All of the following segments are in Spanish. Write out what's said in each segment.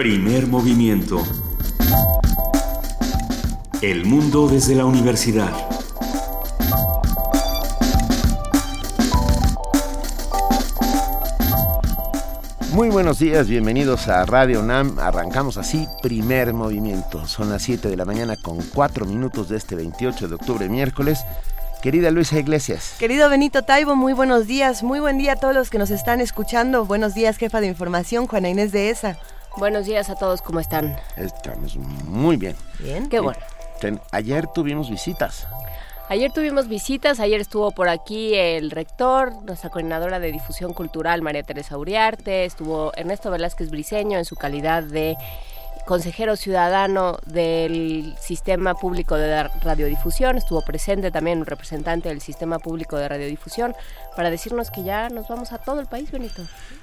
Primer movimiento. El mundo desde la universidad. Muy buenos días, bienvenidos a Radio NAM. Arrancamos así, primer movimiento. Son las 7 de la mañana con 4 minutos de este 28 de octubre, miércoles. Querida Luisa Iglesias. Querido Benito Taibo, muy buenos días. Muy buen día a todos los que nos están escuchando. Buenos días, jefa de información, Juana Inés de ESA. Buenos días a todos, ¿cómo están? Estamos muy bien. Bien. Qué bueno. ayer tuvimos visitas. Ayer tuvimos visitas, ayer estuvo por aquí el rector, nuestra coordinadora de difusión cultural María Teresa Uriarte, estuvo Ernesto Velázquez Briceño en su calidad de consejero ciudadano del Sistema Público de Radiodifusión. Estuvo presente también un representante del Sistema Público de Radiodifusión para decirnos que ya nos vamos a todo el país, Benito.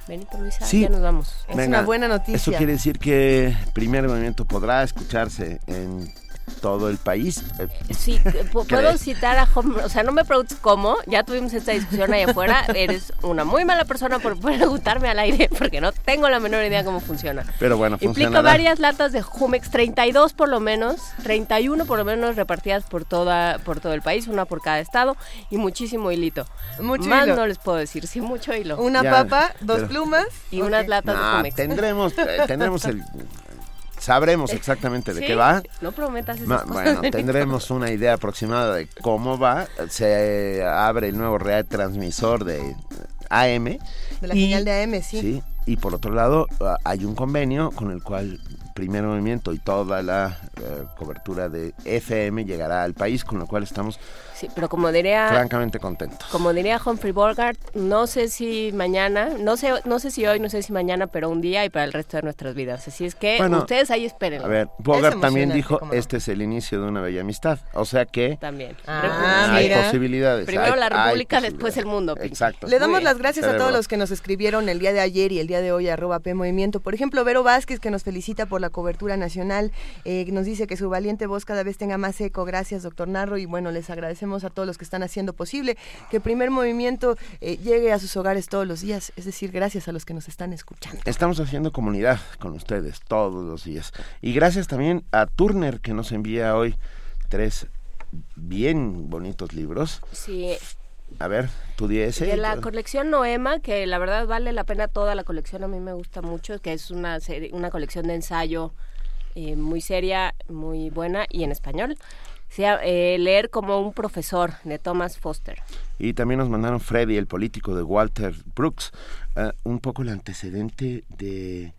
Benito Luisa, ya nos vamos. Es una buena noticia. Eso quiere decir que Primer Movimiento podrá escucharse en todo el país. Sí, puedo citar a o sea, no me preguntes cómo, ya tuvimos esta discusión ahí afuera, eres una muy mala persona por preguntarme al aire, porque no tengo la menor idea cómo funciona. Pero bueno, funciona. Implica varias latas de Jumex, 32 por lo menos, 31 por lo menos repartidas por toda por todo el país, una por cada estado, y muchísimo hilito. Mucho Más no les puedo decir, sí, mucho hilo. Una papa, dos plumas y unas latas de Jumex. Tendremos, eh, tendremos el sabremos exactamente de qué va. No prometas esas Bueno, tendremos una idea aproximada de cómo va. Se abre el nuevo retransmisor de AM. De la señal de AM, sí. Sí, y por otro lado hay un convenio con el cual Primer Movimiento y toda la eh, cobertura de FM llegará al país, con lo cual estamos Sí, pero como diría... Francamente contento. Como diría Humphrey Bogart, no sé si mañana, no sé, no sé si hoy, no sé si mañana, pero un día y para el resto de nuestras vidas. Así es que ustedes ahí esperen. A ver, Bogart también dijo, este es el inicio de una bella amistad. O sea que... También. Ah, hay posibilidades. Primero la República, después el mundo. Exacto. Le damos las gracias a todos los que nos escribieron el día de ayer y el día de hoy, arroba P Movimiento. Por ejemplo, Vero Vázquez, que nos felicita por la cobertura nacional. Eh, nos dice que su valiente voz cada vez tenga más eco. Gracias, doctor Narro. Y bueno, les agradecemos a todos los que están haciendo posible que el primer movimiento eh, llegue a sus hogares todos los días, es decir, gracias a los que nos están escuchando. Estamos haciendo comunidad con ustedes todos los días. Y gracias también a Turner que nos envía hoy tres bien bonitos libros. Sí. A ver, tu 10. De la colección Noema, que la verdad vale la pena toda la colección, a mí me gusta mucho, que es una, una colección de ensayo eh, muy seria, muy buena y en español sea, eh, leer como un profesor de Thomas Foster. Y también nos mandaron Freddy, el político de Walter Brooks, eh, un poco el antecedente de,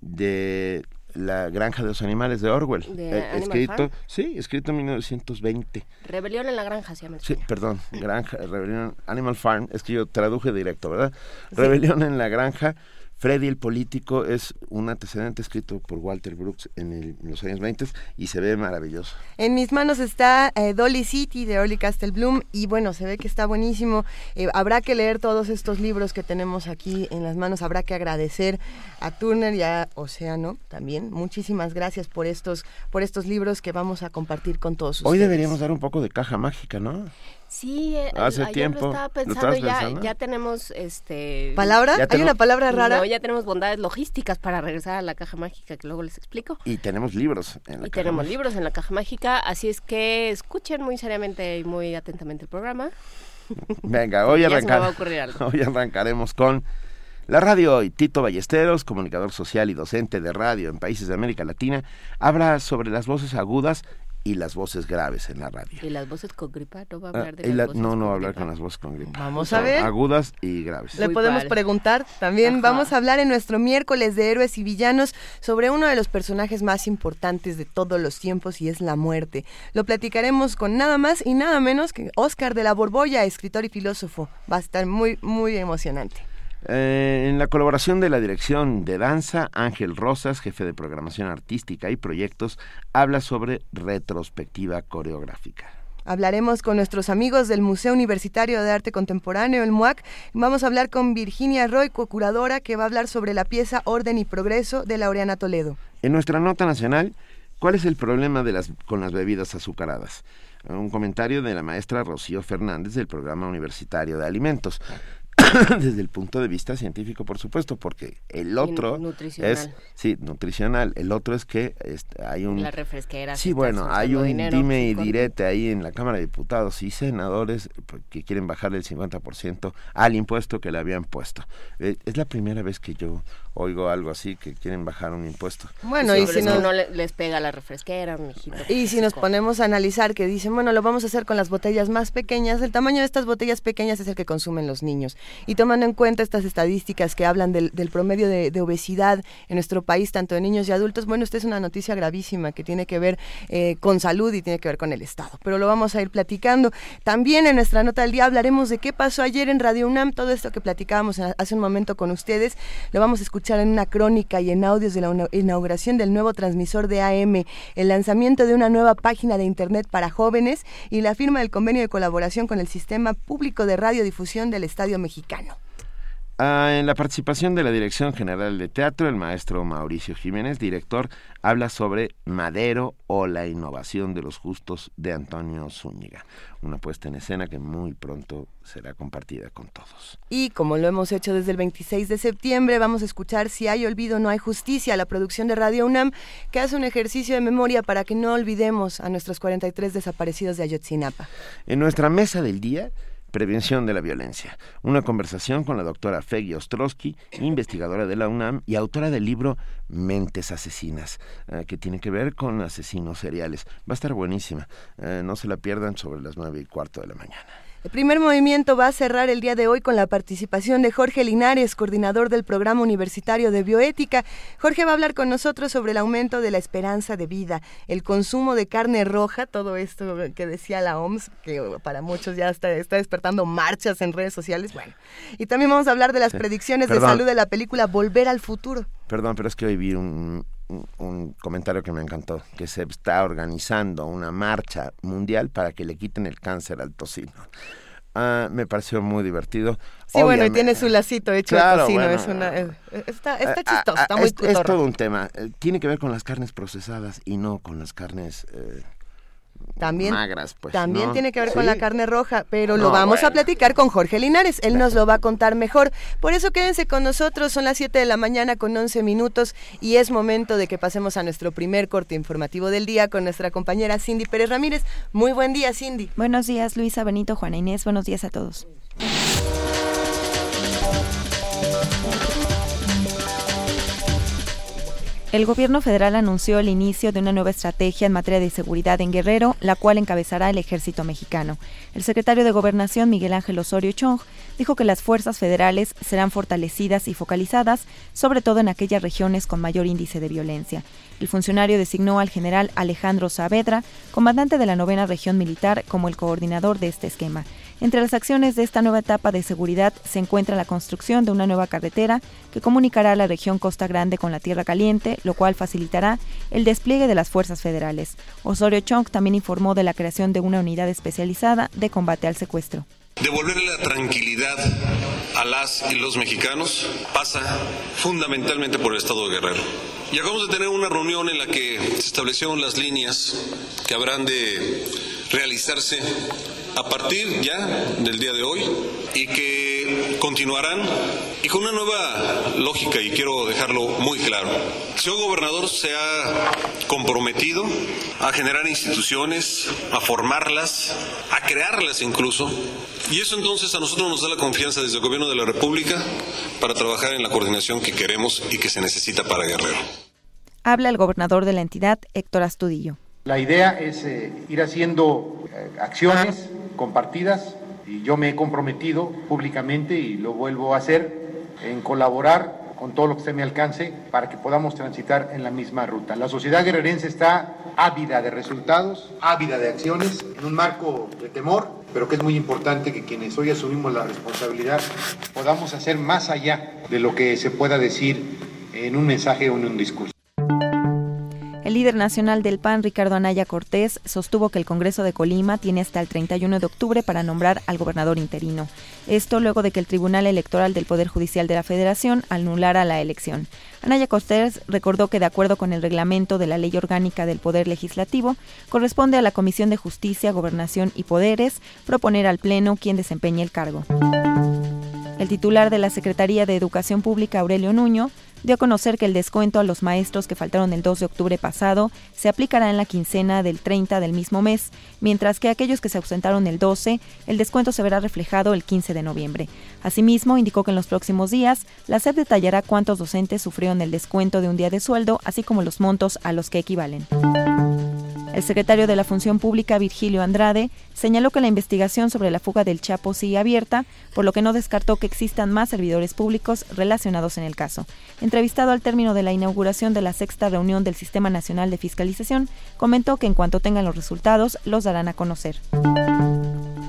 de la granja de los animales de Orwell. Eh, escrito, sí, escrito en 1920. Rebelión en la granja se llama. Sí, perdón, granja, Rebelión Animal Farm, es que yo traduje directo, ¿verdad? Rebelión en la granja Freddy el político es un antecedente escrito por Walter Brooks en, los años 20 y se ve maravilloso. En mis manos está eh, Dolly City de Orly Castle y bueno, se ve que está buenísimo. Eh, habrá que leer todos estos libros que tenemos aquí en las manos, habrá que agradecer a Turner y a Océano también. Muchísimas gracias por estos por estos libros que vamos a compartir con todos Hoy deberíamos dar un poco de caja mágica, ¿no? Sí, eh, hace tiempo. Lo estaba pensando, ya, ya tenemos este palabra. ¿Hay una palabra rara? No, ya tenemos bondades logísticas para regresar a la caja mágica que luego les explico. Y tenemos libros en la y tenemos libros en la caja mágica, así es que escuchen muy seriamente y muy atentamente el programa. Venga, hoy, hoy arrancaremos con la radio hoy. Tito Ballesteros, comunicador social y docente de radio en países de América Latina, habla sobre las voces agudas y las voces graves en la radio. ¿Y las voces con gripa? ¿No va a hablar de las No, no va a hablar con las voces con gripa. Vamos a ver. Agudas y graves. Le podemos preguntar. También vamos a hablar en nuestro miércoles de héroes y villanos sobre uno de los personajes más importantes de todos los tiempos y es la muerte. Lo platicaremos con nada más y nada menos que Oscar de la Borbolla, escritor y filósofo. Va a estar muy, muy emocionante. Eh, en la colaboración de la dirección de danza, Ángel Rosas, jefe de programación artística y proyectos, habla sobre retrospectiva coreográfica. Hablaremos con nuestros amigos del Museo Universitario de Arte Contemporáneo, el MUAC. Vamos a hablar con Virginia Roy, co-curadora, que va a hablar sobre la pieza Orden y Progreso de Laureana Toledo. En nuestra nota nacional, ¿cuál es el problema de las, con las bebidas azucaradas? Un comentario de la maestra Rocío Fernández del Programa Universitario de Alimentos. desde el punto de vista científico, por supuesto, porque el otro es sí nutricional. El otro es que este, hay un la refresquera. Sí, bueno, hay un dime y direte ahí en la Cámara de Diputados y senadores pues, que quieren bajarle el 50% al impuesto que le habían puesto. Eh, es la primera vez que yo oigo algo así que quieren bajar un impuesto. Bueno, y si no, no les pega la refresquera, mijito. Y si nos ponemos a analizar que dicen, bueno, lo vamos a hacer con las botellas más pequeñas, el tamaño de estas botellas pequeñas es el que consumen los niños. Y tomando en cuenta estas estadísticas que hablan del, promedio de, obesidad en nuestro país, tanto de niños y adultos, bueno, esta es una noticia gravísima que tiene que ver eh, con salud y tiene que ver con el Estado. Pero lo vamos a ir platicando. También en nuestra nota del día hablaremos de qué pasó ayer en Radio UNAM, todo esto que platicábamos hace un momento con ustedes, lo vamos a escuchar en una crónica y en audios de la inauguración del nuevo transmisor de AM, el lanzamiento de una nueva página de Internet para jóvenes y la firma del convenio de colaboración con el Sistema Público de Radiodifusión del Estadio Mexicano. Ah, en la participación de la Dirección General de Teatro, el maestro Mauricio Jiménez, director, habla sobre Madero o la innovación de los justos de Antonio Zúñiga, una puesta en escena que muy pronto será compartida con todos. Y como lo hemos hecho desde el 26 de septiembre, vamos a escuchar Si hay olvido, no hay justicia, la producción de Radio UNAM, que hace un ejercicio de memoria para que no olvidemos a nuestros 43 desaparecidos de Ayotzinapa. En nuestra mesa del día Prevención de la Violencia. Una conversación con la doctora Feggy Ostrowski, investigadora de la UNAM y autora del libro Mentes Asesinas, eh, que tiene que ver con asesinos seriales. Va a estar buenísima. Eh, no se la pierdan sobre las nueve y cuarto de la mañana. El primer movimiento va a cerrar el día de hoy con la participación de Jorge Linares, coordinador del Programa Universitario de Bioética. Jorge va a hablar con nosotros sobre el aumento de la esperanza de vida, el consumo de carne roja, todo esto que decía la OMS, que para muchos ya está, está despertando marchas en redes sociales. Bueno, y también vamos a hablar de las predicciones de salud de la película Volver al Futuro. Perdón, pero es que hoy vi un, un comentario que me encantó, que se está organizando una marcha mundial para que le quiten el cáncer al tocino. Ah, me pareció muy divertido. Sí, bueno, y tiene su lacito hecho de tocino. es una, está, está, chistoso, está muy es, es, todo un tema. Eh, tiene que ver con las carnes procesadas y no con las carnes... Eh, también, magras, pues, también tiene que ver con la carne roja, pero lo vamos a platicar con Jorge Linares, él nos lo va a contar mejor. Por eso quédense con nosotros, son las 7 de la mañana con 11 minutos y es momento de que pasemos a nuestro primer corte informativo del día con nuestra compañera Cindy Pérez Ramírez. Muy buen día, Cindy. Buenos días, Luisa Benito, Juana Inés, buenos días a todos. El gobierno federal anunció el inicio de una nueva estrategia en materia de seguridad en Guerrero, la cual encabezará el ejército mexicano. El secretario de Gobernación, Miguel Ángel Osorio Chong, dijo que las fuerzas federales serán fortalecidas y focalizadas, sobre todo en aquellas regiones con mayor índice de violencia. El funcionario designó al general Alejandro Saavedra, comandante de la novena región militar, como el coordinador de este esquema. Entre las acciones de esta nueva etapa de seguridad se encuentra la construcción de una nueva carretera que comunicará la región Costa Grande con la Tierra Caliente, lo cual facilitará el despliegue de las fuerzas federales. Osorio Chong también informó de la creación de una unidad especializada de combate al secuestro. Devolverle la tranquilidad a las y los mexicanos pasa fundamentalmente por el Estado de Guerrero. Y acabamos de tener una reunión en la que se establecieron las líneas que habrán de realizarse a partir ya del día de hoy y que continuarán y con una nueva lógica y quiero dejarlo muy claro. El señor gobernador se ha comprometido a generar instituciones, a formarlas, a crearlas incluso y eso entonces a nosotros nos da la confianza desde el gobierno de la República para trabajar en la coordinación que queremos y que se necesita para Guerrero. Habla el gobernador de la entidad, Héctor Astudillo. La idea es eh, ir haciendo eh, acciones compartidas y yo me he comprometido públicamente y lo vuelvo a hacer en colaborar con todo lo que esté a mi alcance para que podamos transitar en la misma ruta. La sociedad guerrerense está ávida de resultados, ávida de acciones, en un marco de temor, pero que es muy importante que quienes hoy asumimos la responsabilidad podamos hacer más allá de lo que se pueda decir en un mensaje o en un discurso. El líder nacional del PAN, Ricardo Anaya Cortés, sostuvo que el Congreso de Colima tiene hasta el 31 de octubre para nombrar al gobernador interino. Esto luego de que el Tribunal Electoral del Poder Judicial de la Federación anulara la elección. Anaya Cortés recordó que de acuerdo con el reglamento de la Ley Orgánica del Poder Legislativo, corresponde a la Comisión de Justicia, Gobernación y Poderes proponer al Pleno quien desempeñe el cargo. El titular de la Secretaría de Educación Pública, Aurelio Nuño, dio a conocer que el descuento a los maestros que faltaron el 2 de octubre pasado se aplicará en la quincena del 30 del mismo mes, mientras que aquellos que se ausentaron el 12, el descuento se verá reflejado el 15 de noviembre. Asimismo, indicó que en los próximos días, la SEP detallará cuántos docentes sufrieron el descuento de un día de sueldo, así como los montos a los que equivalen. El secretario de la Función Pública, Virgilio Andrade, señaló que la investigación sobre la fuga del Chapo sigue abierta, por lo que no descartó que existan más servidores públicos relacionados en el caso. Entrevistado al término de la inauguración de la sexta reunión del Sistema Nacional de Fiscalización, comentó que en cuanto tengan los resultados, los darán a conocer.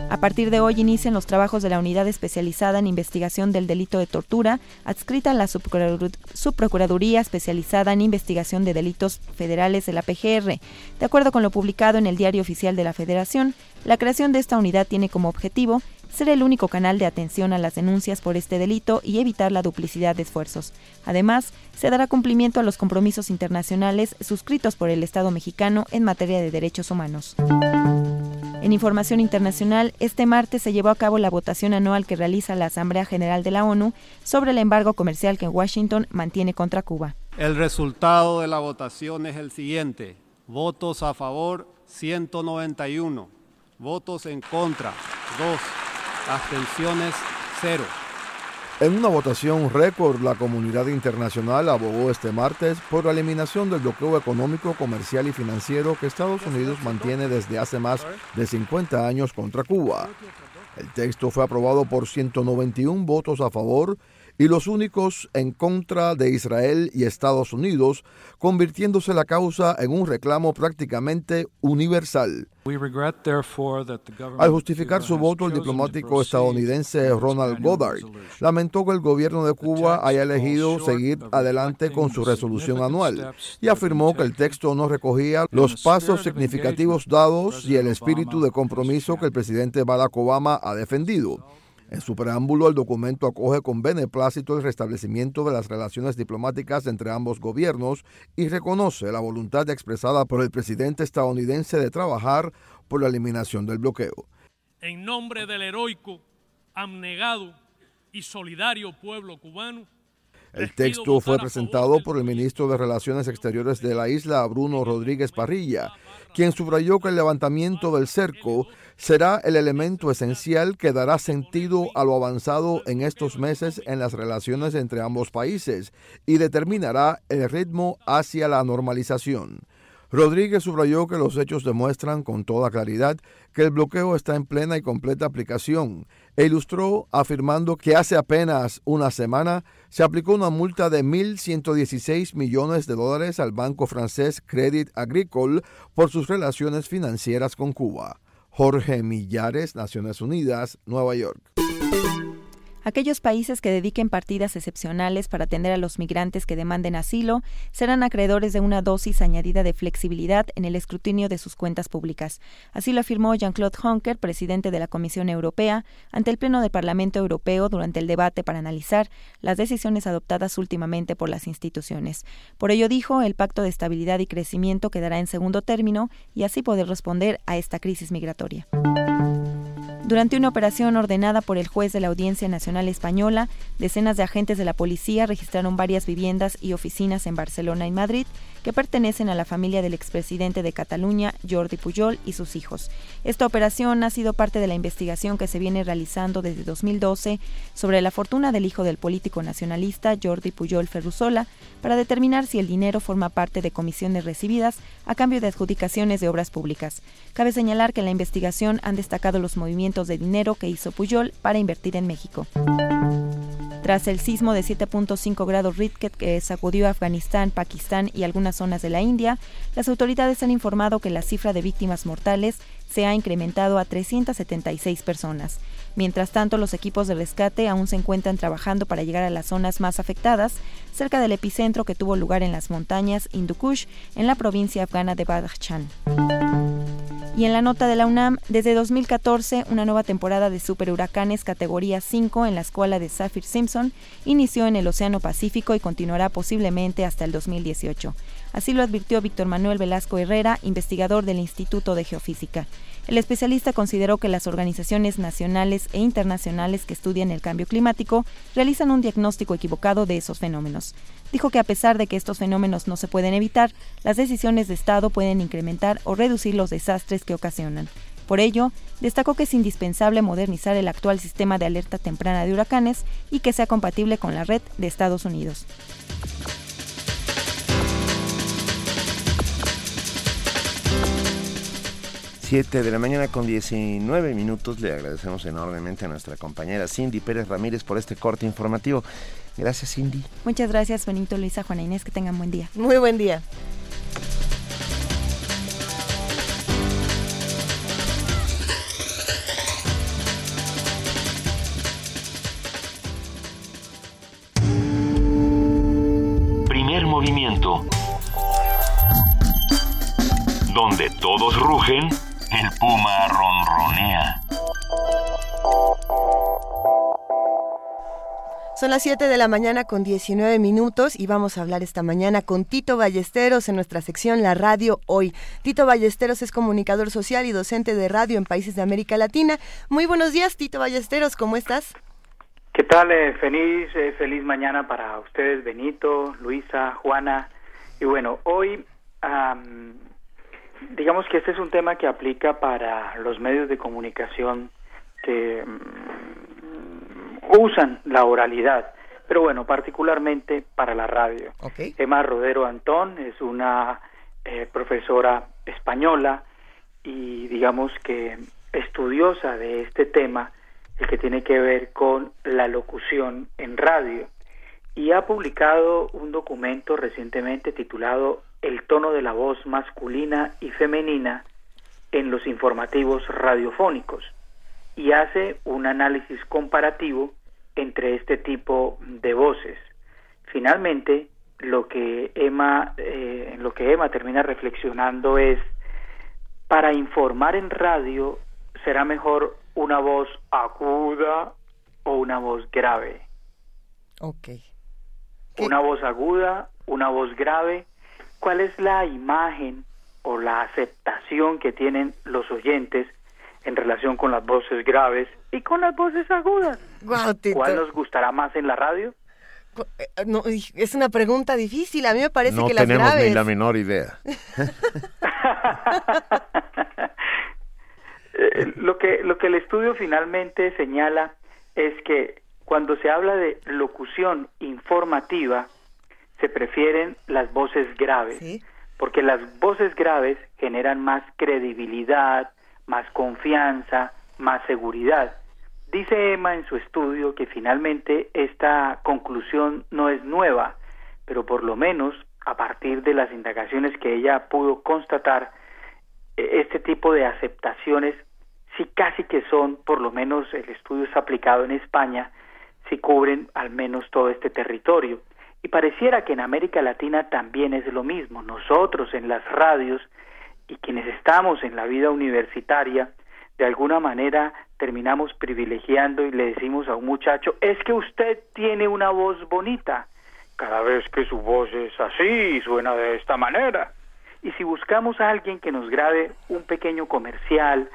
A partir de hoy inician los trabajos de la Unidad Especializada en Investigación del Delito de Tortura, adscrita a la Subprocuraduría Especializada en Investigación de Delitos Federales de la PGR. De acuerdo con lo publicado en el Diario Oficial de la Federación, la creación de esta unidad tiene como objetivo ser el único canal de atención a las denuncias por este delito y evitar la duplicidad de esfuerzos. Además, se dará cumplimiento a los compromisos internacionales suscritos por el Estado mexicano en materia de derechos humanos. En información internacional, este martes se llevó a cabo la votación anual que realiza la Asamblea General de la ONU sobre el embargo comercial que Washington mantiene contra Cuba. El resultado de la votación es el siguiente. Votos a favor 191, votos en contra 2, abstenciones 0. En una votación récord, la comunidad internacional abogó este martes por la eliminación del bloqueo económico, comercial y financiero que Estados Unidos mantiene desde hace más de 50 años contra Cuba. El texto fue aprobado por 191 votos a favor y los únicos en contra de Israel y Estados Unidos, convirtiéndose la causa en un reclamo prácticamente universal. Al justificar su voto, el diplomático estadounidense Ronald Goddard lamentó que el gobierno de Cuba haya elegido seguir adelante con su resolución anual y afirmó que el texto no recogía los pasos significativos dados y el espíritu de compromiso que el presidente Barack Obama ha defendido. En su preámbulo, el documento acoge con beneplácito el restablecimiento de las relaciones diplomáticas entre ambos gobiernos y reconoce la voluntad expresada por el presidente estadounidense de trabajar por la eliminación del bloqueo. En nombre del heroico, abnegado y solidario pueblo cubano, el texto fue presentado por el ministro de Relaciones Exteriores de la isla, Bruno Rodríguez Parrilla, quien subrayó que el levantamiento del cerco será el elemento esencial que dará sentido a lo avanzado en estos meses en las relaciones entre ambos países y determinará el ritmo hacia la normalización. Rodríguez subrayó que los hechos demuestran con toda claridad que el bloqueo está en plena y completa aplicación e ilustró afirmando que hace apenas una semana se aplicó una multa de 1.116 millones de dólares al banco francés Crédit Agricole por sus relaciones financieras con Cuba. Jorge Millares, Naciones Unidas, Nueva York. Aquellos países que dediquen partidas excepcionales para atender a los migrantes que demanden asilo serán acreedores de una dosis añadida de flexibilidad en el escrutinio de sus cuentas públicas. Así lo afirmó Jean-Claude Juncker, presidente de la Comisión Europea, ante el Pleno del Parlamento Europeo durante el debate para analizar las decisiones adoptadas últimamente por las instituciones. Por ello dijo, el Pacto de Estabilidad y Crecimiento quedará en segundo término y así poder responder a esta crisis migratoria. Durante una operación ordenada por el juez de la Audiencia Nacional Española, decenas de agentes de la policía registraron varias viviendas y oficinas en Barcelona y Madrid que pertenecen a la familia del expresidente de Cataluña, Jordi Pujol, y sus hijos. Esta operación ha sido parte de la investigación que se viene realizando desde 2012 sobre la fortuna del hijo del político nacionalista Jordi Pujol Ferrusola para determinar si el dinero forma parte de comisiones recibidas a cambio de adjudicaciones de obras públicas. Cabe señalar que en la investigación han destacado los movimientos de dinero que hizo Pujol para invertir en México. Tras el sismo de 7.5 grados Richter que sacudió Afganistán, Pakistán y algunas zonas de la India, las autoridades han informado que la cifra de víctimas mortales se ha incrementado a 376 personas. Mientras tanto, los equipos de rescate aún se encuentran trabajando para llegar a las zonas más afectadas, cerca del epicentro que tuvo lugar en las montañas Hindu Kush, en la provincia afgana de Badakhshan. Y en la nota de la UNAM, desde 2014, una nueva temporada de superhuracanes categoría 5 en la escuela de Saffir Simpson inició en el Océano Pacífico y continuará posiblemente hasta el 2018. Así lo advirtió Víctor Manuel Velasco Herrera, investigador del Instituto de Geofísica. El especialista consideró que las organizaciones nacionales e internacionales que estudian el cambio climático realizan un diagnóstico equivocado de esos fenómenos. Dijo que a pesar de que estos fenómenos no se pueden evitar, las decisiones de Estado pueden incrementar o reducir los desastres que ocasionan. Por ello, destacó que es indispensable modernizar el actual sistema de alerta temprana de huracanes y que sea compatible con la red de Estados Unidos. Siete de la mañana con 19 minutos. Le agradecemos enormemente a nuestra compañera Cindy Pérez Ramírez por este corte informativo. Gracias, Cindy. Muchas gracias, Benito, Luisa, Juana Inés. Que tengan buen día. Muy buen día. movimiento. Donde todos rugen, el puma ronronea. Son las 7 de la mañana con 19 minutos y vamos a hablar esta mañana con Tito Ballesteros en nuestra sección La Radio Hoy. Tito Ballesteros es comunicador social y docente de radio en países de América Latina. Muy buenos días, Tito Ballesteros, ¿cómo estás? ¿Qué tal? Eh, feliz, eh, feliz mañana para ustedes, Benito, Luisa, Juana. Y bueno, hoy digamos que este es un tema que aplica para los medios de comunicación que mm, usan la oralidad, pero bueno, particularmente para la radio. Emma Rodero Antón es una eh, profesora española y digamos que estudiosa de este tema el que tiene que ver con la locución en radio. Y ha publicado un documento recientemente titulado El tono de la voz masculina y femenina en los informativos radiofónicos y hace un análisis comparativo entre este tipo de voces. Finalmente, lo que Emma, eh, lo que Emma termina reflexionando es para informar en radio será mejor una voz aguda o una voz grave. Ok. Una voz aguda, una voz grave. ¿Cuál es la imagen o la aceptación que tienen los oyentes en relación con las voces graves y con las voces agudas? ¿Cuál nos gustará más en la radio? Eh, es una pregunta difícil. A mí me parece que las graves... No tenemos ni la menor idea. Eh, lo que lo que el estudio finalmente señala es que cuando se habla de locución informativa se prefieren las voces graves porque las voces graves generan más credibilidad más confianza más seguridad dice Emma en su estudio que finalmente esta conclusión no es nueva pero por lo menos a partir de las indagaciones que ella pudo constatar e, este tipo de aceptaciones si casi que son, por lo menos el estudio es aplicado en España, si cubren al menos todo este territorio. Y pareciera que en América Latina también es lo mismo. Nosotros en las radios y quienes estamos en la vida universitaria, de alguna manera terminamos privilegiando y le decimos a un muchacho, es que usted tiene una voz bonita. Cada vez que su voz es así, suena de esta manera. Y si buscamos a alguien que nos grabe un pequeño comercial,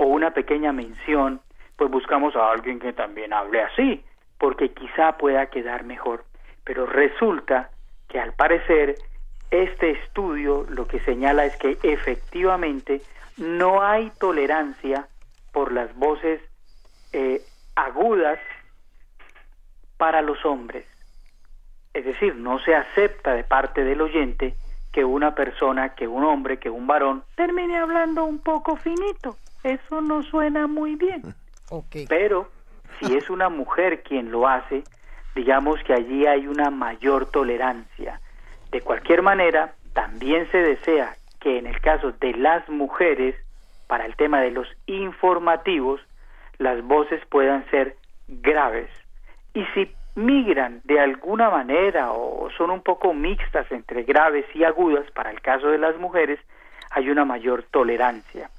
o una pequeña mención, pues buscamos a alguien que también hable así, porque quizá pueda quedar mejor. Pero resulta que al parecer este estudio lo que señala es que efectivamente no hay tolerancia por las voces eh, agudas para los hombres. Es decir, no se acepta de parte del oyente que una persona, que un hombre, que un varón termine hablando un poco finito eso no suena muy bien. Pero si es una mujer quien lo hace, digamos que allí hay una mayor tolerancia. De cualquier manera, también se desea que en el caso de las mujeres, para el tema de los informativos, las voces puedan ser graves. Y si migran de alguna manera o son un poco mixtas entre graves y agudas, para el caso de las mujeres, hay una mayor tolerancia.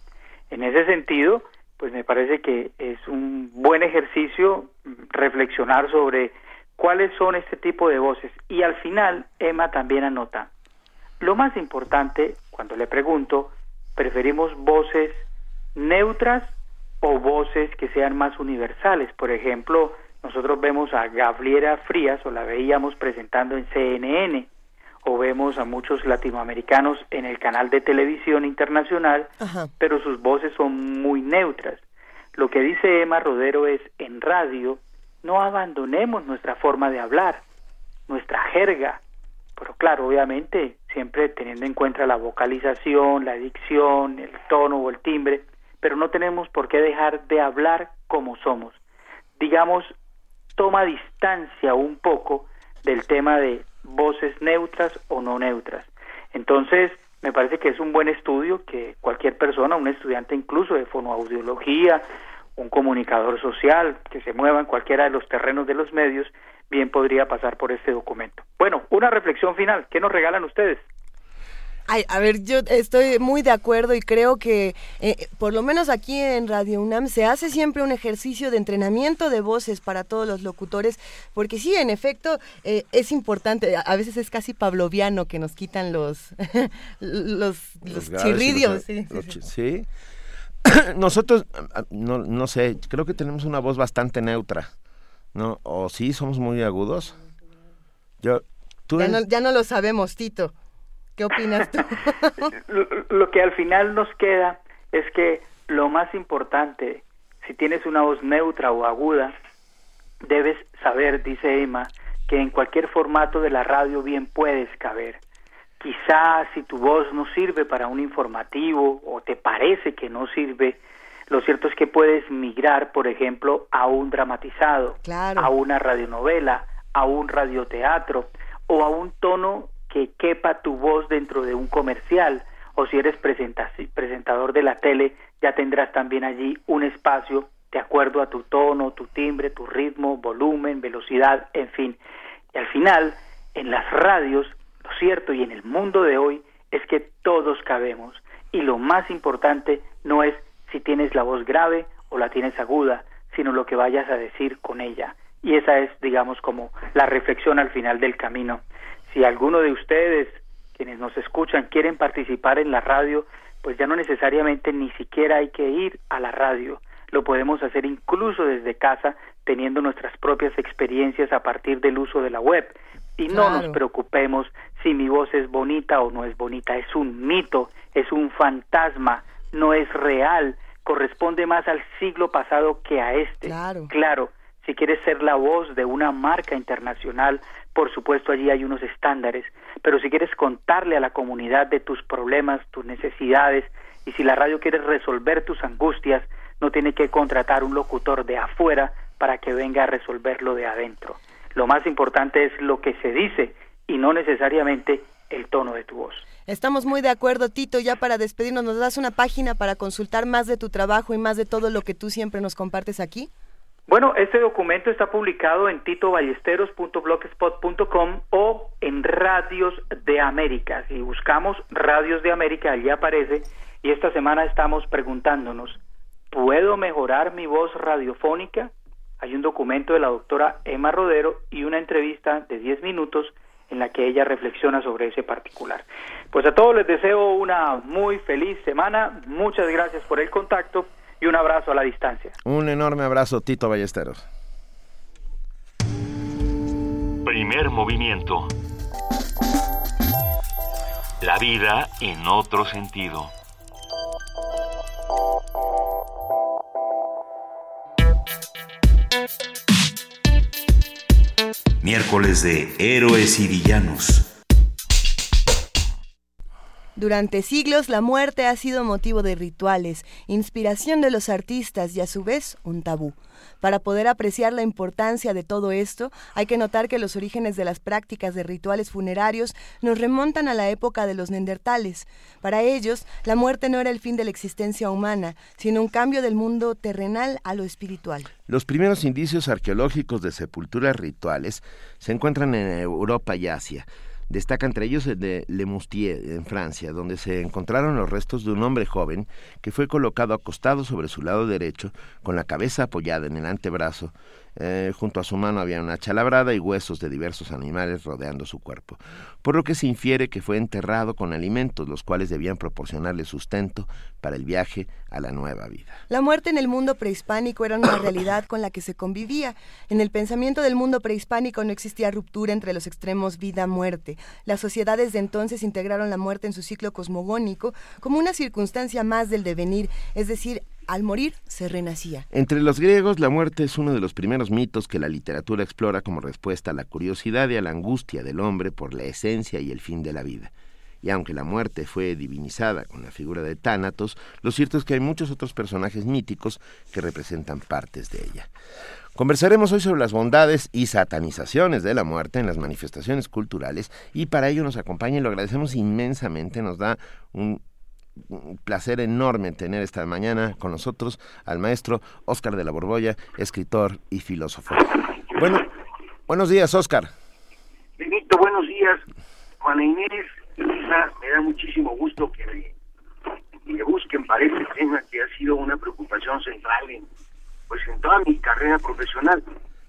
En ese sentido, pues me parece que es un buen ejercicio reflexionar sobre cuáles son este tipo de voces. Y al final, Emma también anota, lo más importante, cuando le pregunto, preferimos voces neutras o voces que sean más universales. Por ejemplo, nosotros vemos a Gabriela Frías o la veíamos presentando en CNN o vemos a muchos latinoamericanos en el canal de televisión internacional, pero sus voces son muy neutras. Lo que dice Emma Rodero es, en radio, no abandonemos nuestra forma de hablar, nuestra jerga, pero claro, obviamente, siempre teniendo en cuenta la vocalización, la dicción, el tono o el timbre, pero no tenemos por qué dejar de hablar como somos. Digamos, toma distancia un poco del tema de voces neutras o no neutras. Entonces, me parece que es un buen estudio que cualquier persona, un estudiante incluso de fonoaudiología, un comunicador social que se mueva en cualquiera de los terrenos de los medios, bien podría pasar por este documento. Bueno, una reflexión final. ¿Qué nos regalan ustedes? Ay, a ver, yo estoy muy de acuerdo y creo que eh, por lo menos aquí en Radio UNAM se hace siempre un ejercicio de entrenamiento de voces para todos los locutores, porque sí, en efecto, eh, es importante, a veces es casi pavloviano que nos quitan los, los, chirridios. sí, Nosotros, no, no sé, creo que tenemos una voz bastante neutra, ¿no? O sí, somos muy agudos. Yo, ¿tú ya, no, ya no lo sabemos, Tito. ¿Qué opinas tú? lo, que al final nos queda es que lo más importante, si tienes una voz neutra o aguda, debes saber, dice Emma, que en cualquier formato de la radio bien puedes caber. Quizás si tu voz no sirve para un informativo o te parece que no sirve, lo cierto es que puedes migrar, por ejemplo, a un dramatizado, a una radionovela, a un radioteatro o a un tono que quepa tu voz dentro de un comercial o si eres presentador de la tele ya tendrás también allí un espacio de acuerdo a tu tono, tu timbre, tu ritmo, volumen, velocidad, en fin. Y al final, en las radios, lo cierto y en el mundo de hoy es que todos cabemos y lo más importante no es si tienes la voz grave o la tienes aguda, sino lo que vayas a decir con ella. Y esa es, digamos, como la reflexión al final del camino. Si alguno de ustedes, quienes nos escuchan, quieren participar en la radio, pues ya no necesariamente ni siquiera hay que ir a la radio. Lo podemos hacer incluso desde casa, teniendo nuestras propias experiencias a partir del uso de la web. Y no nos preocupemos si mi voz es bonita o no es bonita. Es un mito, es un fantasma, no es real. Corresponde más al siglo pasado que a este. Claro. Claro, si quieres ser la voz de una marca internacional, por supuesto allí hay unos estándares, pero si quieres contarle a la comunidad de tus problemas, tus necesidades, y si la radio quiere resolver tus angustias, no tiene que contratar un locutor de afuera para que venga a resolverlo de adentro. Lo más importante es lo que se dice y no necesariamente el tono de tu voz. Estamos muy de acuerdo, Tito. Ya para despedirnos, ¿nos das una página para consultar más de tu trabajo y más de todo lo que tú siempre nos compartes aquí? Bueno, este documento está publicado en titoballesteros.blogspot.com o en Radios de América. Si buscamos Radios de América, allí aparece. Y esta semana estamos preguntándonos, ¿puedo mejorar mi voz radiofónica? Hay un documento de la doctora Emma Rodero y una entrevista de 10 minutos en la que ella reflexiona sobre ese particular. Pues a todos les deseo una muy feliz semana. Muchas gracias por el contacto y un abrazo a la distancia. Un enorme abrazo, Tito Ballesteros. Primer movimiento. La vida en otro sentido. Miércoles de Héroes y Villanos. Durante siglos la muerte ha sido motivo de rituales, inspiración de los artistas y a su vez un tabú. Para poder apreciar la importancia de todo esto, hay que notar que los orígenes de las prácticas de rituales funerarios nos remontan a la época de los neandertales. Para ellos, la muerte no era el fin de la existencia humana, sino un cambio del mundo terrenal a lo espiritual. Los primeros indicios arqueológicos de sepulturas rituales se encuentran en Europa y Asia. Destaca entre ellos el de Le Moustier, en Francia, donde se encontraron los restos de un hombre joven que fue colocado acostado sobre su lado derecho, con la cabeza apoyada en el antebrazo, Eh, junto a su mano había una chalabrada y huesos de diversos animales rodeando su cuerpo, por lo que se infiere que fue enterrado con alimentos, los cuales debían proporcionarle sustento para el viaje a la nueva vida. La muerte en el mundo prehispánico era una realidad con la que se convivía. En el pensamiento del mundo prehispánico no existía ruptura entre los extremos vida-muerte. Las sociedades de entonces integraron la muerte en su ciclo cosmogónico como una circunstancia más del devenir, es decir, al morir se renacía. Entre los griegos, la muerte es uno de los primeros mitos que la literatura explora como respuesta a la curiosidad y a la angustia del hombre por la esencia y el fin de la vida. Y aunque la muerte fue divinizada con la figura de Tánatos, lo cierto es que hay muchos otros personajes míticos que representan partes de ella. Conversaremos hoy sobre las bondades y satanizaciones de la muerte en las manifestaciones culturales y para ello nos acompaña y lo agradecemos inmensamente, nos da un placer enorme tener esta mañana con nosotros al maestro Óscar de la Borbolla, escritor y filósofo. Bueno, buenos días, Óscar. Benito, buenos días. Juana Inés, Lisa, me da muchísimo gusto que me, busquen para este tema que ha sido una preocupación central en, pues en toda mi carrera profesional.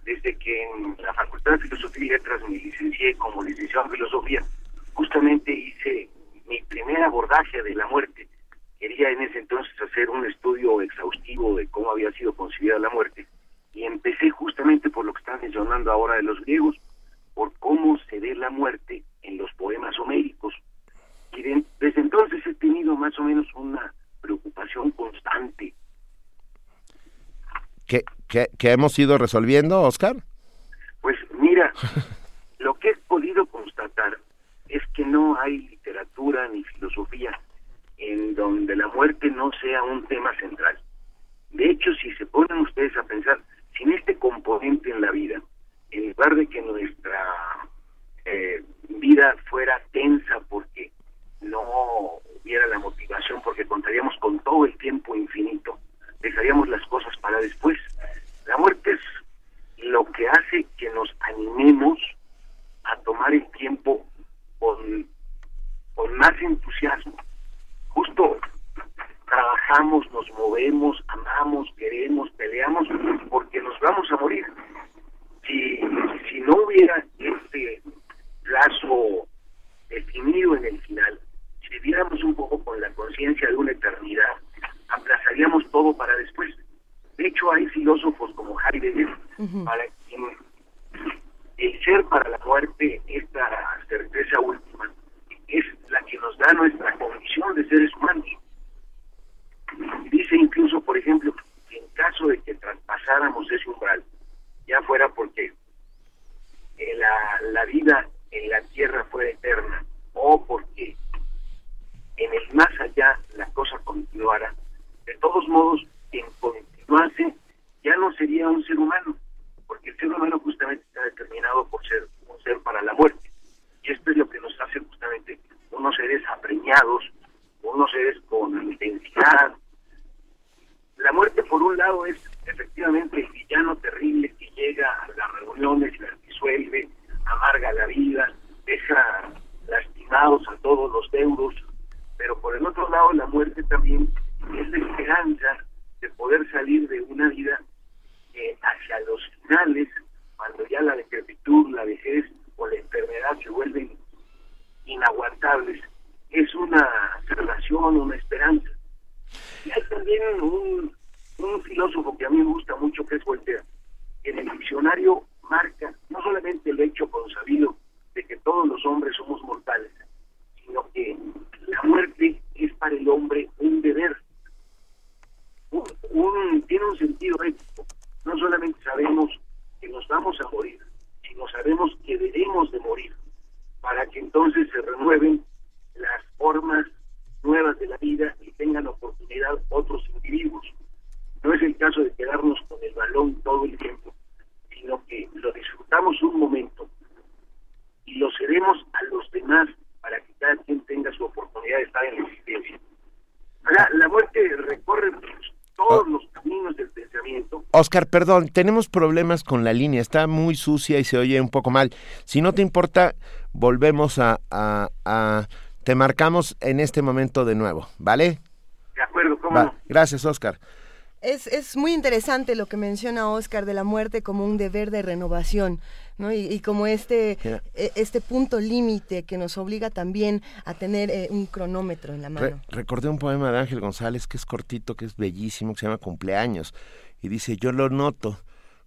Desde que en la Facultad de Filosofía y Letras me licencié como licenciado en Filosofía, justamente hice mi primer abordaje de la muerte. Quería en ese entonces hacer un estudio exhaustivo de cómo había sido concebida la muerte y empecé justamente por lo que están mencionando ahora de los griegos, por cómo se ve la muerte en los poemas homéricos. Y desde entonces he tenido más o menos una preocupación constante. ¿Qué, qué, qué hemos ido resolviendo, Oscar? Pues mira, lo que he podido constatar es que no hay literatura ni filosofía en donde la muerte no sea un tema central. De hecho, si se ponen ustedes a pensar, sin este componente en la vida, en lugar de que nuestra eh, vida fuera tensa porque no hubiera la motivación, porque contaríamos con todo el tiempo infinito, dejaríamos las cosas para después. La muerte es lo que hace que nos animemos a tomar el tiempo con, con más entusiasmo. Justo trabajamos, nos movemos, amamos, queremos, peleamos, porque nos vamos a morir. Si, si no hubiera este plazo definido en el final, si viviéramos un poco con la conciencia de una eternidad, aplazaríamos todo para después. De hecho, hay filósofos como Heidegger, para quien el ser para la muerte, esta certeza última, es la que nos da nuestra condición de seres humanos. Dice incluso, por ejemplo, que en caso de que traspasáramos ese umbral, ya fuera porque eh, la, la vida en la tierra fuera eterna o porque en el más allá la cosa continuara, de todos modos, en continuase ya no sería un ser humano, porque el ser humano justamente está determinado por ser un ser para la muerte. Y esto es lo que nos hace justamente unos seres apremiados, unos seres con intensidad. La muerte, por un lado, es efectivamente el villano terrible que llega a las reuniones, las disuelve, amarga la vida, deja lastimados a todos los deudos, pero por el otro lado la muerte también es la esperanza de poder salir de una vida hacia los finales, cuando ya la decrepitud, la vejez o la enfermedad se vuelven inaguantables, es una salvación, una esperanza. Y hay también un, un filósofo que a mí me gusta mucho, que es Voltaire. En el diccionario marca no solamente el hecho consabido de que todos los hombres somos mortales, sino que la muerte es para el hombre un deber. Un, tiene un sentido ético no solamente sabemos que nos vamos a morir, sino sabemos que debemos de morir para que entonces se renueven las formas nuevas de la vida y tengan oportunidad otros individuos. No es el caso de quedarnos con el balón todo el tiempo, sino que lo disfrutamos un momento y lo cedemos a los demás para que cada quien tenga su oportunidad de estar en la existencia. La, la muerte recorre todos los caminos del pensamiento. Oscar, perdón, tenemos problemas con la línea, está muy sucia y se oye un poco mal. Si no te importa, volvemos a, a, te marcamos en este momento de nuevo, ¿vale? De acuerdo, ¿cómo Gracias, Oscar. Es, es muy interesante lo que menciona Oscar de la muerte como un deber de renovación. ¿no? Y, como este, e, este punto límite que nos obliga también a tener eh, un cronómetro en la mano. recordé un poema de Ángel González que es cortito, que es bellísimo, que se llama Cumpleaños, y dice, yo lo noto,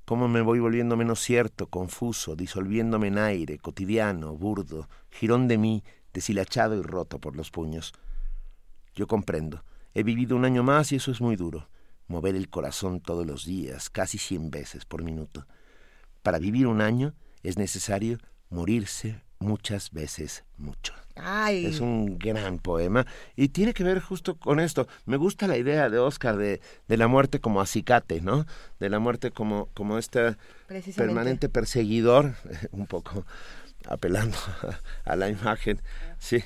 cómo me voy volviendo menos cierto, confuso, disolviéndome en aire, cotidiano, burdo, girón de mí, deshilachado y roto por los puños. Yo comprendo, he vivido un año más y eso es muy duro, mover el corazón todos los días, casi cien veces por minuto. Para vivir un año es necesario morirse muchas veces mucho. Es un gran poema y tiene que ver justo con esto. Me gusta la idea de Oscar de, de la muerte como acicate, ¿no? De la muerte como, como este permanente perseguidor, un poco apelando a la imagen, sí,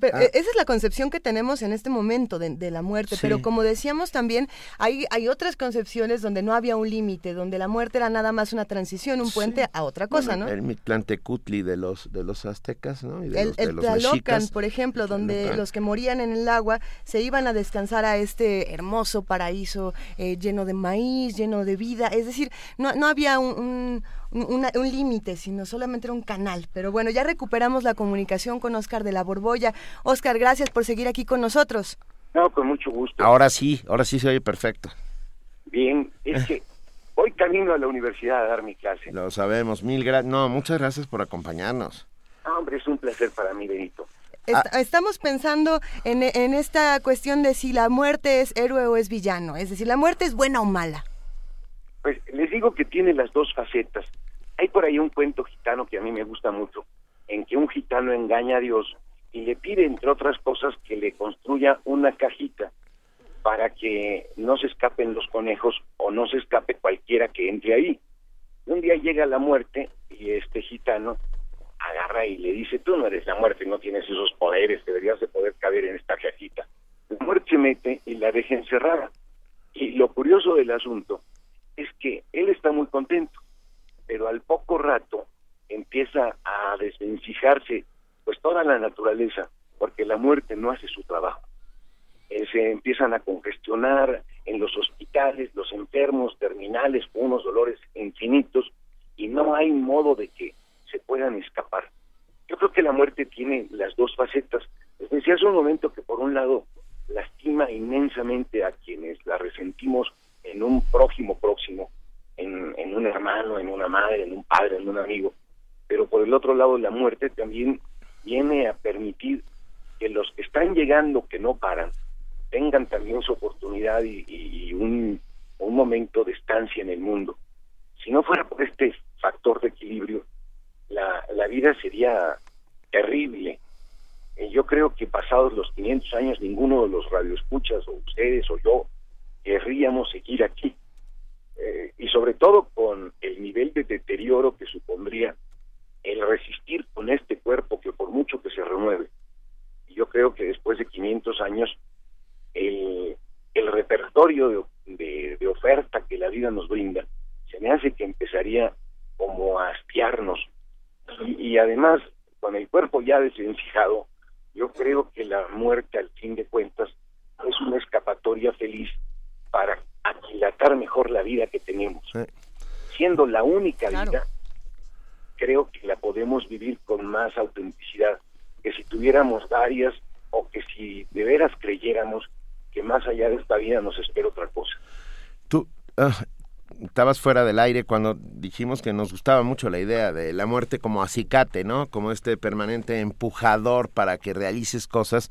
pero ah. e, esa es la concepción que tenemos en este momento de, la muerte, pero como decíamos también, hay, hay otras concepciones donde no había un límite, donde la muerte era nada más una transición, un puente a otra cosa, ¿no? El Mictlantecutli de los, de los aztecas, ¿no? el, Tlalocan, por ejemplo, donde los que morían en el agua se iban a descansar a este hermoso paraíso eh, lleno de maíz, lleno de vida, es decir, no, no había un un límite, sino solamente era un canal. Pero bueno, ya recuperamos la comunicación con Oscar de la Borbolla. Oscar, gracias por seguir aquí con nosotros. No, con mucho gusto. Ahora sí, ahora sí se oye perfecto. Bien, es que hoy camino a la universidad a dar mi clase. Lo sabemos, mil gracias. No, muchas gracias por acompañarnos. hombre, es un placer para mí, Benito. Ah. estamos pensando en, en esta cuestión de si la muerte es héroe o es villano, es decir, la muerte es buena o mala. Pues les digo que tiene las dos facetas. Hay por ahí un cuento gitano que a mí me gusta mucho, en que un gitano engaña a Dios y le pide, entre otras cosas, que le construya una cajita para que no se escapen los conejos o no se escape cualquiera que entre ahí. Un día llega la muerte y este gitano agarra y le dice, tú no eres la muerte, no tienes esos poderes, deberías de poder caber en esta cajita. La muerte se mete y la deja encerrada. Y lo curioso del asunto es que él está muy contento, pero al poco rato empieza a desvencijarse pues toda la naturaleza, porque la muerte no hace su trabajo. Eh, se empiezan a congestionar en los hospitales los enfermos terminales con unos dolores infinitos y no hay modo de que se puedan escapar. Yo creo que la muerte tiene las dos facetas. Les decía hace un momento que por un lado lastima inmensamente a quienes la resentimos en un prójimo próximo, en, en un hermano, en una madre, en un padre, en un amigo. Pero por el otro lado, la muerte también viene a permitir que los que están llegando, que no paran, tengan también su oportunidad y, un, momento de estancia en el mundo. Si no fuera por este factor de equilibrio, la, la vida sería terrible. Eh, yo creo que pasados los 500 años, ninguno de los radioescuchas, o ustedes o yo, querríamos seguir aquí. Eh, y sobre todo con el nivel de deterioro que supondría el resistir con este cuerpo que por mucho que se renueve. Yo creo que después de 500 años el, el repertorio de, de, oferta que la vida nos brinda se me hace que empezaría como a hastiarnos. Y, y además, con el cuerpo ya desvencijado, yo creo que la muerte al fin de cuentas es una escapatoria feliz para aquilatar mejor la vida que tenemos. Siendo la única vida, creo que la podemos vivir con más autenticidad que si tuviéramos varias o que si de veras creyéramos que más allá de esta vida nos espera otra cosa. Tú ah, estabas fuera del aire cuando dijimos que nos gustaba mucho la idea de la muerte como acicate, ¿no? Como este permanente empujador para que realices cosas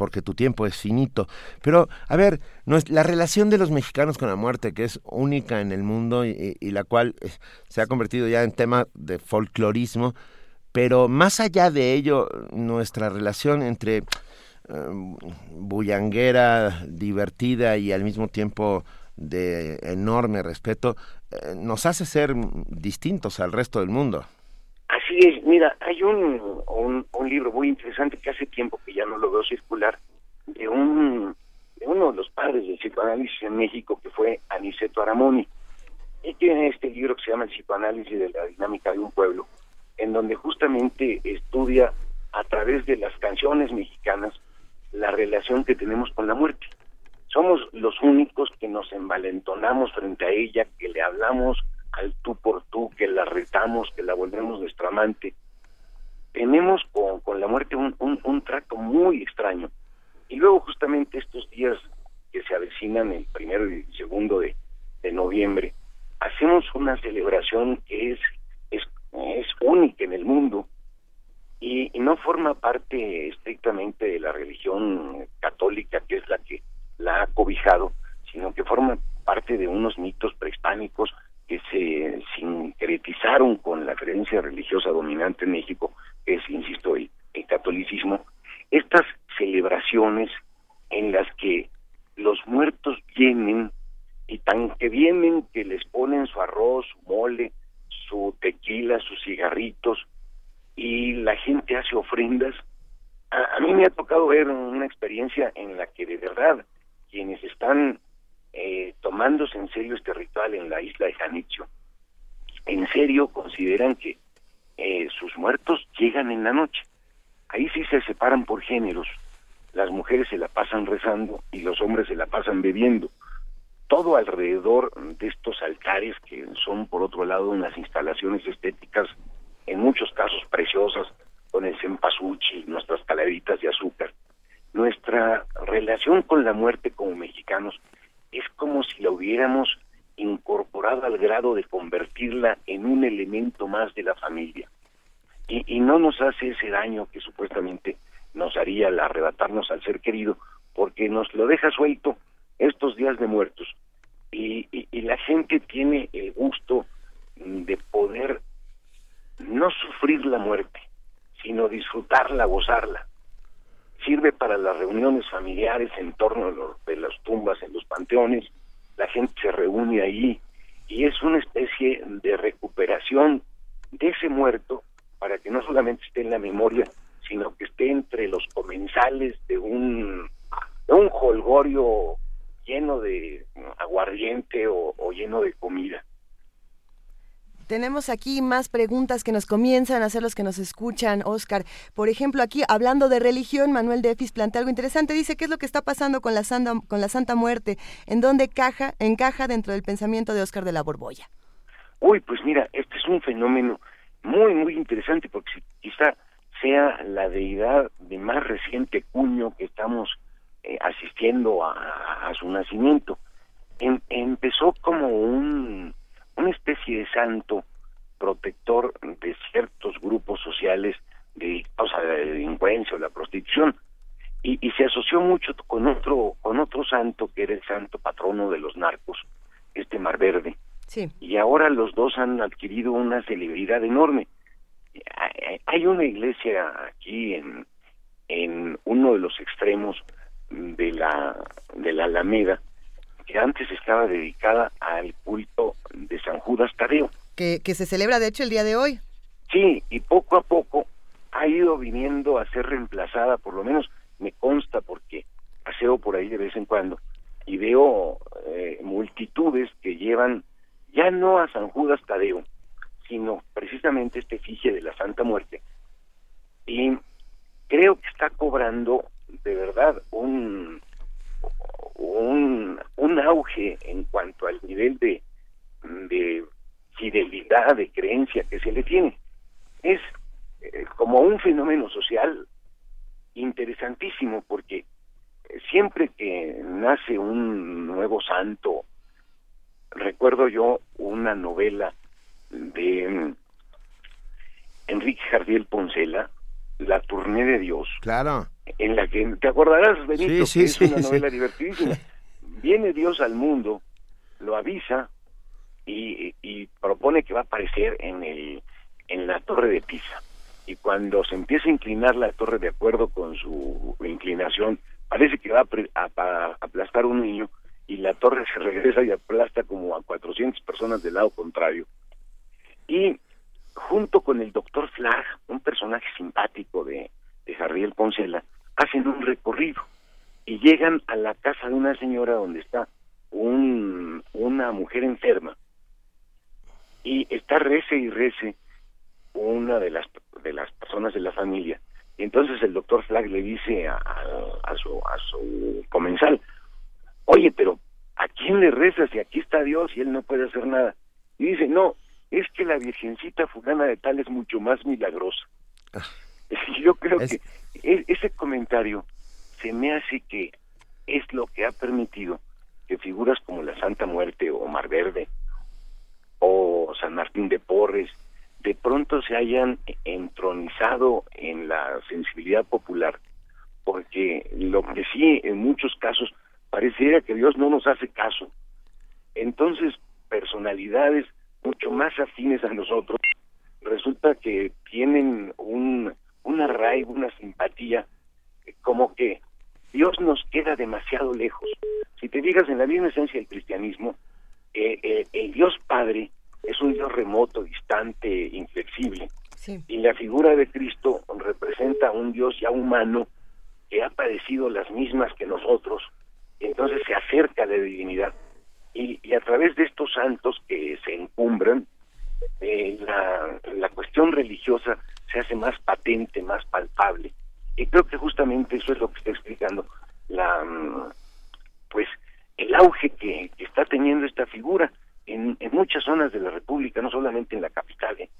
porque tu tiempo es finito. Pero, a ver, no es, la relación de los mexicanos con la muerte, que es única en el mundo y, la cual eh, se ha convertido ya en tema de folclorismo, pero más allá de ello, nuestra relación entre eh, bullanguera, divertida y al mismo tiempo de enorme respeto, eh, nos hace ser distintos al resto del mundo. Así es, mira, hay un, un, libro muy interesante que hace tiempo que ya no lo veo circular, de, un, de uno de los padres del psicoanálisis en México, que fue Aniceto Aramoni. Y tiene este libro que se llama El psicoanálisis de la dinámica de un pueblo, en donde justamente estudia a través de las canciones mexicanas la relación que tenemos con la muerte. somos los únicos que nos envalentonamos frente a ella, que le hablamos al tú por tú, que la retamos, que la volvemos nuestra amante. Tenemos con, con la muerte un, un, trato muy extraño. Y luego justamente estos días que se avecinan, el primero y segundo de, de noviembre, hacemos una celebración que es, es, es única en el mundo y, no forma parte estrictamente de la religión católica, que es la que la ha cobijado, sino que forma parte de unos mitos prehispánicos que se sincretizaron con la creencia religiosa dominante en México, que es, insisto, el, catolicismo. Estas celebraciones en las que los muertos vienen y tan que vienen que les ponen su arroz, su mole, su tequila, sus cigarritos, y la gente hace ofrendas. A, mí me ha tocado ver una experiencia en la que de verdad quienes están eh, tomándose en serio este ritual en la isla de Janitzio, en serio consideran que eh, sus muertos llegan en la noche. Ahí sí se separan por géneros. Las mujeres se la pasan rezando y los hombres se la pasan bebiendo. Todo alrededor de estos altares que son por otro lado unas instalaciones estéticas en muchos casos preciosas, con el cempasúchil, nuestras calaveritas de azúcar. Nuestra relación con la muerte como mexicanos es como si la hubiéramos incorporado al grado de convertirla en un elemento más de la familia. Y, no nos hace ese daño que supuestamente nos haría al arrebatarnos al ser querido, porque nos lo deja suelto estos días de muertos. y la gente tiene el gusto de poder no sufrir la muerte, sino disfrutarla, gozarla. Sirve para las reuniones familiares en torno de las tumbas en los panteones, la gente se reúne ahí y es una especie de recuperación de ese muerto para que no solamente esté en la memoria, sino que esté entre los comensales de un, de un holgorio lleno de aguardiente o lleno de comida. Tenemos aquí más preguntas que nos comienzan a hacer los que nos escuchan, Oscar. Por ejemplo, aquí hablando de religión, Manuel Defis plantea algo interesante. Dice, ¿qué es lo que está pasando con la Santa, con la Santa Muerte? ¿En dónde caja, encaja dentro del pensamiento de Oscar de la Borbolla? Uy, pues mira, este es un fenómeno muy, muy interesante porque quizá sea la deidad de más reciente cuño que estamos eh, asistiendo a, su nacimiento. Em, empezó como un una especie de santo protector de ciertos grupos sociales de causa de la delincuencia o la prostitución. Y, se asoció mucho con otro con otro santo que era el santo patrono de los narcos este Mar Verde. Sí. y ahora los dos han adquirido una celebridad enorme. Hay una iglesia aquí en en uno de los extremos de la de la Alameda que antes estaba dedicada al culto de San Judas Tadeo. Que, que se celebra de hecho el día de hoy. Sí, y poco a poco ha ido viniendo a ser reemplazada, por lo menos me consta porque paseo por ahí de vez en cuando y veo eh, multitudes que llevan ya no a San Judas Tadeo, sino precisamente este efigie de la Santa Muerte. Y creo que está cobrando de verdad un, un, un auge en cuanto al nivel de, de fidelidad, de creencia que se le tiene. Es eh, como un fenómeno social interesantísimo porque siempre que nace un nuevo santo, recuerdo yo una novela de mm, Enrique Jardiel Poncela, La Tournée de Dios. Claro en la que te acordarás, Benito, que es una novela divertidísima. Viene Dios al mundo, lo avisa y, propone que va a aparecer en el en la torre de Pisa. Y cuando se empieza a inclinar la torre de acuerdo con su inclinación, parece que va a, aplastar un niño y la torre se regresa y aplasta como a 400 personas del lado contrario. Y junto con el doctor Flag, un personaje simpático de, de Jarriel Poncela, hacen un recorrido y llegan a la casa de una señora donde está un, una mujer enferma y está rece y rece una de las de las personas de la familia entonces el doctor Flag le dice a, su a su comensal oye, pero ¿a quién le rezas? Y aquí está Dios y él no puede hacer nada. Y dice, no, es que la Virgencita fulana de tal es mucho más milagrosa. Yo creo que e, ese comentario se me hace que es lo que ha permitido que figuras como la Santa Muerte o Mar Verde o San Martín de Porres de pronto se hayan entronizado en la sensibilidad popular, porque lo que sí en muchos casos pareciera que Dios no nos hace caso. Entonces, personalidades mucho más afines a nosotros, resulta que tienen un, un arraigo, una simpatía, como que Dios nos queda demasiado lejos. Si te digas en la misma esencia del cristianismo, eh, eh, el Dios Padre es un Dios remoto, distante, inflexible. Y la figura de Cristo representa a un Dios ya humano que ha padecido las mismas que nosotros, entonces se acerca a la divinidad. Y, a través de estos santos que se encumbran, eh, la, la cuestión religiosa se hace más patente, más palpable. Y creo que justamente eso es lo que está explicando la mm, pues el auge que, está teniendo esta figura en, en, muchas zonas de la República, no solamente en la capital. ¿eh?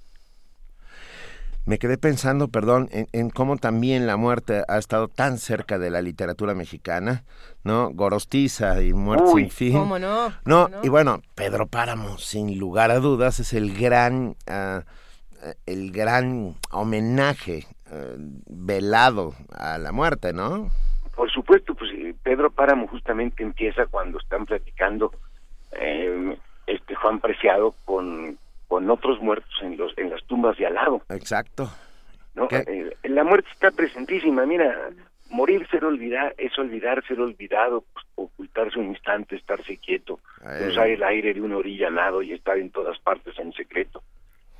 Me quedé pensando, perdón, en, cómo también la muerte ha estado tan cerca de la literatura mexicana, ¿no? Gorostiza y Muerte sin fin. ¿Cómo no? no? y bueno, Pedro Páramo, sin lugar a dudas, es el gran, uh, el gran homenaje uh, velado a la muerte, ¿no? Por supuesto, pues eh, Pedro Páramo justamente empieza cuando están platicando eh, este Juan Preciado con, con otros muertos en los en las tumbas de al lado. Exacto. ¿no? Eh, la muerte está presentísima, mira, morir ser olvidar es olvidar ser olvidado, pues, ocultarse un instante, estarse quieto, usar el aire de una orilla al lado y estar en todas partes en secreto.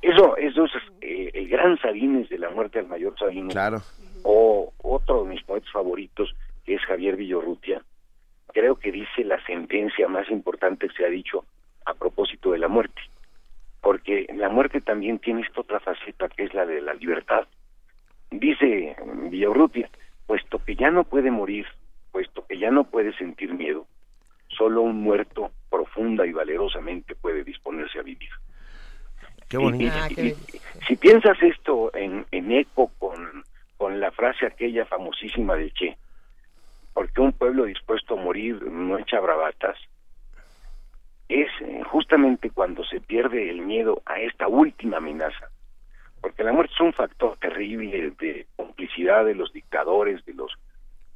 Eso, eso es eh, el gran Sabines de la muerte del mayor Sabines. Claro. O otro de mis poetas favoritos, que es Javier Villorrutia, creo que dice la sentencia más importante que se ha dicho a propósito de la muerte. Porque la muerte también tiene esta otra faceta que es la de la libertad. Dice Villorrutia, puesto que ya no puede morir, puesto que ya no puede sentir miedo, solo un muerto profunda y valerosamente puede disponerse a vivir. Qué bonito. Ah, si piensas esto en, en eco con, con la frase aquella famosísima de Che, porque un pueblo dispuesto a morir no echa bravatas, es eh, justamente cuando se pierde el miedo a esta última amenaza, porque la muerte es un factor terrible de complicidad de los dictadores, de los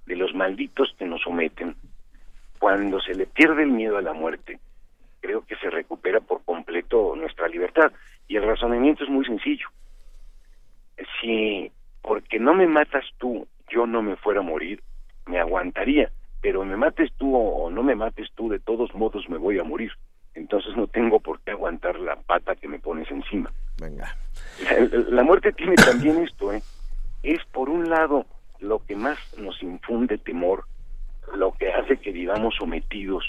de los malditos que nos someten. Cuando se le pierde el miedo a la muerte, creo que se recupera por completo nuestra libertad. Y el razonamiento es muy sencillo. Si porque no me matas tú, yo no me fuera a morir, me aguantaría, pero me mates tú o no me mates tú, de todos modos me voy a morir. Entonces no tengo por qué aguantar la pata que me pones encima. Venga. La, muerte tiene también esto, ¿eh? Es por un lado lo que más nos infunde temor, lo que hace que vivamos sometidos,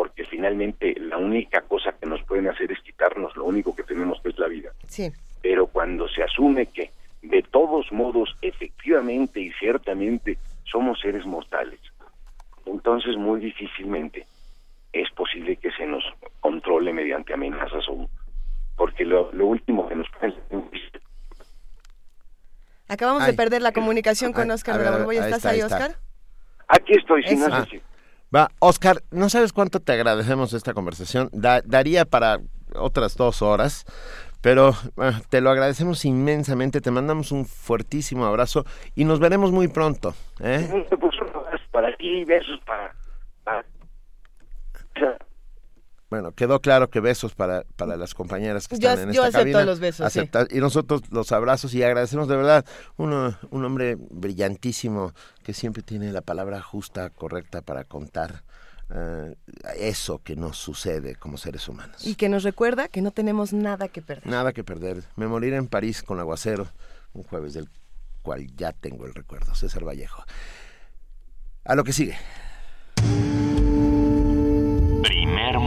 porque finalmente la única cosa que nos pueden hacer es quitarnos lo único que tenemos que es la vida. Sí. Pero cuando se asume que de todos modos, efectivamente y ciertamente somos seres mortales. Entonces, muy difícilmente es posible que se nos controle mediante amenazas o porque lo, último que nos pueden Acabamos de perder la comunicación con Oscar de la Borbolla. ¿Estás ahí, Oscar? Aquí estoy, sin Va, Oscar, no sabes cuánto te agradecemos esta conversación. daría para otras dos horas, pero te lo agradecemos inmensamente, te mandamos un fuertísimo abrazo y nos veremos muy pronto. ¿eh? Para ti, besos para... Bueno, quedó claro que besos para, para las compañeras que están en esta acepto cabina. los besos, Y nosotros los abrazos y agradecemos de verdad uno, un hombre brillantísimo que siempre tiene la palabra justa, correcta para contar eh, eso que nos sucede como seres humanos. Y que nos recuerda que no tenemos nada que perder. Nada que perder. Me moriré en París con aguacero, un jueves del cual ya tengo el recuerdo. César Vallejo. A lo que sigue.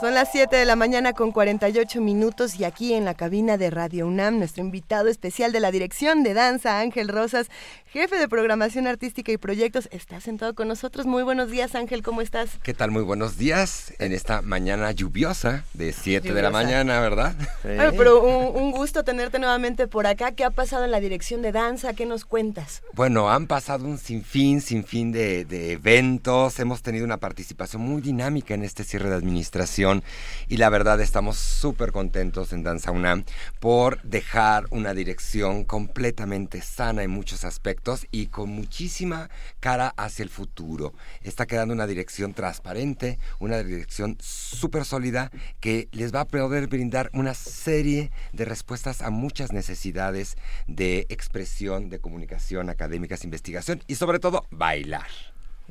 Son las 7 de la mañana con 48 minutos y aquí en la cabina de Radio UNAM, nuestro invitado especial de la Dirección de Danza, Ángel Rosas, jefe de programación artística y proyectos, está sentado con nosotros. Muy buenos días, Ángel, ¿cómo estás? ¿Qué tal? Muy buenos días en esta mañana lluviosa de 7 de la mañana, ¿verdad? pero un, gusto tenerte nuevamente por acá. ¿Qué ha pasado en la Dirección de Danza? ¿Qué nos cuentas? Bueno, han pasado un sinfín, sinfín de, de eventos. Hemos tenido una participación muy dinámica en este cierre de administración y la verdad estamos súper contentos en Danza UNAM por dejar una dirección completamente sana en muchos aspectos y con muchísima cara hacia el futuro. Está quedando una dirección transparente, una dirección súper sólida que les va a poder brindar una serie de respuestas a muchas necesidades de expresión, de comunicación, académicas, investigación y sobre todo bailar.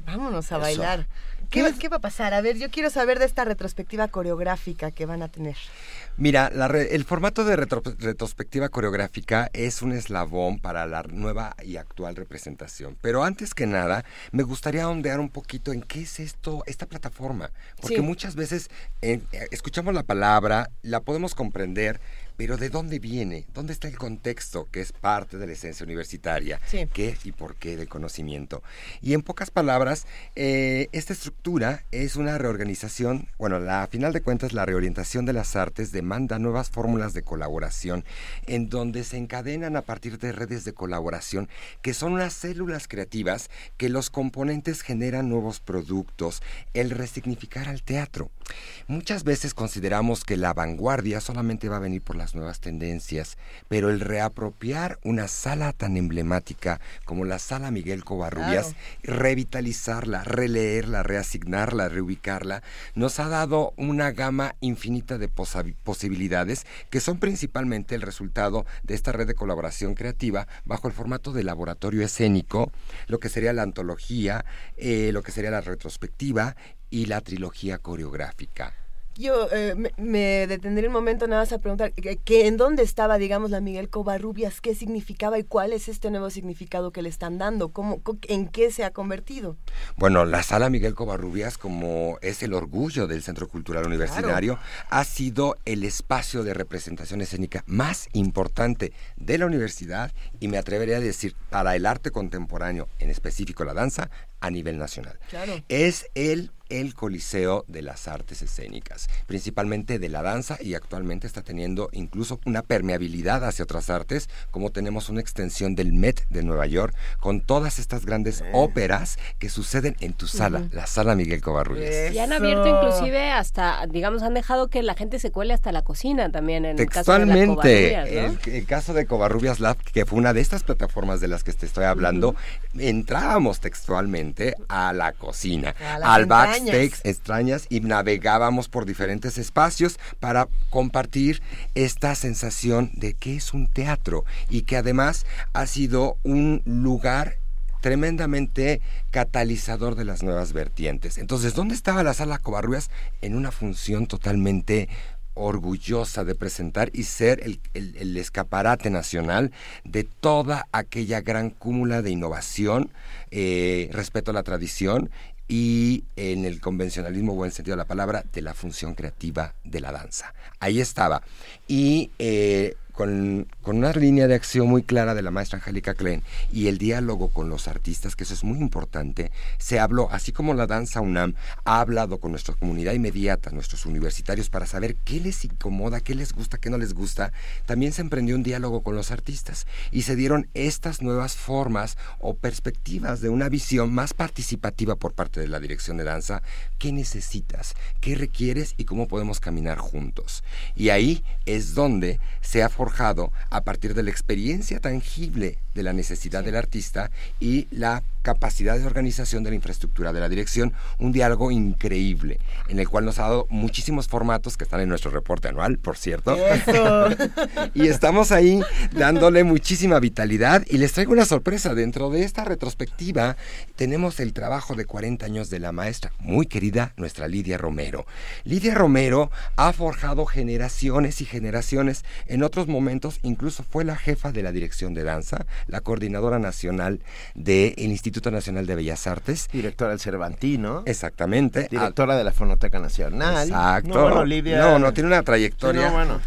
Vámonos a bailar. ¿Qué, va a pasar? A ver, yo quiero saber de esta retrospectiva coreográfica que van a tener. Mira, el formato de retrospectiva coreográfica es un eslabón para la nueva y actual representación. Pero antes que nada, me gustaría ondear un poquito en qué es esto, esta plataforma. Porque muchas veces eh, escuchamos la palabra, la podemos comprender, pero ¿de dónde viene? ¿Dónde está el contexto que es parte de la esencia universitaria? ¿Qué y por qué del conocimiento? Y en pocas palabras, eh, esta estructura es una reorganización, bueno, la, a final de cuentas la reorientación de las artes demanda nuevas fórmulas de colaboración en donde se encadenan a partir de redes de colaboración que son unas células creativas que los componentes generan nuevos productos, el resignificar al teatro. Muchas veces consideramos que la vanguardia solamente va a venir por las nuevas tendencias, pero el reapropiar una sala tan emblemática como la sala Miguel Covarrubias, revitalizarla, releerla, reasignarla, reubicarla, nos ha dado una gama infinita de posibilidades que son principalmente el resultado de esta red de colaboración creativa bajo el formato de laboratorio escénico, lo que sería la antología, eh, lo que sería la retrospectiva y la trilogía coreográfica yo eh, me, detendré un momento nada más a preguntar que, en dónde estaba, digamos, la Miguel Covarrubias, qué significaba y cuál es este nuevo significado que le están dando, cómo, en qué se ha convertido. Bueno, la sala Miguel Covarrubias, como es el orgullo del Centro Cultural Universitario, ha sido el espacio de representación escénica más importante de la universidad y me atrevería a decir para el arte contemporáneo, en específico la danza, a nivel nacional. Es el el Coliseo de las Artes Escénicas, principalmente de la danza y actualmente está teniendo incluso una permeabilidad hacia otras artes, como tenemos una extensión del Met de Nueva York con todas estas grandes óperas que suceden en tu sala, la sala Miguel Covarrubias. Y han abierto inclusive hasta, digamos, han dejado que la gente se cuele hasta la cocina también en el caso de la el, caso de Covarrubias Lab, que fue una de estas plataformas de las que te estoy hablando, entrábamos textualmente a la cocina, al backstage extrañas y navegábamos por diferentes espacios para compartir esta sensación de que es un teatro y que además ha sido un lugar tremendamente catalizador de las nuevas vertientes. Entonces, ¿dónde estaba la sala Covarrubias? En una función totalmente orgullosa de presentar y ser el, escaparate nacional de toda aquella gran cúmula de innovación, eh, respeto a la tradición y en el convencionalismo, buen sentido de la palabra, de la función creativa de la danza. Ahí estaba. Y eh, con, una línea de acción muy clara de la maestra Angélica Klein y el diálogo con los artistas, que eso es muy importante, se habló, así como la danza UNAM ha hablado con nuestra comunidad inmediata, nuestros universitarios, para saber qué les incomoda, qué les gusta, qué no les gusta, también se emprendió un diálogo con los artistas y se dieron estas nuevas formas o perspectivas de una visión más participativa por parte de la dirección de danza. ¿Qué necesitas? ¿Qué requieres? ¿Y cómo podemos caminar juntos? Y ahí es donde se ha formado a partir de la experiencia tangible de la necesidad del artista y la capacidad de organización de la infraestructura de la dirección, un diálogo increíble, en el cual nos ha dado muchísimos formatos que están en nuestro reporte anual, por cierto. y estamos ahí dándole muchísima vitalidad y les traigo una sorpresa. Dentro de esta retrospectiva tenemos el trabajo de 40 años de la maestra, muy querida, nuestra Lidia Romero. Lidia Romero ha forjado generaciones y generaciones en otros momentos momentos incluso fue la jefa de la dirección de danza, la coordinadora nacional del Instituto Nacional de Bellas Artes. Directora del Cervantino. Exactamente. Directora de la Fonoteca Nacional. Exacto. No, no, no, tiene una trayectoria. bueno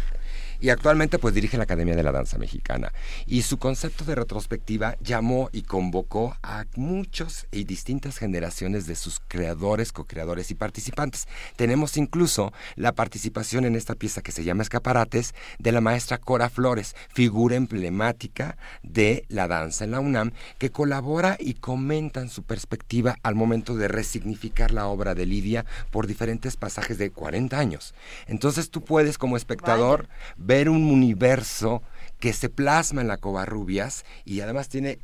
y actualmente pues dirige la Academia de la Danza Mexicana. Y su concepto de retrospectiva llamó y convocó a muchos y distintas generaciones de sus creadores, co-creadores y participantes. Tenemos incluso la participación en esta pieza que se llama Escaparates de la maestra Cora Flores, figura emblemática de la danza en la UNAM, que colabora y comenta en su perspectiva al momento de resignificar la obra de Lidia por diferentes pasajes de 40 años. Entonces tú puedes como espectador ver ver un universo que se plasma en la Covarrubias y además tiene,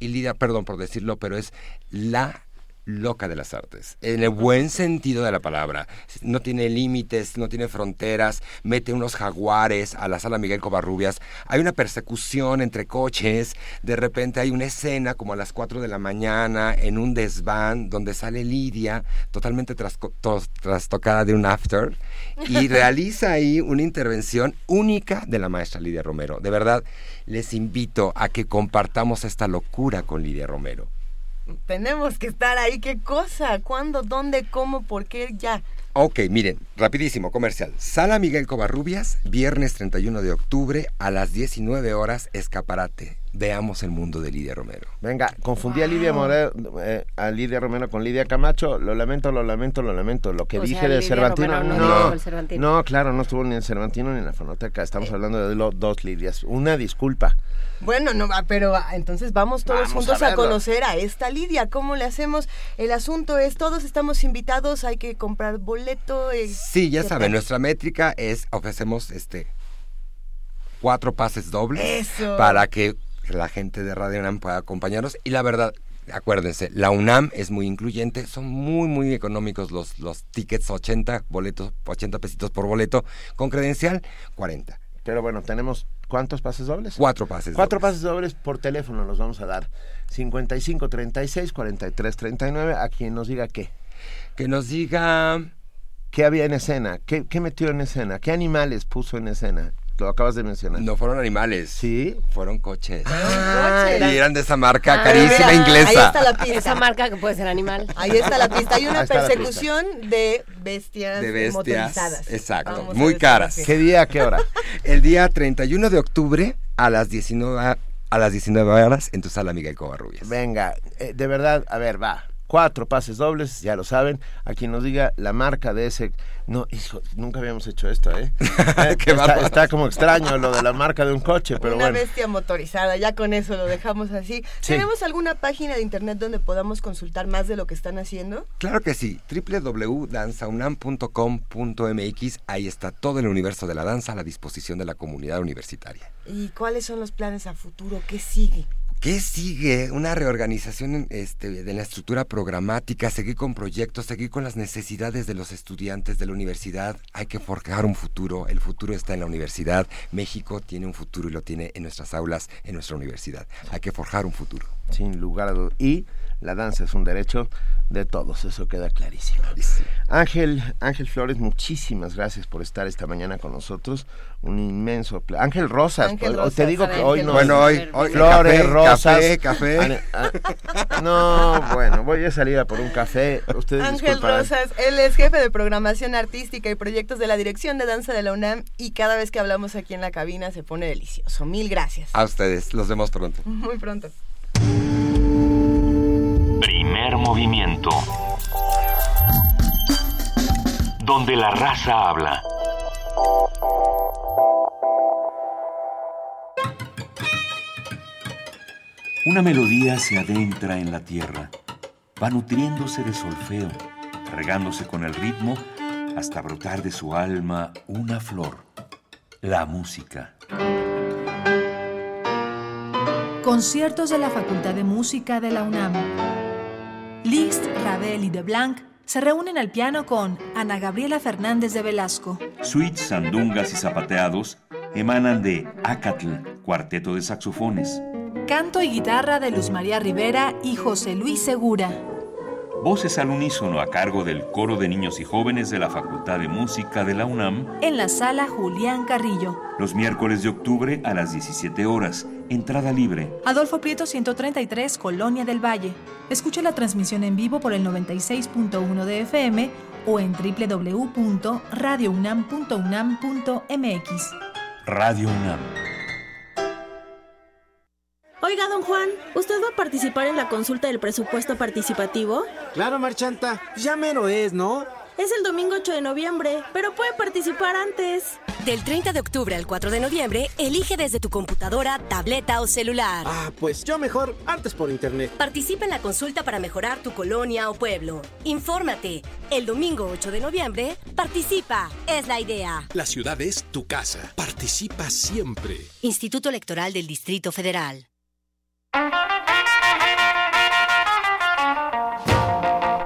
y Lidia, perdón por decirlo, pero es la loca de las artes, en el buen sentido de la palabra. No tiene límites, no tiene fronteras, mete unos jaguares a la sala Miguel Covarrubias. Hay una persecución entre coches, de repente hay una escena como a las 4 de la mañana en un desván donde sale Lidia totalmente trastocada de un after y realiza ahí una intervención única de la maestra Lidia Romero. De verdad, les invito a que compartamos esta locura con Lidia Romero tenemos que estar ahí. ¿Qué cosa? ¿Cuándo? ¿Dónde? ¿Cómo? ¿Por qué? Ya. Ok, miren, rapidísimo, comercial. Sala Miguel Covarrubias, viernes 31 de octubre a las 19 horas, escaparate. Veamos el mundo de Lidia Romero. Venga, confundí a Lidia, eh, a Lidia Romero con Lidia Camacho. Lo lamento, lo lamento, lo lamento. Lo que dije de Cervantino. no, no, claro, no estuvo ni en Cervantino ni en la fonoteca. Estamos eh. hablando de dos Lidias. Una disculpa. Bueno, no, pero ah, entonces vamos todos juntos a, conocer a esta Lidia. ¿Cómo le hacemos? El asunto es, todos estamos invitados, hay que comprar boleto. Eh, sí, ya saben, nuestra métrica es, ofrecemos este cuatro pases dobles para que la gente de Radio UNAM pueda acompañarnos. Y la verdad, acuérdense, la UNAM es muy incluyente, son muy, muy económicos los, los tickets, 80 boletos, 80 pesitos por boleto, con credencial, 40. Pero bueno, tenemos ¿Cuántos pases dobles? Cuatro pases Cuatro pases dobles por teléfono los vamos a dar. 55 36 43 39. A quien nos diga qué. Que nos diga. ¿Qué había en escena? ¿Qué, ¿Qué metió en escena? ¿Qué animales puso en escena? Lo acabas de mencionar. No fueron animales. Sí. Fueron coches. Ah, y eran de esa marca ah, carísima inglesa. Ahí está la pista. Esa marca que puede ser animal. Ahí está la pista. Hay una persecución de bestias, de bestias motorizadas. Exacto. muy caras. ¿Qué día, qué hora? El día 31 de octubre a las 19 a las 19 horas en tu sala Miguel Covarrubias. Venga, eh, de verdad, a ver, va cuatro pases dobles, ya lo saben. A quien nos diga la marca de ese. No, hijo, nunca habíamos hecho esto, ¿eh? está, como extraño lo de la marca de un coche, pero Una bueno. bestia motorizada, ya con eso lo dejamos así. ¿Tenemos alguna página de internet donde podamos consultar más de lo que están haciendo? Claro que sí, www.danzaunam.com.mx. Ahí está todo el universo de la danza a la disposición de la comunidad universitaria. ¿Y cuáles son los planes a futuro? ¿Qué sigue? ¿Qué sigue? Una reorganización este, de la estructura programática, seguir con proyectos, seguir con las necesidades de los estudiantes de la universidad. Hay que forjar un futuro. El futuro está en la universidad. México tiene un futuro y lo tiene en nuestras aulas, en nuestra universidad. Hay que forjar un futuro. Sin lugar a dudas. Y la danza es un derecho de todos, eso queda clarísimo. Ángel, Ángel Flores, muchísimas gracias por estar esta mañana con nosotros. Un inmenso Ángel Rosas, te digo que hoy no. Bueno, hoy, Flores, Rosas. Café, café. no, bueno, voy a salir a por un café. Ustedes Ángel Rosas, él es jefe de programación artística y proyectos de la Dirección de Danza de la UNAM y cada vez que hablamos aquí en la cabina se pone delicioso. Mil gracias. A ustedes, los vemos pronto. Muy pronto. Primer movimiento. Donde la raza habla. Una melodía se adentra en la tierra, va nutriéndose de solfeo, regándose con el ritmo hasta brotar de su alma una flor, la música. Conciertos de la Facultad de Música de la UNAM. Liszt, Ravel y De Blanc se reúnen al piano con Ana Gabriela Fernández de Velasco. Suites, sandungas y zapateados emanan de Acatl, cuarteto de saxofones. Canto y guitarra de Luz María Rivera y José Luis Segura. Voces al unísono a cargo del coro de niños y jóvenes de la Facultad de Música de la UNAM. En la sala Julián Carrillo. Los miércoles de octubre a las 17 horas. Entrada libre. Adolfo Prieto 133, Colonia del Valle. Escuche la transmisión en vivo por el 96.1 de FM o en www.radiounam.unam.mx. Radio UNAM. Oiga, don Juan, ¿usted va a participar en la consulta del presupuesto participativo? Claro, Marchanta, ya mero es, ¿no? Es el domingo 8 de noviembre, pero puede participar antes. Del 30 de octubre al 4 de noviembre, elige desde tu computadora, tableta o celular. Ah, pues yo mejor antes por internet. Participa en la consulta para mejorar tu colonia o pueblo. Infórmate. El domingo 8 de noviembre, participa. Es la idea. La ciudad es tu casa. Participa siempre. Instituto Electoral del Distrito Federal.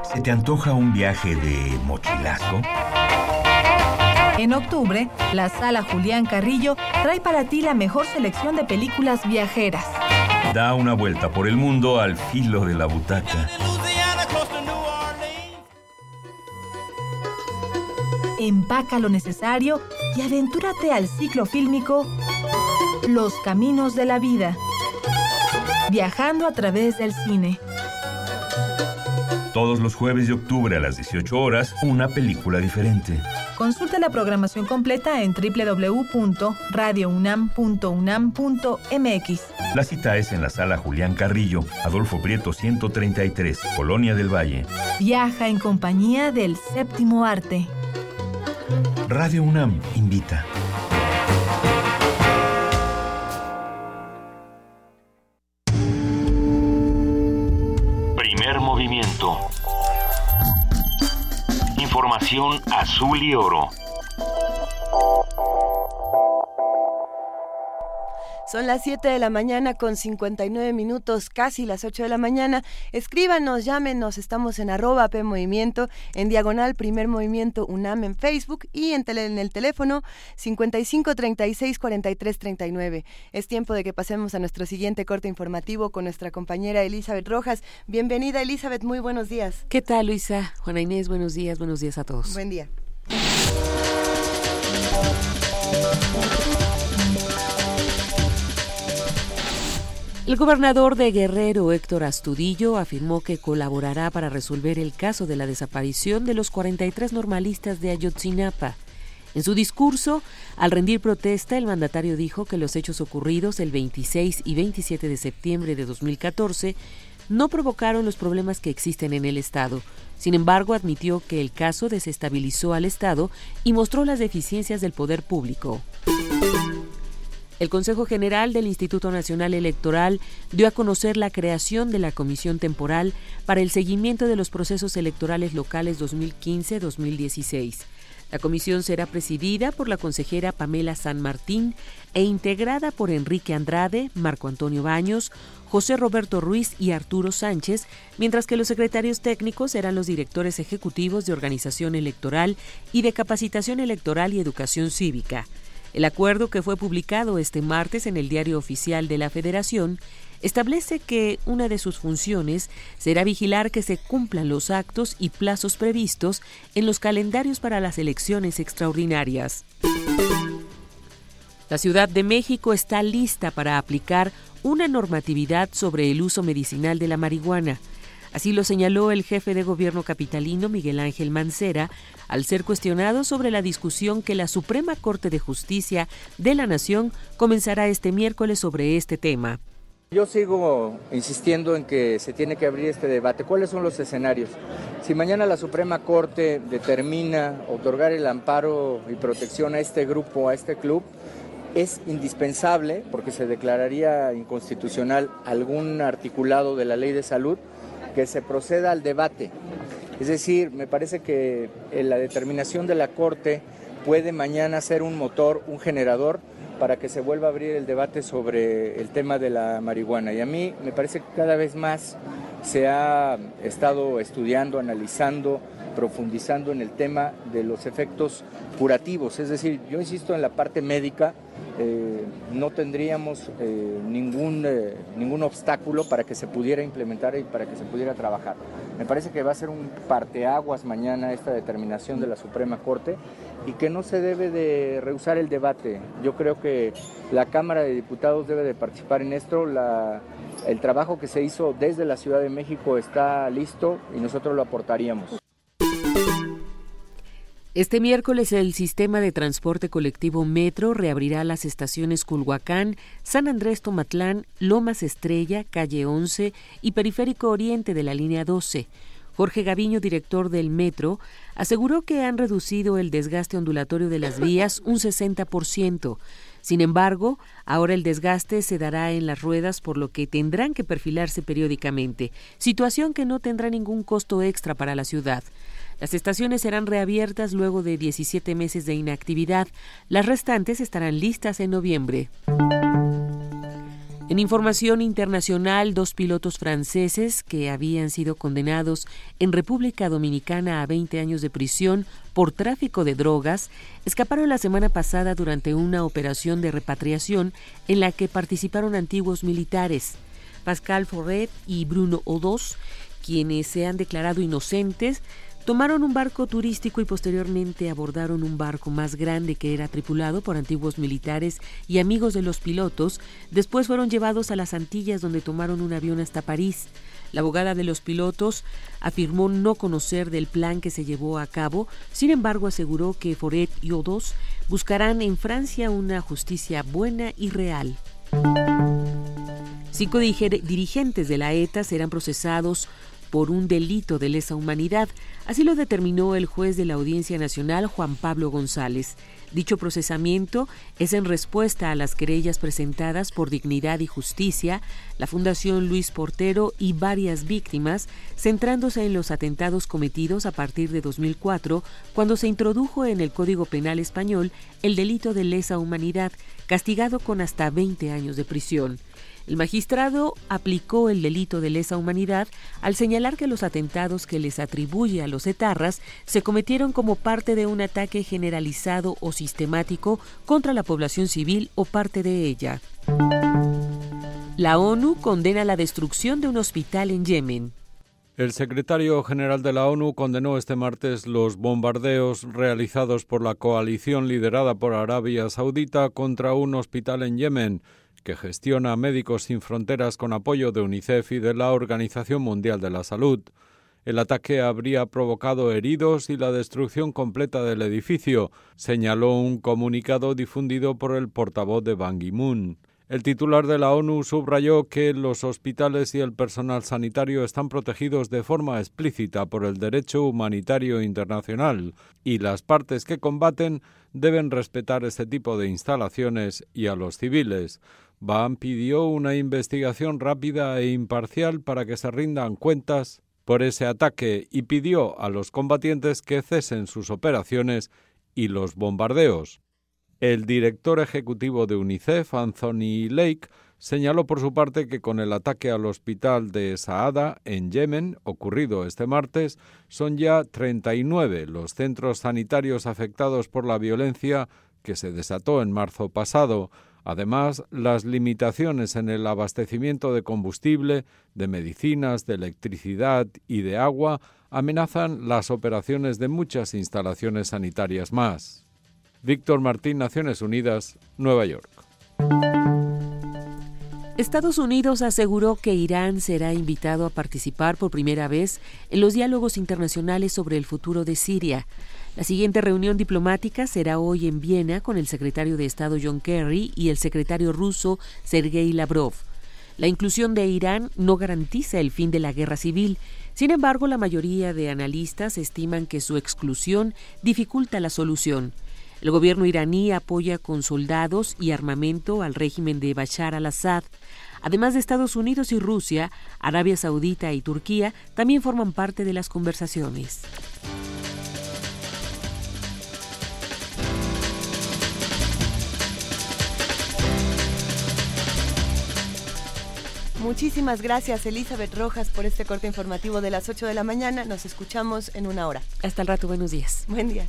¿Se te antoja un viaje de mochilazo? En octubre, la sala Julián Carrillo trae para ti la mejor selección de películas viajeras. Da una vuelta por el mundo al filo de la butaca. Empaca lo necesario y aventúrate al ciclo fílmico Los Caminos de la Vida Viajando a través del cine. Todos los jueves de octubre a las 18 horas, una película diferente. Consulta la programación completa en www.radiounam.unam.mx. La cita es en la sala Julián Carrillo, Adolfo Prieto 133, Colonia del Valle. Viaja en compañía del séptimo arte. Radio UNAM invita. Azul y oro. Son las 7 de la mañana con 59 minutos, casi las 8 de la mañana. Escríbanos, llámenos, estamos en arroba P Movimiento, en diagonal Primer Movimiento UNAM en Facebook y en, en el teléfono 55 36 43 39. Es tiempo de que pasemos a nuestro siguiente corte informativo con nuestra compañera Elizabeth Rojas. Bienvenida Elizabeth, muy buenos días. ¿Qué tal Luisa? Juana Inés, buenos días, buenos días a todos. Buen día. El gobernador de Guerrero, Héctor Astudillo, afirmó que colaborará para resolver el caso de la desaparición de los 43 normalistas de Ayotzinapa. En su discurso, al rendir protesta, el mandatario dijo que los hechos ocurridos el 26 y 27 de septiembre de 2014 no provocaron los problemas que existen en el Estado. Sin embargo, admitió que el caso desestabilizó al Estado y mostró las deficiencias del poder público. El Consejo General del Instituto Nacional Electoral dio a conocer la creación de la Comisión Temporal para el seguimiento de los procesos electorales locales 2015-2016. La comisión será presidida por la consejera Pamela San Martín e integrada por Enrique Andrade, Marco Antonio Baños, José Roberto Ruiz y Arturo Sánchez, mientras que los secretarios técnicos serán los directores ejecutivos de organización electoral y de capacitación electoral y educación cívica. El acuerdo que fue publicado este martes en el Diario Oficial de la Federación establece que una de sus funciones será vigilar que se cumplan los actos y plazos previstos en los calendarios para las elecciones extraordinarias. La Ciudad de México está lista para aplicar una normatividad sobre el uso medicinal de la marihuana. Así lo señaló el jefe de gobierno capitalino Miguel Ángel Mancera al ser cuestionado sobre la discusión que la Suprema Corte de Justicia de la Nación comenzará este miércoles sobre este tema. Yo sigo insistiendo en que se tiene que abrir este debate. ¿Cuáles son los escenarios? Si mañana la Suprema Corte determina otorgar el amparo y protección a este grupo, a este club, es indispensable, porque se declararía inconstitucional algún articulado de la ley de salud, que se proceda al debate. Es decir, me parece que eh, la determinación de la Corte puede mañana ser un motor, un generador para que se vuelva a abrir el debate sobre el tema de la marihuana. Y a mí me parece que cada vez más se ha estado estudiando, analizando, profundizando en el tema de los efectos curativos. Es decir, yo insisto en la parte médica, eh, no tendríamos eh, ningún, eh, ningún obstáculo para que se pudiera implementar y para que se pudiera trabajar. Me parece que va a ser un parteaguas mañana esta determinación de la Suprema Corte y que no se debe de rehusar el debate. Yo creo que la Cámara de Diputados debe de participar en esto. el trabajo que se hizo desde la Ciudad de México está listo y nosotros lo aportaríamos. Este miércoles el sistema de transporte colectivo Metro reabrirá las estaciones Culhuacán, San Andrés Tomatlán, Lomas Estrella, Calle 11 y Periférico Oriente de la línea 12. Jorge Gaviño, director del Metro, aseguró que han reducido el desgaste ondulatorio de las vías un 60%. Sin embargo, ahora el desgaste se dará en las ruedas por lo que tendrán que perfilarse periódicamente, situación que no tendrá ningún costo extra para la ciudad. Las estaciones serán reabiertas luego de 17 meses de inactividad. Las restantes estarán listas en noviembre. En información internacional, dos pilotos franceses que habían sido condenados en República Dominicana a 20 años de prisión por tráfico de drogas escaparon la semana pasada durante una operación de repatriación en la que participaron antiguos militares. Pascal Forret y Bruno Odos, quienes se han declarado inocentes, Tomaron un barco turístico y posteriormente abordaron un barco más grande que era tripulado por antiguos militares y amigos de los pilotos. Después fueron llevados a las Antillas donde tomaron un avión hasta París. La abogada de los pilotos afirmó no conocer del plan que se llevó a cabo, sin embargo aseguró que Foret y Odos buscarán en Francia una justicia buena y real. Cinco dirigentes de la ETA serán procesados por un delito de lesa humanidad. Así lo determinó el juez de la Audiencia Nacional, Juan Pablo González. Dicho procesamiento es en respuesta a las querellas presentadas por Dignidad y Justicia, la Fundación Luis Portero y varias víctimas, centrándose en los atentados cometidos a partir de 2004, cuando se introdujo en el Código Penal español el delito de lesa humanidad, castigado con hasta 20 años de prisión. El magistrado aplicó el delito de lesa humanidad al señalar que los atentados que les atribuye a los etarras se cometieron como parte de un ataque generalizado o sistemático contra la población civil o parte de ella. La ONU condena la destrucción de un hospital en Yemen. El secretario general de la ONU condenó este martes los bombardeos realizados por la coalición liderada por Arabia Saudita contra un hospital en Yemen que gestiona Médicos Sin Fronteras con apoyo de UNICEF y de la Organización Mundial de la Salud. El ataque habría provocado heridos y la destrucción completa del edificio, señaló un comunicado difundido por el portavoz de Ban Ki-moon. El titular de la ONU subrayó que los hospitales y el personal sanitario están protegidos de forma explícita por el derecho humanitario internacional y las partes que combaten deben respetar este tipo de instalaciones y a los civiles. Ban pidió una investigación rápida e imparcial para que se rindan cuentas por ese ataque y pidió a los combatientes que cesen sus operaciones y los bombardeos. El director ejecutivo de UNICEF, Anthony Lake, señaló por su parte que con el ataque al hospital de Saada, en Yemen, ocurrido este martes, son ya 39 los centros sanitarios afectados por la violencia que se desató en marzo pasado, Además, las limitaciones en el abastecimiento de combustible, de medicinas, de electricidad y de agua amenazan las operaciones de muchas instalaciones sanitarias más. Víctor Martín, Naciones Unidas, Nueva York. Estados Unidos aseguró que Irán será invitado a participar por primera vez en los diálogos internacionales sobre el futuro de Siria. La siguiente reunión diplomática será hoy en Viena con el secretario de Estado John Kerry y el secretario ruso Sergei Lavrov. La inclusión de Irán no garantiza el fin de la guerra civil. Sin embargo, la mayoría de analistas estiman que su exclusión dificulta la solución. El gobierno iraní apoya con soldados y armamento al régimen de Bashar al-Assad. Además de Estados Unidos y Rusia, Arabia Saudita y Turquía también forman parte de las conversaciones. Muchísimas gracias Elizabeth Rojas por este corte informativo de las 8 de la mañana. Nos escuchamos en una hora. Hasta el rato, buenos días. Buen día.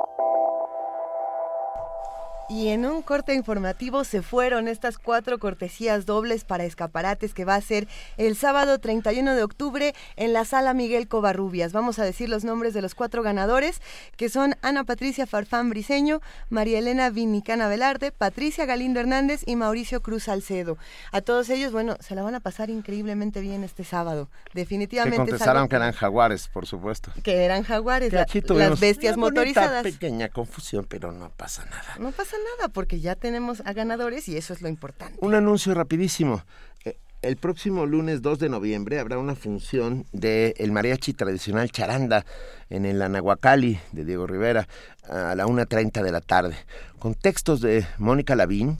Y en un corte informativo se fueron estas cuatro cortesías dobles para escaparates que va a ser el sábado 31 de octubre en la sala Miguel Covarrubias. Vamos a decir los nombres de los cuatro ganadores, que son Ana Patricia Farfán Briseño, María Elena Vinicana Velarde, Patricia Galindo Hernández y Mauricio Cruz Salcedo. A todos ellos, bueno, se la van a pasar increíblemente bien este sábado. Definitivamente. Que contestaron que eran jaguares, por supuesto. Que eran jaguares, las bestias motorizadas. pequeña confusión, pero no pasa nada. No pasa nada, porque ya tenemos a ganadores y eso es lo importante. Un anuncio rapidísimo. Eh, el próximo lunes 2 de noviembre habrá una función del el mariachi tradicional charanda en el Anahuacali de Diego Rivera a la 1.30 de la tarde, con textos de Mónica Lavín,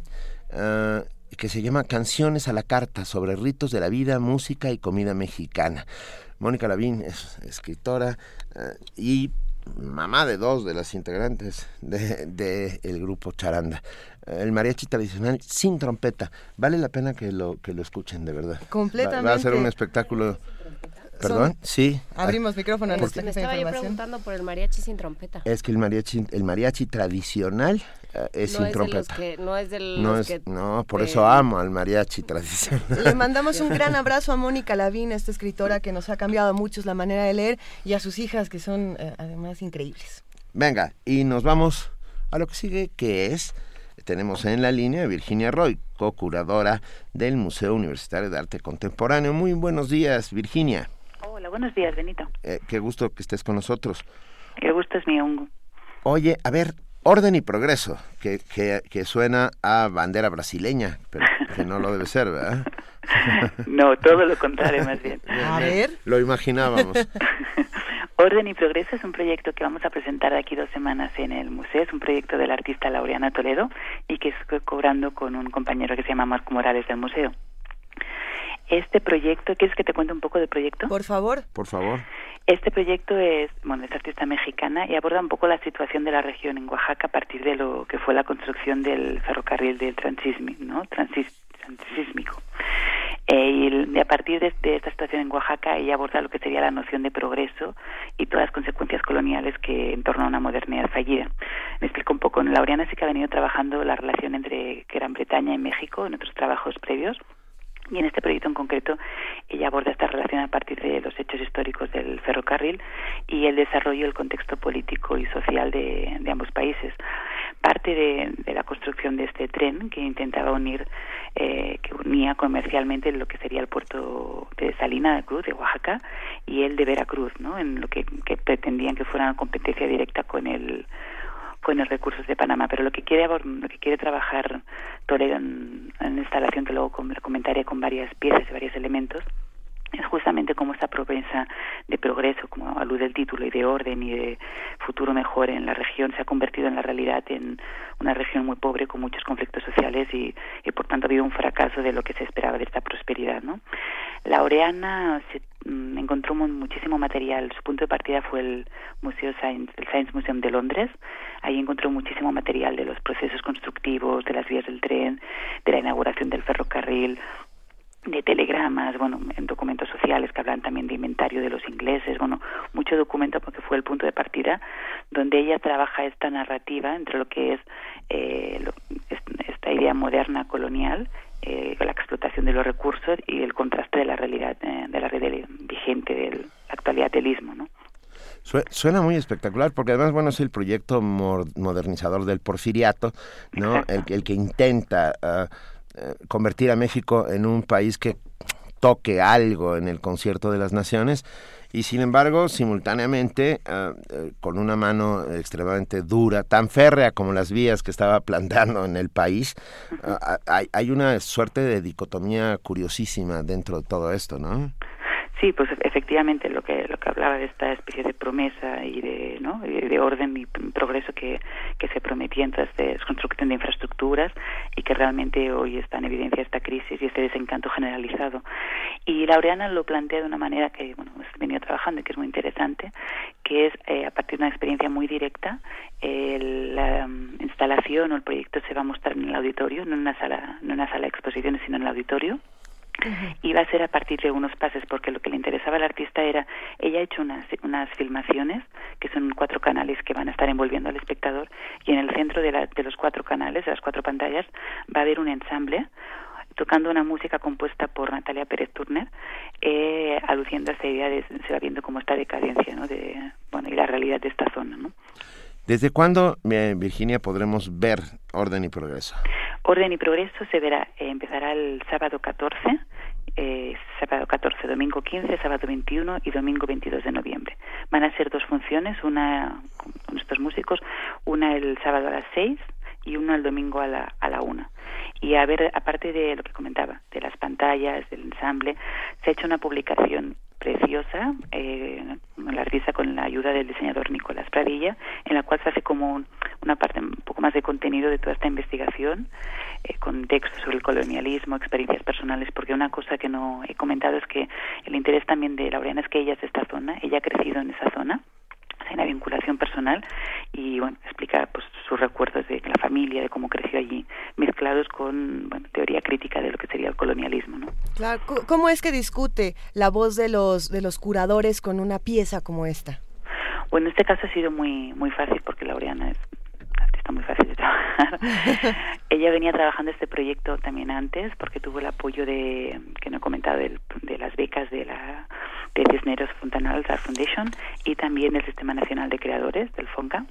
ah, que se llama Canciones a la Carta sobre ritos de la vida, música y comida mexicana. Mónica Lavín es escritora ah, y mamá de dos de las integrantes del de, el grupo Charanda. El mariachi tradicional sin trompeta. Vale la pena que lo, que lo escuchen, de verdad. Completamente. Va, a ser un espectáculo... ¿Perdón? sí. Abrimos micrófono. Me estaba yo preguntando por el mariachi sin trompeta. Es que el mariachi, el mariachi tradicional eh, es sin trompeta. no es del no, que, no, por eso amo al mariachi tradicional. Le mandamos un gran abrazo a Mónica Lavín, esta escritora que nos ha cambiado a muchos la manera de leer, y a sus hijas que son eh, además increíbles. Venga, y nos vamos a lo que sigue, que es tenemos en la línea a Virginia Roy, co-curadora del Museo Universitario de Arte Contemporáneo. Muy buenos días, Virginia. Hola, buenos días, Benito. Eh, qué gusto que estés con nosotros. Qué gusto es mío. Oye, a ver, orden y progreso, que, que, que, suena a bandera brasileña, pero que no lo debe ser, ¿verdad? no, todo lo contrario, más bien. A ver. Lo imaginábamos. Orden y Progreso es un proyecto que vamos a presentar de aquí dos semanas en el museo. Es un proyecto de la artista Laureana Toledo y que estoy cobrando con un compañero que se llama Marco Morales del museo. Este proyecto, ¿quieres que te cuente un poco del proyecto? Por favor. Por favor. Este proyecto es, bueno, es artista mexicana y aborda un poco la situación de la región en Oaxaca a partir de lo que fue la construcción del ferrocarril del transísmico, ¿no? transísmico. Eh, y a partir de, esta situación en Oaxaca ella aborda lo que sería la noción de progreso y todas las consecuencias coloniales que en torno a una modernidad fallida. Me explico un poco. Laureana sí que ha venido trabajando la relación entre Gran Bretaña y México en otros trabajos previos y en este proyecto en concreto ella aborda esta relación a partir de los hechos históricos del ferrocarril y el desarrollo del contexto político y social de, ambos países. Parte de, la construcción de este tren que intentaba unir, eh, que unía comercialmente lo que sería el puerto de Salina de Cruz, de Oaxaca, y el de Veracruz, ¿no? en lo que pretendían que fuera una competencia directa con el con los recursos de Panamá. Pero lo que quiere, lo que quiere trabajar Toledo en, en instalación, que luego comentaré con varias piezas y varios elementos, es justamente como esta promesa de progreso, como alude el título, y de orden y de futuro mejor en la región se ha convertido en la realidad en una región muy pobre con muchos conflictos sociales y, y por tanto ha habido un fracaso de lo que se esperaba de esta prosperidad. ¿no? La Oreana se mm, encontró muchísimo material. Su punto de partida fue el Museo Science, el Science Museum de Londres. Ahí encontró muchísimo material de los procesos constructivos, de las vías del tren, de la inauguración del ferrocarril, de telegramas, bueno, en documentos sociales que hablan también de inventario de los ingleses, bueno, mucho documento porque fue el punto de partida donde ella trabaja esta narrativa entre lo que es eh, esta idea moderna colonial, eh, la explotación de los recursos y el contraste de la realidad, eh, de la realidad vigente del actualidad del istmo, ¿no? Suena muy espectacular porque además, bueno, es el proyecto modernizador del porfiriato, ¿no? El, el que intenta uh, convertir a México en un país que toque algo en el concierto de las naciones y sin embargo simultáneamente eh, eh, con una mano extremadamente dura, tan férrea como las vías que estaba plantando en el país, hay, hay una suerte de dicotomía curiosísima dentro de todo esto, ¿no? Sí, pues efectivamente lo que lo que hablaba de esta especie de promesa y de no de, orden y progreso que, que se prometía en de construcción de infraestructuras y que realmente hoy está en evidencia esta crisis y este desencanto generalizado. Y Laureana lo plantea de una manera que bueno hemos venido trabajando y que es muy interesante, que es eh, a partir de una experiencia muy directa. la um, instalación o el proyecto se va a mostrar en el auditorio, no en una sala, no en una sala de exposiciones, sino en el auditorio. Y va a ser a partir de unos pases, porque lo que le interesaba al artista era, ella ha hecho unas, unas filmaciones, que son cuatro canales que van a estar envolviendo al espectador, y en el centro de, de los cuatro canales, de las cuatro pantallas, va a haber un ensamble tocando una música compuesta por Natalia Pérez Turner, eh, aluciendo a esta idea de se va viendo cómo esta decadencia, ¿no? De, bueno, y la realidad de esta zona, ¿no? ¿Desde cuándo, eh, Virginia, podremos ver Orden y Progreso? Orden y Progreso se verá, eh, empezará el sábado 14, eh, sábado 14, domingo 15, sábado 21 y domingo 22 de noviembre. Van a ser dos funciones, una con estos músicos, una el sábado a las 6 y una el domingo a la, a la 1. Y a ver, aparte de lo que comentaba, de las pantallas, del ensamble, se ha hecho una publicación preciosa, eh, la artista con la ayuda del diseñador Nicolás Pradilla, en la cual se hace como una parte un poco más de contenido de toda esta investigación, eh, con textos sobre el colonialismo, experiencias personales, porque una cosa que no he comentado es que el interés también de Laureana es que ella es de esta zona, ella ha crecido en esa zona, hay una vinculación personal y bueno explica pues sus recuerdos de la familia de cómo creció allí mezclados con bueno, teoría crítica de lo que sería el colonialismo no claro cómo es que discute la voz de los de los curadores con una pieza como esta bueno este caso ha sido muy muy fácil porque Laureana es está muy fácil de trabajar. Ella venía trabajando este proyecto también antes porque tuvo el apoyo de, que no he comentado, de, de las becas de la de Cisneros Fontanals Art Foundation y también del Sistema Nacional de Creadores, del FONCA.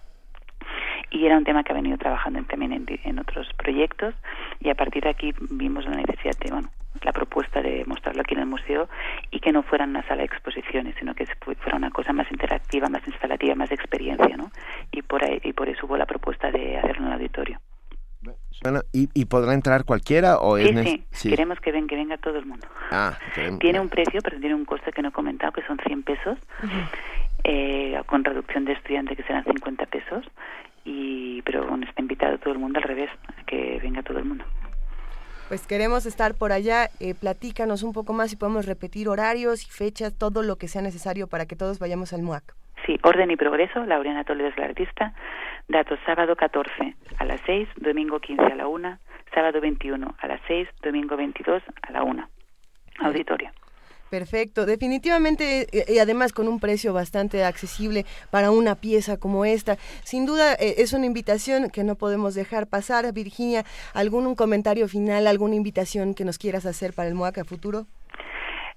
Y era un tema que ha venido trabajando también en, otros proyectos y a partir de aquí vimos la necesidad de, bueno, la propuesta de mostrarlo aquí en el museo y que no fuera una sala de exposiciones, sino que fuera una cosa más interactiva, más instalativa, más de experiencia, ¿no? Y por ahí, y por eso hubo la propuesta de hacerlo en el auditorio. Bueno, ¿y, podrá entrar cualquiera o sí, sí, queremos que, ven, que venga todo el mundo. Ah, tiene un precio, pero tiene un coste que no he comentado, que son 100 pesos, eh, con reducción de estudiante que serán 50 pesos, y pero bueno, está invitado todo el mundo al revés, que venga todo el mundo. Pues queremos estar por allá, eh, platícanos un poco más si podemos repetir horarios y fechas, todo lo que sea necesario para que todos vayamos al MUAC. Sí, Orden y Progreso, Laureana Toledo es la artista. Datos sábado 14 a las 6, domingo 15 a la 1, sábado 21 a las 6, domingo 22 a la 1. Auditorio. Perfecto, definitivamente eh, y además con un precio bastante accesible para una pieza como esta. Sin duda eh, es una invitación que no podemos dejar pasar. Virginia, ¿algún comentario final, alguna invitación que nos quieras hacer para el MOACA futuro?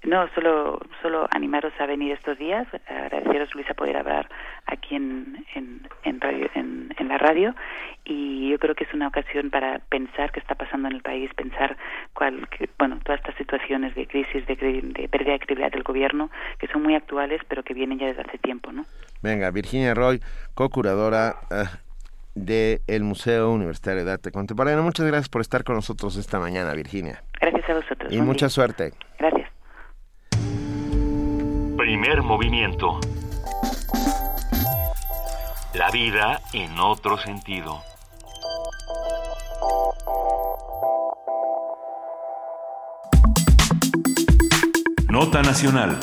No, solo, solo animaros a venir estos días, agradeceros Luisa poder hablar aquí en, en, en, radio, en, la radio y yo creo que es una ocasión para pensar qué está pasando en el país, pensar cuál, bueno, todas estas situaciones de crisis, de, de pérdida de credibilidad del gobierno, que son muy actuales pero que vienen ya desde hace tiempo, ¿no? Venga, Virginia Roy, co-curadora eh, del Museo Universitario de Arte Contemporáneo. Muchas gracias por estar con nosotros esta mañana, Virginia. Gracias a vosotros. Y mucha suerte. Gracias. Primer movimiento. La vida en otro sentido. Nota Nacional.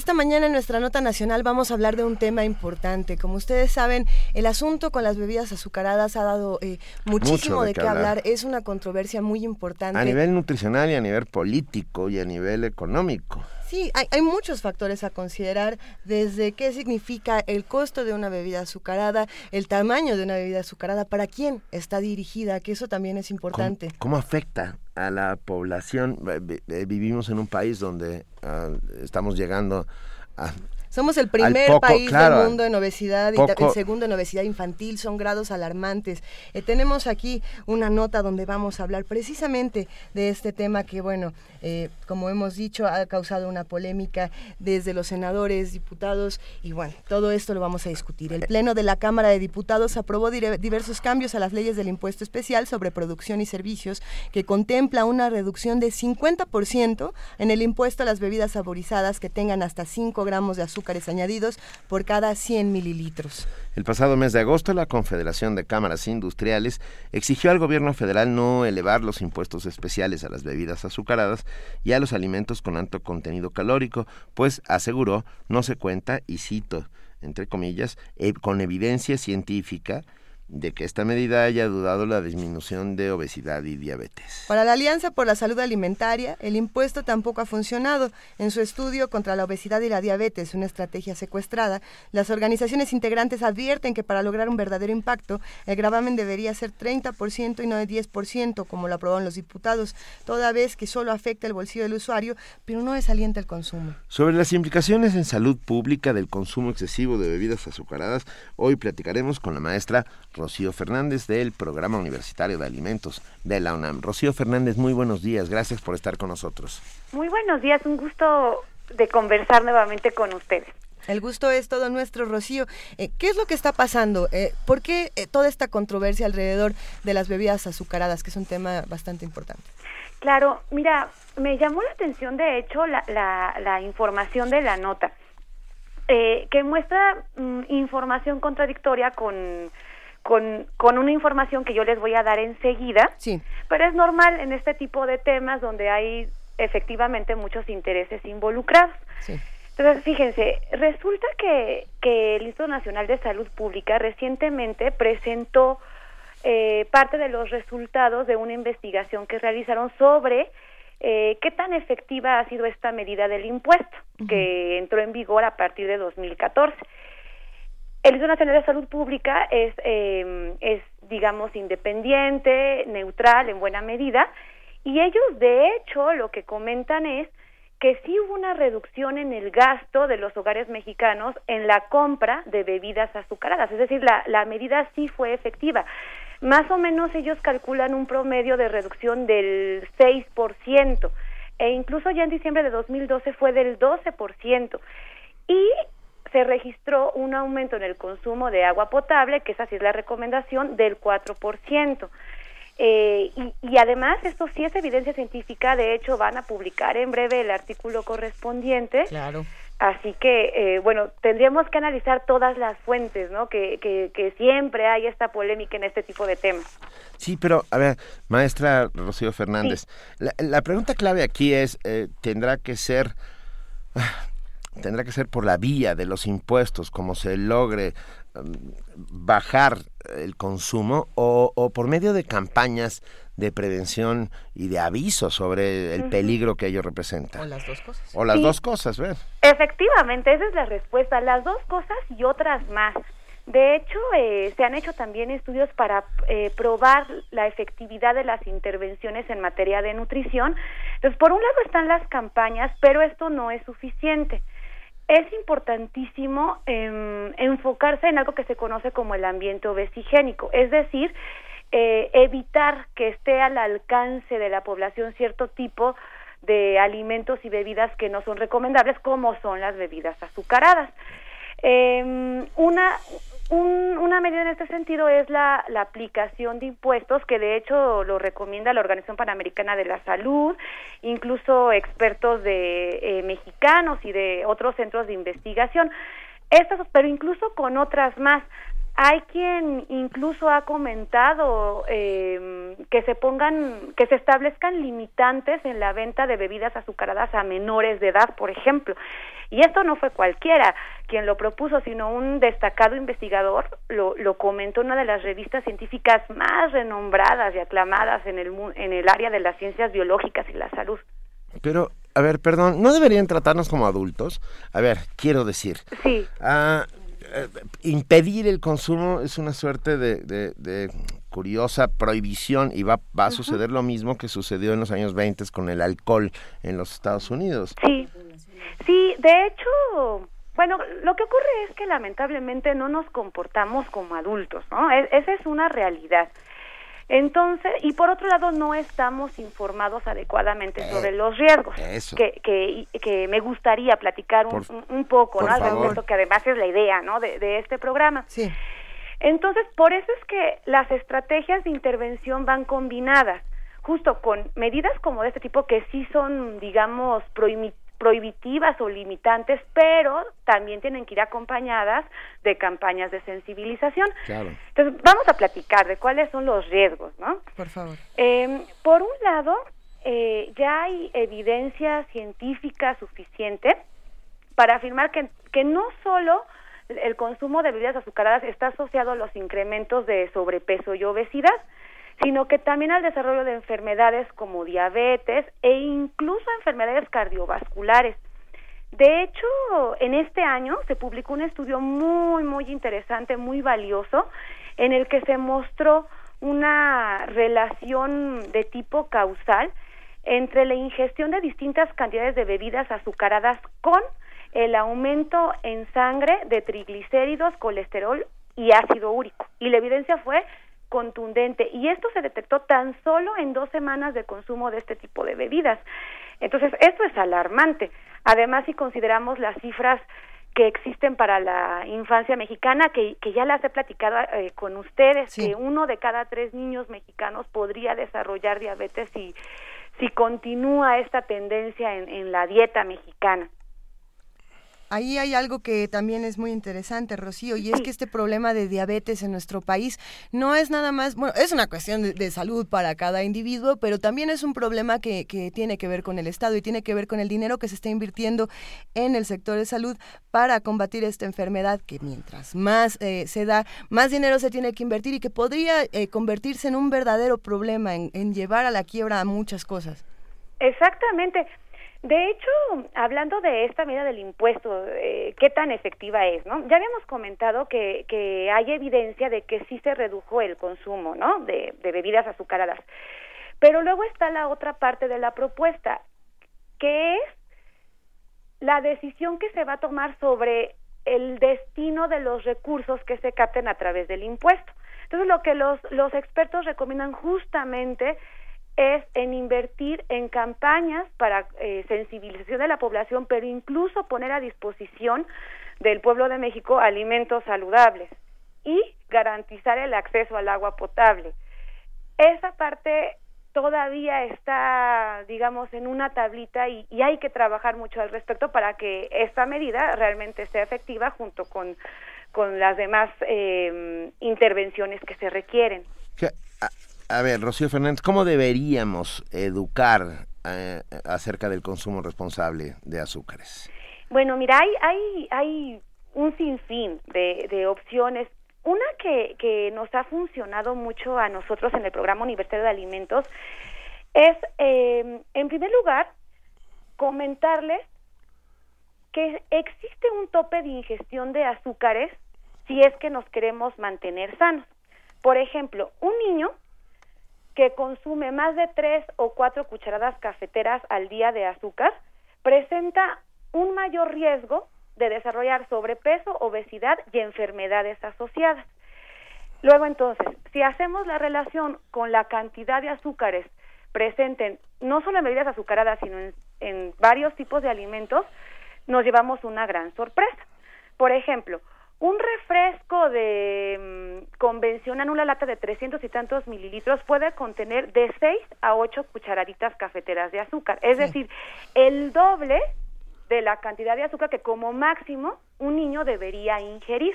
Esta mañana en nuestra nota nacional vamos a hablar de un tema importante. Como ustedes saben, el asunto con las bebidas azucaradas ha dado eh, muchísimo de, qué hablar. Es una controversia muy importante. A nivel nutricional y a nivel político y a nivel económico. Sí, hay, muchos factores a considerar, desde qué significa el costo de una bebida azucarada, el tamaño de una bebida azucarada, para quién está dirigida, que eso también es importante. ¿Cómo, afecta a la población? Vivimos en un país donde ah, estamos llegando a somos el primer país del mundo en obesidad y el segundo en obesidad infantil, son grados alarmantes. Eh, tenemos aquí una nota donde vamos a hablar precisamente de este tema que, bueno, eh, como hemos dicho, ha causado una polémica desde los senadores, diputados y, bueno, todo esto lo vamos a discutir. El Pleno de la Cámara de Diputados aprobó diversos cambios a las leyes del impuesto especial sobre producción y servicios que contempla una reducción de 50% en el impuesto a las bebidas saborizadas que tengan hasta 5 gramos de azúcar azúcares añadidos por cada 100 mililitros. El pasado mes de agosto, la Confederación de Cámaras Industriales exigió al gobierno federal no elevar los impuestos especiales a las bebidas azucaradas y a los alimentos con alto contenido calórico, pues aseguró no se cuenta, y cito, entre comillas, eh, con evidencia científica de que esta medida haya dudado la disminución de obesidad y diabetes. Para la Alianza por la Salud Alimentaria, el impuesto tampoco ha funcionado. En su estudio contra la obesidad y la diabetes, una estrategia secuestrada, las organizaciones integrantes advierten que para lograr un verdadero impacto, el gravamen debería ser 30% y no de 10%, como lo aprobaron los diputados, toda vez que solo afecta el bolsillo del usuario, pero no desalienta el consumo. Sobre las implicaciones en salud pública del consumo excesivo de bebidas azucaradas, hoy platicaremos con la maestra Rocío Fernández del Programa Universitario de Alimentos de la UNAM. Rocío Fernández, muy buenos días, gracias por estar con nosotros. Muy buenos días, un gusto de conversar nuevamente con ustedes. El gusto es todo nuestro, Rocío. Eh, ¿Qué es lo que está pasando? Eh, ¿Por qué eh, toda esta controversia alrededor de las bebidas azucaradas, que es un tema bastante importante? Claro, mira, me llamó la atención, de hecho, la, la, información de la nota, que muestra mm, información contradictoria con con, con una información que yo les voy a dar enseguida. Sí. Pero es normal en este tipo de temas donde hay efectivamente muchos intereses involucrados. Sí. Entonces, fíjense, resulta que, que el Instituto Nacional de Salud Pública recientemente presentó eh, parte de los resultados de una investigación que realizaron sobre eh, qué tan efectiva ha sido esta medida del impuesto, que entró en vigor a partir de 2014. El Instituto Nacional de Salud Pública es, eh, es, digamos, independiente, neutral en buena medida, y ellos, de hecho, lo que comentan es que sí hubo una reducción en el gasto de los hogares mexicanos en la compra de bebidas azucaradas, es decir, la, la medida sí fue efectiva. Más o menos ellos calculan un promedio de reducción del 6%, e incluso ya en diciembre de 2012 fue del 12%. Y se registró un aumento en el consumo de agua potable, que esa sí es la recomendación, del 4%. Eh, y, y, además, esto sí es evidencia científica, de hecho van a publicar en breve el artículo correspondiente. Claro. Así que, eh, bueno, tendríamos que analizar todas las fuentes, ¿no? Que, que, que, siempre hay esta polémica en este tipo de temas. Sí, pero, a ver, maestra Rocío Fernández, la, la, pregunta clave aquí es, eh, ¿tendrá que ser tendrá que ser por la vía de los impuestos, como se logre um, bajar el consumo, o, por medio de campañas de prevención y de aviso sobre el peligro que ello representa. O las dos cosas. O las dos cosas, ¿ves? Efectivamente, esa es la respuesta. Las dos cosas y otras más. De hecho, eh, se han hecho también estudios para eh, probar la efectividad de las intervenciones en materia de nutrición. Entonces, por un lado están las campañas, pero esto no es suficiente es importantísimo em, enfocarse en algo que se conoce como el ambiente obesigénico, es decir, eh, evitar que esté al alcance de la población cierto tipo de alimentos y bebidas que no son recomendables, como son las bebidas azucaradas. Eh, una, una medida en este sentido es la, la, aplicación de impuestos, que de hecho lo recomienda la Organización Panamericana de la Salud, incluso expertos de eh, mexicanos y de otros centros de investigación. Estas, pero incluso con otras más. Hay quien incluso ha comentado eh, que se pongan, que se establezcan limitantes en la venta de bebidas azucaradas a menores de edad, por ejemplo. Y esto no fue cualquiera quien lo propuso, sino un destacado investigador, lo, lo comentó en una de las revistas científicas más renombradas y aclamadas en el, en el área de las ciencias biológicas y la salud. Pero, a ver, perdón, ¿no deberían tratarnos como adultos? A ver, quiero decir. Sí. Ah, eh, impedir el consumo es una suerte de, curiosa prohibición y va, va a suceder lo mismo que sucedió en los años 20 con el alcohol en los Estados Unidos. Sí, sí, de hecho, bueno, lo que ocurre es que lamentablemente no nos comportamos como adultos, ¿no? E, esa es una realidad. Entonces, y por otro lado, no estamos informados adecuadamente sobre eh, los riesgos, que, que, que, me gustaría platicar un, un poco, ¿no? Al que además es la idea, ¿no? De, de este programa. Sí. Entonces, por eso es que las estrategias de intervención van combinadas, justo con medidas como de este tipo que sí son, digamos, prohibitivas o limitantes, pero también tienen que ir acompañadas de campañas de sensibilización. Entonces, vamos a platicar de cuáles son los riesgos, ¿no? Por favor. Eh, por un lado, eh, ya hay evidencia científica suficiente para afirmar que, que no solo el consumo de bebidas azucaradas está asociado a los incrementos de sobrepeso y obesidad, sino que también al desarrollo de enfermedades como diabetes e incluso enfermedades cardiovasculares. De hecho, en este año se publicó un estudio muy, muy interesante, muy valioso, en el que se mostró una relación de tipo causal entre la ingestión de distintas cantidades de bebidas azucaradas con el aumento en sangre de triglicéridos, colesterol y ácido úrico. Y la evidencia fue contundente y esto se detectó tan solo en dos semanas de consumo de este tipo de bebidas. Entonces, esto es alarmante. Además, si consideramos las cifras que existen para la infancia mexicana, que, que ya las he platicado eh, con ustedes, que uno de cada tres niños mexicanos podría desarrollar diabetes si, si continúa esta tendencia en la dieta mexicana. Ahí hay algo que también es muy interesante, Rocío, y es que este problema de diabetes en nuestro país no es nada más, bueno, es una cuestión de, salud para cada individuo, pero también es un problema que, que, tiene que ver con el Estado y tiene que ver con el dinero que se está invirtiendo en el sector de salud para combatir esta enfermedad que mientras más eh, se da, más dinero se tiene que invertir y que podría eh, convertirse en un verdadero problema, en, en llevar a la quiebra a muchas cosas. Exactamente. De hecho, hablando de esta medida del impuesto, eh, ¿qué tan efectiva es? ¿no? Ya habíamos comentado que, que hay evidencia de que sí se redujo el consumo ¿no? de, de bebidas azucaradas. Pero luego está la otra parte de la propuesta, que es la decisión que se va a tomar sobre el destino de los recursos que se capten a través del impuesto. Entonces, lo que los, los expertos recomiendan justamente es en invertir en campañas para eh, sensibilización de la población, pero incluso poner a disposición del pueblo de México alimentos saludables y garantizar el acceso al agua potable. Esa parte todavía está, digamos, en una tablita y, hay que trabajar mucho al respecto para que esta medida realmente sea efectiva junto con, con las demás eh, intervenciones que se requieren a ver, Rocío Fernández, ¿cómo deberíamos educar eh, acerca del consumo responsable de azúcares? Bueno, mira, hay, hay, hay un sinfín de, de opciones. Una que, que nos ha funcionado mucho a nosotros en el programa Universitario de Alimentos es, eh, en primer lugar, comentarles que existe un tope de ingestión de azúcares si es que nos queremos mantener sanos. Por ejemplo, un niño que consume más de tres o cuatro cucharadas cafeteras al día de azúcar presenta un mayor riesgo de desarrollar sobrepeso, obesidad y enfermedades asociadas. Luego entonces, si hacemos la relación con la cantidad de azúcares presentes no solo en bebidas azucaradas, sino en, en varios tipos de alimentos, nos llevamos una gran sorpresa. Por ejemplo, un refresco de mm, convencional, una lata de 300 y tantos mililitros, puede contener de 6 a 8 cucharaditas cafeteras de azúcar. Es decir, el doble de la cantidad de azúcar que como máximo un niño debería ingerir.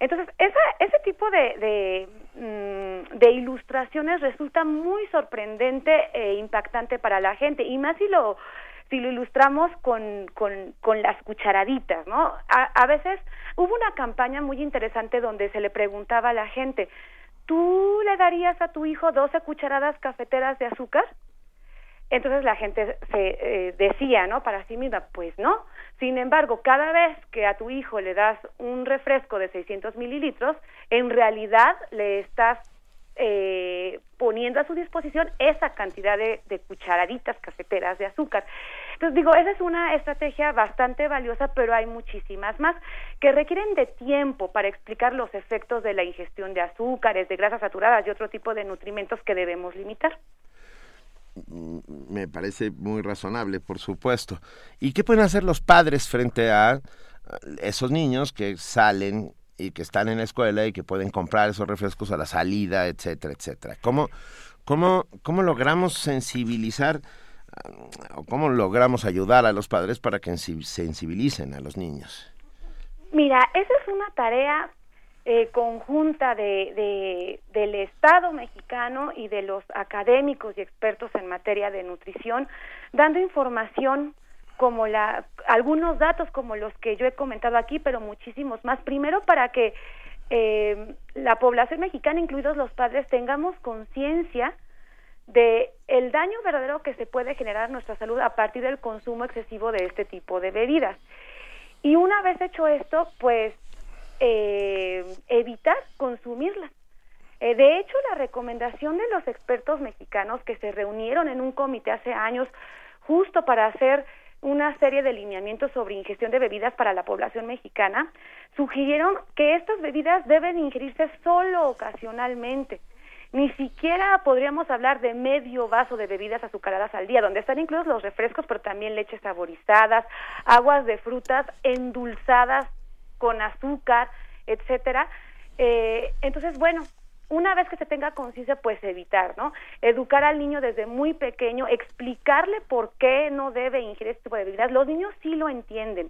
Entonces, esa, ese tipo de, de, mm, de ilustraciones resulta muy sorprendente e impactante para la gente, y más si lo si lo ilustramos con, con, con las cucharaditas, ¿no? A, veces hubo una campaña muy interesante donde se le preguntaba a la gente, ¿tú le darías a tu hijo 12 cucharadas cafeteras de azúcar? Entonces la gente se eh, decía, ¿no? Para sí misma, pues no. Sin embargo, cada vez que a tu hijo le das un refresco de 600 mililitros, en realidad le estás eh, poniendo a su disposición esa cantidad de, cucharaditas cafeteras de azúcar. Entonces digo, esa es una estrategia bastante valiosa, pero hay muchísimas más que requieren de tiempo para explicar los efectos de la ingestión de azúcares, de grasas saturadas y otro tipo de nutrimentos que debemos limitar. Mm, me parece muy razonable, por supuesto. ¿Y qué pueden hacer los padres frente a esos niños que salen y que están en la escuela y que pueden comprar esos refrescos a la salida, etcétera, etcétera. ¿Cómo, cómo, cómo logramos sensibilizar o cómo logramos ayudar a los padres para que sensibilicen a los niños? Mira, esa es una tarea eh, conjunta de, del Estado mexicano y de los académicos y expertos en materia de nutrición, dando información como la algunos datos como los que yo he comentado aquí, pero muchísimos más. Primero para que eh, la población mexicana, incluidos los padres, tengamos conciencia de el daño verdadero que se puede generar a nuestra salud a partir del consumo excesivo de este tipo de bebidas. Y una vez hecho esto, pues eh, evitar consumirlas. Eh, de hecho, la recomendación de los expertos mexicanos que se reunieron en un comité hace años justo para hacer una serie de lineamientos sobre ingestión de bebidas para la población mexicana, sugirieron que estas bebidas deben ingerirse solo ocasionalmente. Ni siquiera podríamos hablar de medio vaso de bebidas azucaradas al día, donde están incluidos los refrescos, pero también leches saborizadas, aguas de frutas endulzadas con azúcar, etcétera. Eh, entonces, bueno, una vez que se tenga conciencia, pues evitar, ¿no? Educar al niño desde muy pequeño, explicarle por qué no debe ingerir este tipo de bebidas. Los niños sí lo entienden.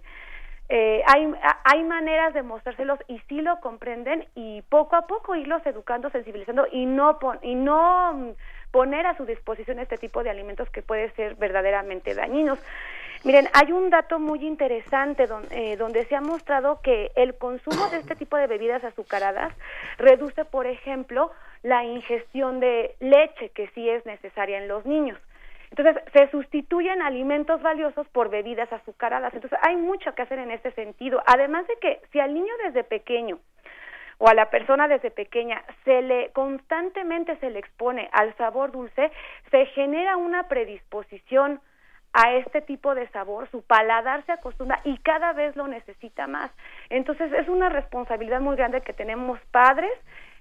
Eh, hay, hay maneras de mostrárselos y sí lo comprenden y poco a poco irlos educando, sensibilizando y no, y no poner a su disposición este tipo de alimentos que pueden ser verdaderamente dañinos. Miren, hay un dato muy interesante eh, donde se ha mostrado que el consumo de este tipo de bebidas azucaradas reduce, por ejemplo, la ingestión de leche que sí es necesaria en los niños. Entonces, se sustituyen alimentos valiosos por bebidas azucaradas. Entonces, hay mucho que hacer en este sentido. Además de que si al niño desde pequeño o a la persona desde pequeña se le constantemente se le expone al sabor dulce, se genera una predisposición a este tipo de sabor, su paladar se acostumbra y cada vez lo necesita más. Entonces es una responsabilidad muy grande que tenemos padres,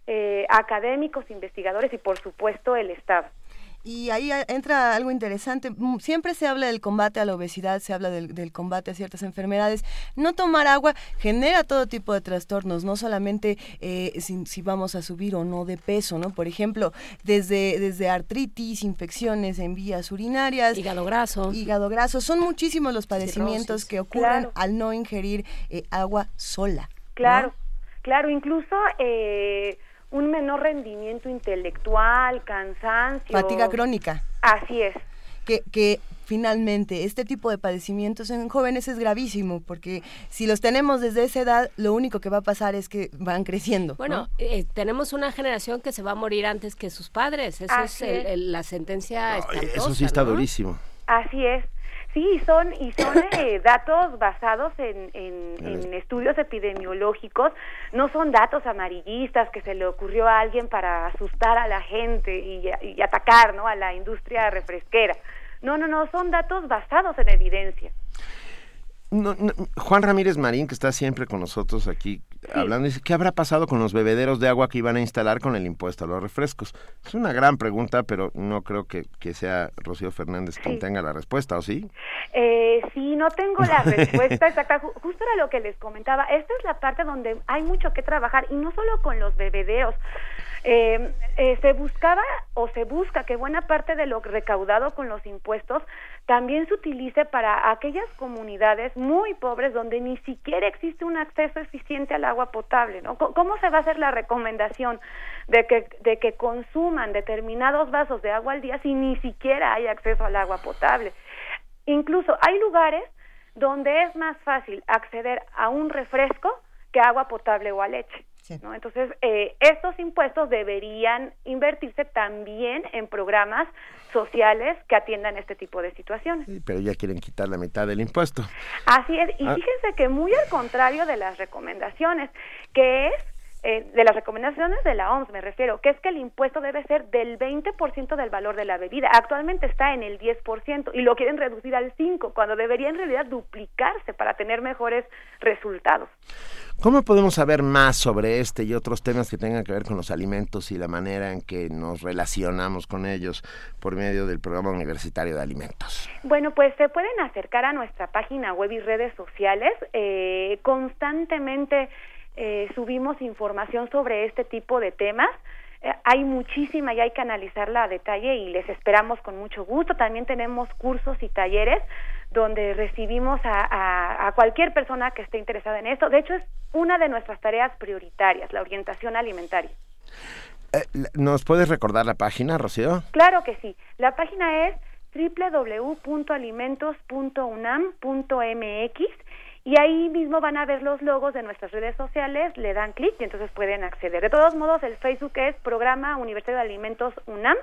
eh, académicos, investigadores y por supuesto el Estado. Y ahí entra algo interesante. Mm, siempre se habla del combate a la obesidad, se habla del, combate a ciertas enfermedades. No tomar agua genera todo tipo de trastornos, no solamente eh, si, vamos a subir o no de peso, ¿no? Por ejemplo, desde, desde artritis, infecciones en vías urinarias. Hígado graso. Hígado graso. Son muchísimos los padecimientos que ocurren al no ingerir eh, agua sola. Claro, claro. Incluso... Eh, un menor rendimiento intelectual, cansancio. Fatiga crónica. Así es. Que, que finalmente este tipo de padecimientos en jóvenes es gravísimo porque si los tenemos desde esa edad lo único que va a pasar es que van creciendo. Bueno, eh, tenemos una generación que se va a morir antes que sus padres. Esa es, la sentencia. eso sí está durísimo. Así es. Sí, son y son eh, datos basados en, en, estudios epidemiológicos, no son datos amarillistas que se le ocurrió a alguien para asustar a la gente y, y atacar, ¿no? A la industria refresquera. No, no, no, son datos basados en evidencia. Juan Ramírez Marín, que está siempre con nosotros aquí hablando, dice, ¿qué habrá pasado con los bebederos de agua que iban a instalar con el impuesto a los refrescos? Es una gran pregunta, pero no creo que, sea Rocío Fernández quien tenga la respuesta, ¿o sí? Eh, sí, no tengo la respuesta exacta. Justo era lo que les comentaba. Esta es la parte donde hay mucho que trabajar, y no solo con los bebederos. Eh, eh, se buscaba o se busca que buena parte de lo recaudado con los impuestos también se utilice para aquellas comunidades muy pobres donde ni siquiera existe un acceso eficiente al agua potable, ¿no? ¿Cómo se va a hacer la recomendación de que, de que consuman determinados vasos de agua al día si ni siquiera hay acceso al agua potable? Incluso hay lugares donde es más fácil acceder a un refresco que agua potable o a leche. ¿no? Entonces, eh, estos impuestos deberían invertirse también en programas sociales que atiendan este tipo de situaciones. pero ya quieren quitar la mitad del impuesto. Así es, y ah. fíjense que muy al contrario de las recomendaciones, que es eh, de las recomendaciones de la OMS me refiero, que es que el impuesto debe ser del 20% del valor de la bebida. Actualmente está en el 10% y lo quieren reducir al 5%, cuando debería en realidad duplicarse para tener mejores resultados. ¿Cómo podemos saber más sobre este y otros temas que tengan que ver con los alimentos y la manera en que nos relacionamos con ellos por medio del programa universitario de alimentos? Bueno, pues se pueden acercar a nuestra página web y redes sociales. Eh, constantemente eh, subimos información sobre este tipo de temas. eh, hay muchísima y hay que analizarla a detalle y les esperamos con mucho gusto. También tenemos cursos y talleres donde recibimos a, cualquier persona que esté interesada en esto. De hecho, es una de nuestras tareas prioritarias, la orientación alimentaria. Eh, ¿Nos puedes recordar la página, Rocío? Claro que sí. La página es www.alimentos.unam.mx y ahí mismo van a ver los logos de nuestras redes sociales, le dan clic y entonces pueden acceder. De todos modos, el Facebook es Programa Universitario de Alimentos UNAM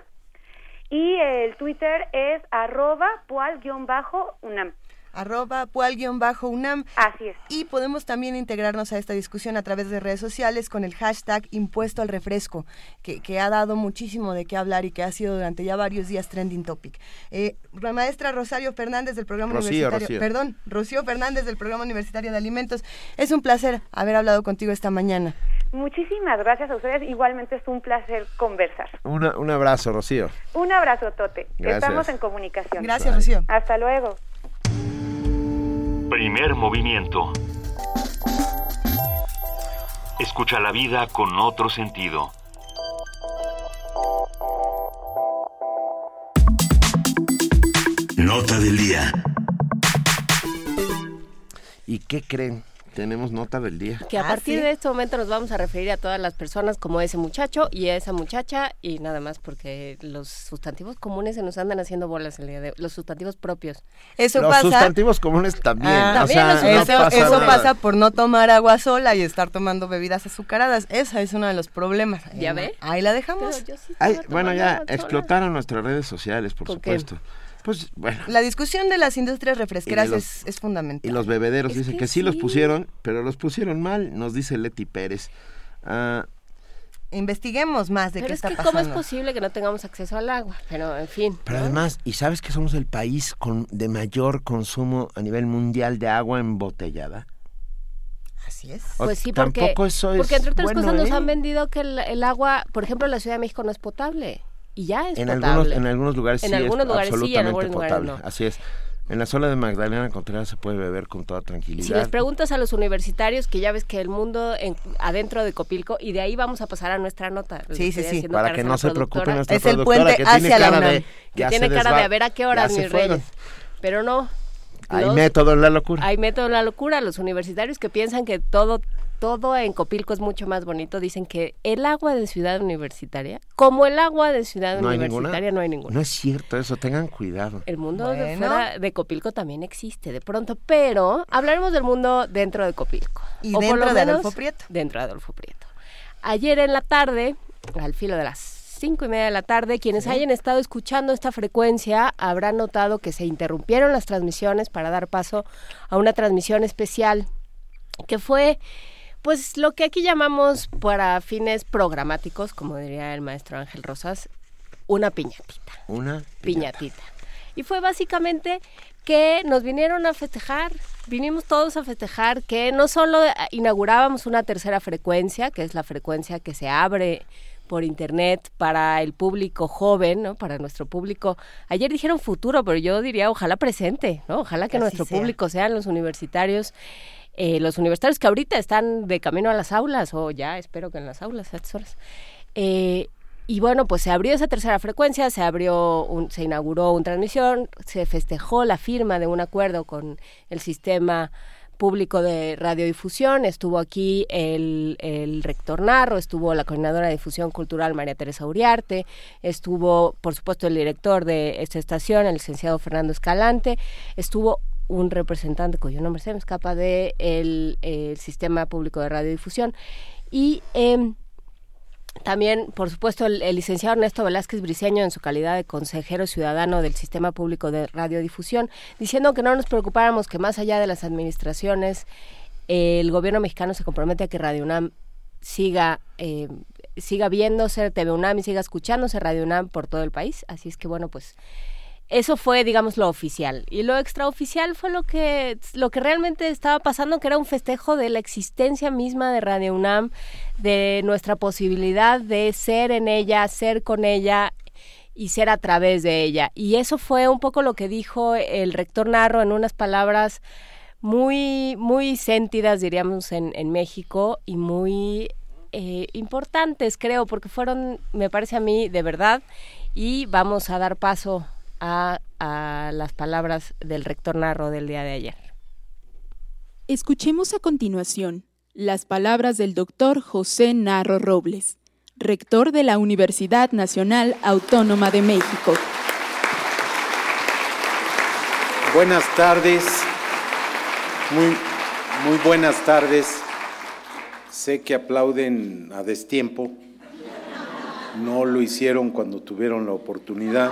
y el Twitter es arroba pual-unam arroba pual-unam. Así es. Y podemos también integrarnos a esta discusión a través de redes sociales con el hashtag impuesto al refresco, que, que ha dado muchísimo de qué hablar y que ha sido durante ya varios días trending topic. Eh, la maestra Rosario Fernández del programa universitario, perdón, Rocío Fernández del programa universitario de alimentos, es un placer haber hablado contigo esta mañana. Muchísimas gracias a ustedes. Igualmente es un placer conversar. un abrazo, Rocío. Un abrazo, Tote. Estamos en comunicación. Gracias, Rocío. Hasta luego. Primer movimiento. Escucha la vida con otro sentido. Nota del día. ¿Y qué creen? Tenemos nota del día. Que a ah, partir de este momento nos vamos a referir a todas las personas como ese muchacho y esa muchacha y nada más porque los sustantivos comunes se nos andan haciendo bolas el día de los sustantivos propios. Eso los sustantivos comunes también. Ah, eso, pasa, por no tomar agua sola y estar tomando bebidas azucaradas. Ese es uno de los problemas. ¿Ya ve? Ahí la dejamos. bueno, ya explotaron nuestras redes sociales, por supuesto. Pues bueno. La discusión de las industrias refresqueras es, fundamental. Y los bebederos dicen que, sí, los pusieron, pero los pusieron mal, nos dice Leti Pérez. Ah, Investiguemos más de qué está pasando. ¿Cómo es posible que no tengamos acceso al agua? Pero, en fin. Pero además, ¿y sabes que somos el país con de mayor consumo a nivel mundial de agua embotellada? Así es. Pues sí, porque, porque entre otras cosas nos ¿eh? han vendido que el, agua, por ejemplo, la Ciudad de México no es potable y ya es en potable. Algunos, en algunos lugares sí es absolutamente potable. Así es. En la zona de Magdalena Contreras se puede beber con toda tranquilidad. Si les preguntas a los universitarios, que ya ves que el mundo en, adentro de Copilco, y de ahí vamos a pasar a nuestra nota. Sí, sí, sí. Para que no se preocupen nuestra Es el puente que hacia la UNAM. Que tiene cara de a ver a qué horas, mis reyes. Pero no. Hay método en la locura. Hay método en la locura. Los universitarios que piensan que todo todo en Copilco es mucho más bonito. Dicen que el agua de ciudad universitaria, como el agua de ciudad universitaria, no hay ninguna. No es cierto eso, tengan cuidado. El mundo de fuera de Copilco también existe de pronto, pero hablaremos del mundo dentro de Copilco. Y dentro de Adolfo Prieto. Dentro de Adolfo Prieto. Ayer en la tarde, al filo de las cinco y media de la tarde, quienes hayan estado escuchando esta frecuencia habrán notado que se interrumpieron las transmisiones para dar paso a una transmisión especial que fue pues lo que aquí llamamos para fines programáticos, como diría el maestro Ángel Rosas, una piñatita. Una piñatita. Y fue básicamente que nos vinieron a festejar, vinimos todos a festejar que no solo inaugurábamos una tercera frecuencia, que es la frecuencia que se abre por internet para el público joven, ¿no? Para nuestro público. Ayer dijeron futuro, pero yo diría ojalá presente, ¿no? Ojalá que, nuestro público sean los universitarios eh, los universitarios que ahorita están de camino a las aulas, o ya espero que en las aulas a estas horas. Eh, y bueno, pues se abrió esa tercera frecuencia, se abrió, se inauguró una transmisión, se festejó la firma de un acuerdo con el sistema público de radiodifusión, estuvo aquí el, el, rector Narro, estuvo la coordinadora de difusión cultural María Teresa Uriarte, estuvo por supuesto el director de esta estación, el licenciado Fernando Escalante, estuvo un representante cuyo nombre se me escapa de el, sistema público de radiodifusión y em, también, por supuesto, el, licenciado Ernesto Velázquez Briceño, en su calidad de consejero ciudadano del Sistema Público de Radiodifusión, diciendo que no nos preocupáramos que más allá de las administraciones, el gobierno mexicano se compromete a que Radio UNAM siga, eh, siga viéndose, TV UNAM y siga escuchándose Radio UNAM por todo el país. Así es que, bueno, pues eso fue, digamos, lo oficial. Y lo extraoficial fue lo que, lo que realmente estaba pasando, que era un festejo de la existencia misma de Radio UNAM, de nuestra posibilidad de ser en ella, ser con ella y ser a través de ella. Y eso fue un poco lo que dijo el rector Narro en unas palabras muy, muy sentidas, diríamos, en, en México y muy eh, importantes, creo, porque fueron, me parece a mí, de verdad, y vamos a dar paso a, a las palabras del rector Narro del día de ayer. Escuchemos a continuación las palabras del doctor José Narro Robles, rector de la Universidad Nacional Autónoma de México. Buenas tardes, muy, muy buenas tardes. Sé que aplauden a destiempo, no lo hicieron cuando tuvieron la oportunidad.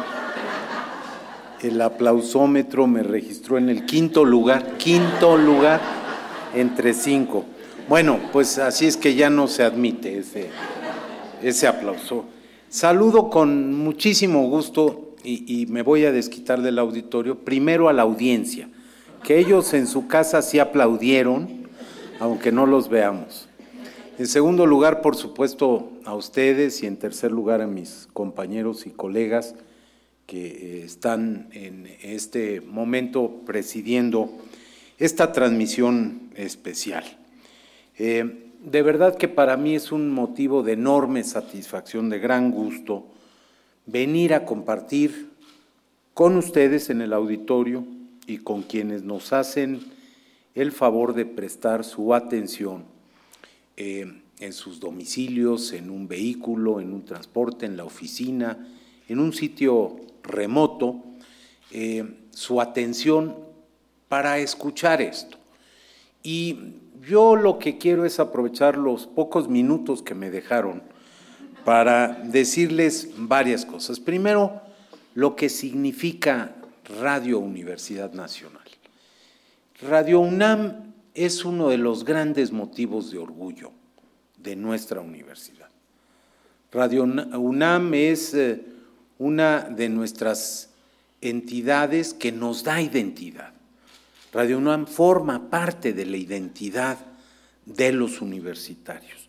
El aplausómetro me registró en el quinto lugar, quinto lugar entre cinco. Bueno, pues así es que ya no se admite ese, ese aplauso. Saludo con muchísimo gusto y, me voy a desquitar del auditorio, primero a la audiencia, que ellos en su casa sí aplaudieron, aunque no los veamos. En segundo lugar, por supuesto, a ustedes y en tercer lugar a mis compañeros y colegas que eh, están en este momento presidiendo esta transmisión especial. Eh, de verdad que para mí es un motivo de enorme satisfacción, de gran gusto, venir a compartir con ustedes en el auditorio y con quienes nos hacen el favor de prestar su atención eh, en sus domicilios, en un vehículo, en un transporte, en la oficina, en un sitio remoto, eh, su atención para escuchar esto. Y yo lo que quiero es aprovechar los pocos minutos que me dejaron para decirles varias cosas. Primero, lo que significa Radio Universidad Nacional. Radio UNAM es uno de los grandes motivos de orgullo de nuestra universidad. Radio UNAM es eh, una de nuestras entidades que nos da identidad. Radio UNAM forma parte de la identidad de los universitarios.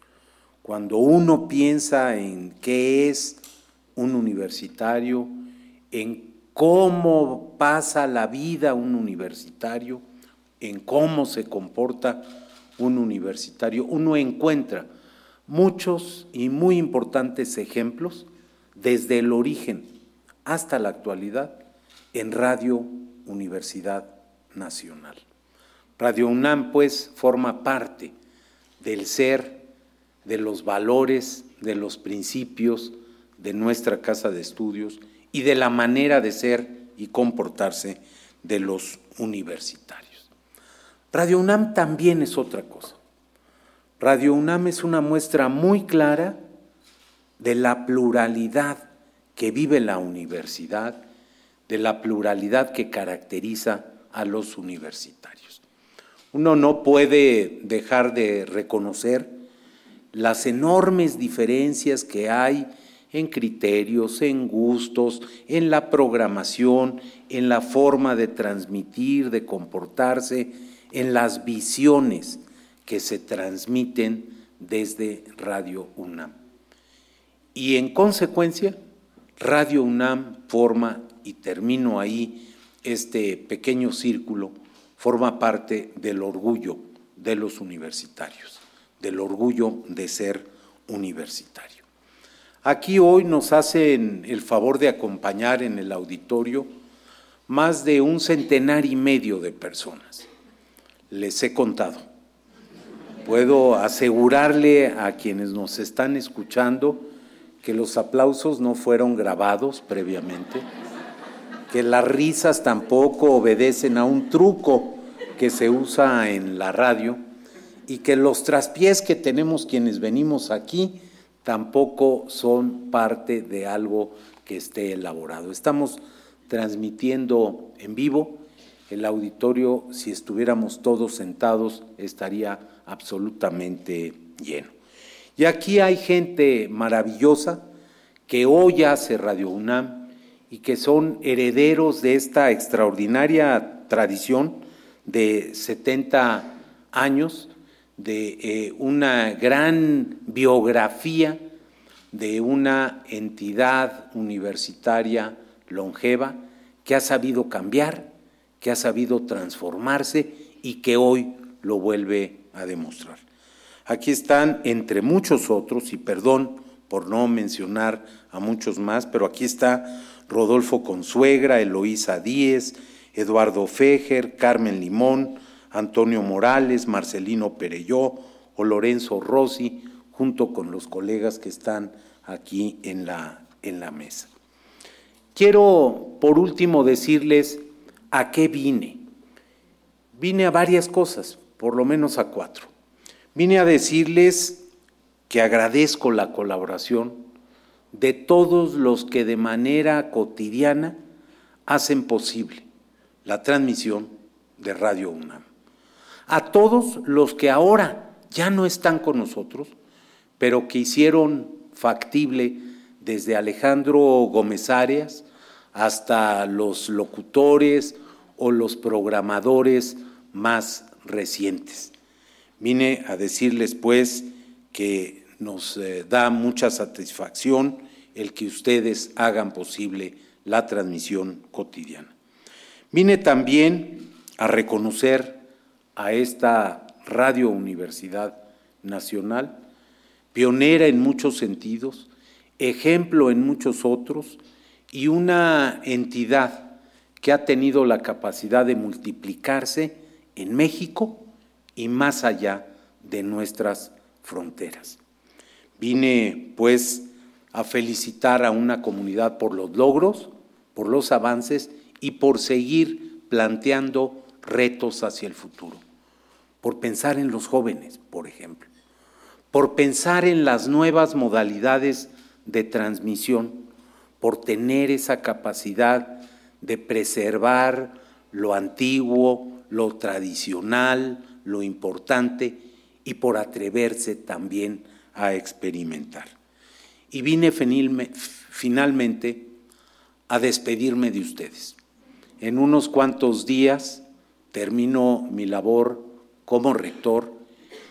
Cuando uno piensa en qué es un universitario, en cómo pasa la vida un universitario, en cómo se comporta un universitario, uno encuentra muchos y muy importantes ejemplos desde el origen hasta la actualidad en Radio Universidad Nacional. Radio UNAM, pues, forma parte del ser, de los valores, de los principios de nuestra casa de estudios y de la manera de ser y comportarse de los universitarios. Radio UNAM también es otra cosa. Radio UNAM es una muestra muy clara de la pluralidad que vive la universidad, de la pluralidad que caracteriza a los universitarios. Uno no puede dejar de reconocer las enormes diferencias que hay en criterios, en gustos, en la programación, en la forma de transmitir, de comportarse, en las visiones que se transmiten desde Radio UNAM. Y en consecuencia, Radio UNAM forma, y termino ahí, este pequeño círculo forma parte del orgullo de los universitarios, del orgullo de ser universitario. Aquí hoy nos hacen el favor de acompañar en el auditorio más de un centenar y medio de personas. Les he contado. Puedo asegurarle a quienes nos están escuchando que los aplausos no fueron grabados previamente que las risas tampoco obedecen a un truco que se usa en la radio y que los traspiés que tenemos quienes venimos aquí tampoco son parte de algo que esté elaborado. Estamos transmitiendo en vivo. El auditorio, si estuviéramos todos sentados, estaría absolutamente lleno. Y aquí hay gente maravillosa que hoy hace Radio UNAM, y que son herederos de esta extraordinaria tradición de 70 años, de eh, una gran biografía de una entidad universitaria longeva que ha sabido cambiar, que ha sabido transformarse y que hoy lo vuelve a demostrar. Aquí están, entre muchos otros, y perdón por no mencionar a muchos más, pero aquí está Rodolfo Consuegra, Eloísa Díez, Eduardo Fejer, Carmen Limón, Antonio Morales, Marcelino Pereyó o Lorenzo Rossi, junto con los colegas que están aquí en la, en la mesa. Quiero, por último, decirles a qué vine. Vine a varias cosas, por lo menos a cuatro. Vine a decirles que agradezco la colaboración de todos los que de manera cotidiana hacen posible la transmisión de Radio UNAM. A todos los que ahora ya no están con nosotros, pero que hicieron factible desde Alejandro Gómez Arias hasta los locutores o los programadores más recientes. Vine a decirles pues que nos eh, da mucha satisfacción el que ustedes hagan posible la transmisión cotidiana. Vine también a reconocer a esta Radio Universidad Nacional, pionera en muchos sentidos, ejemplo en muchos otros y una entidad que ha tenido la capacidad de multiplicarse en México y más allá de nuestras fronteras. Vine, pues, a felicitar a una comunidad por los logros, por los avances y por seguir planteando retos hacia el futuro. Por pensar en los jóvenes, por ejemplo. Por pensar en las nuevas modalidades de transmisión. Por tener esa capacidad de preservar lo antiguo, lo tradicional, lo importante y por atreverse también a experimentar. Y vine finalmente a despedirme de ustedes. En unos cuantos días termino mi labor como rector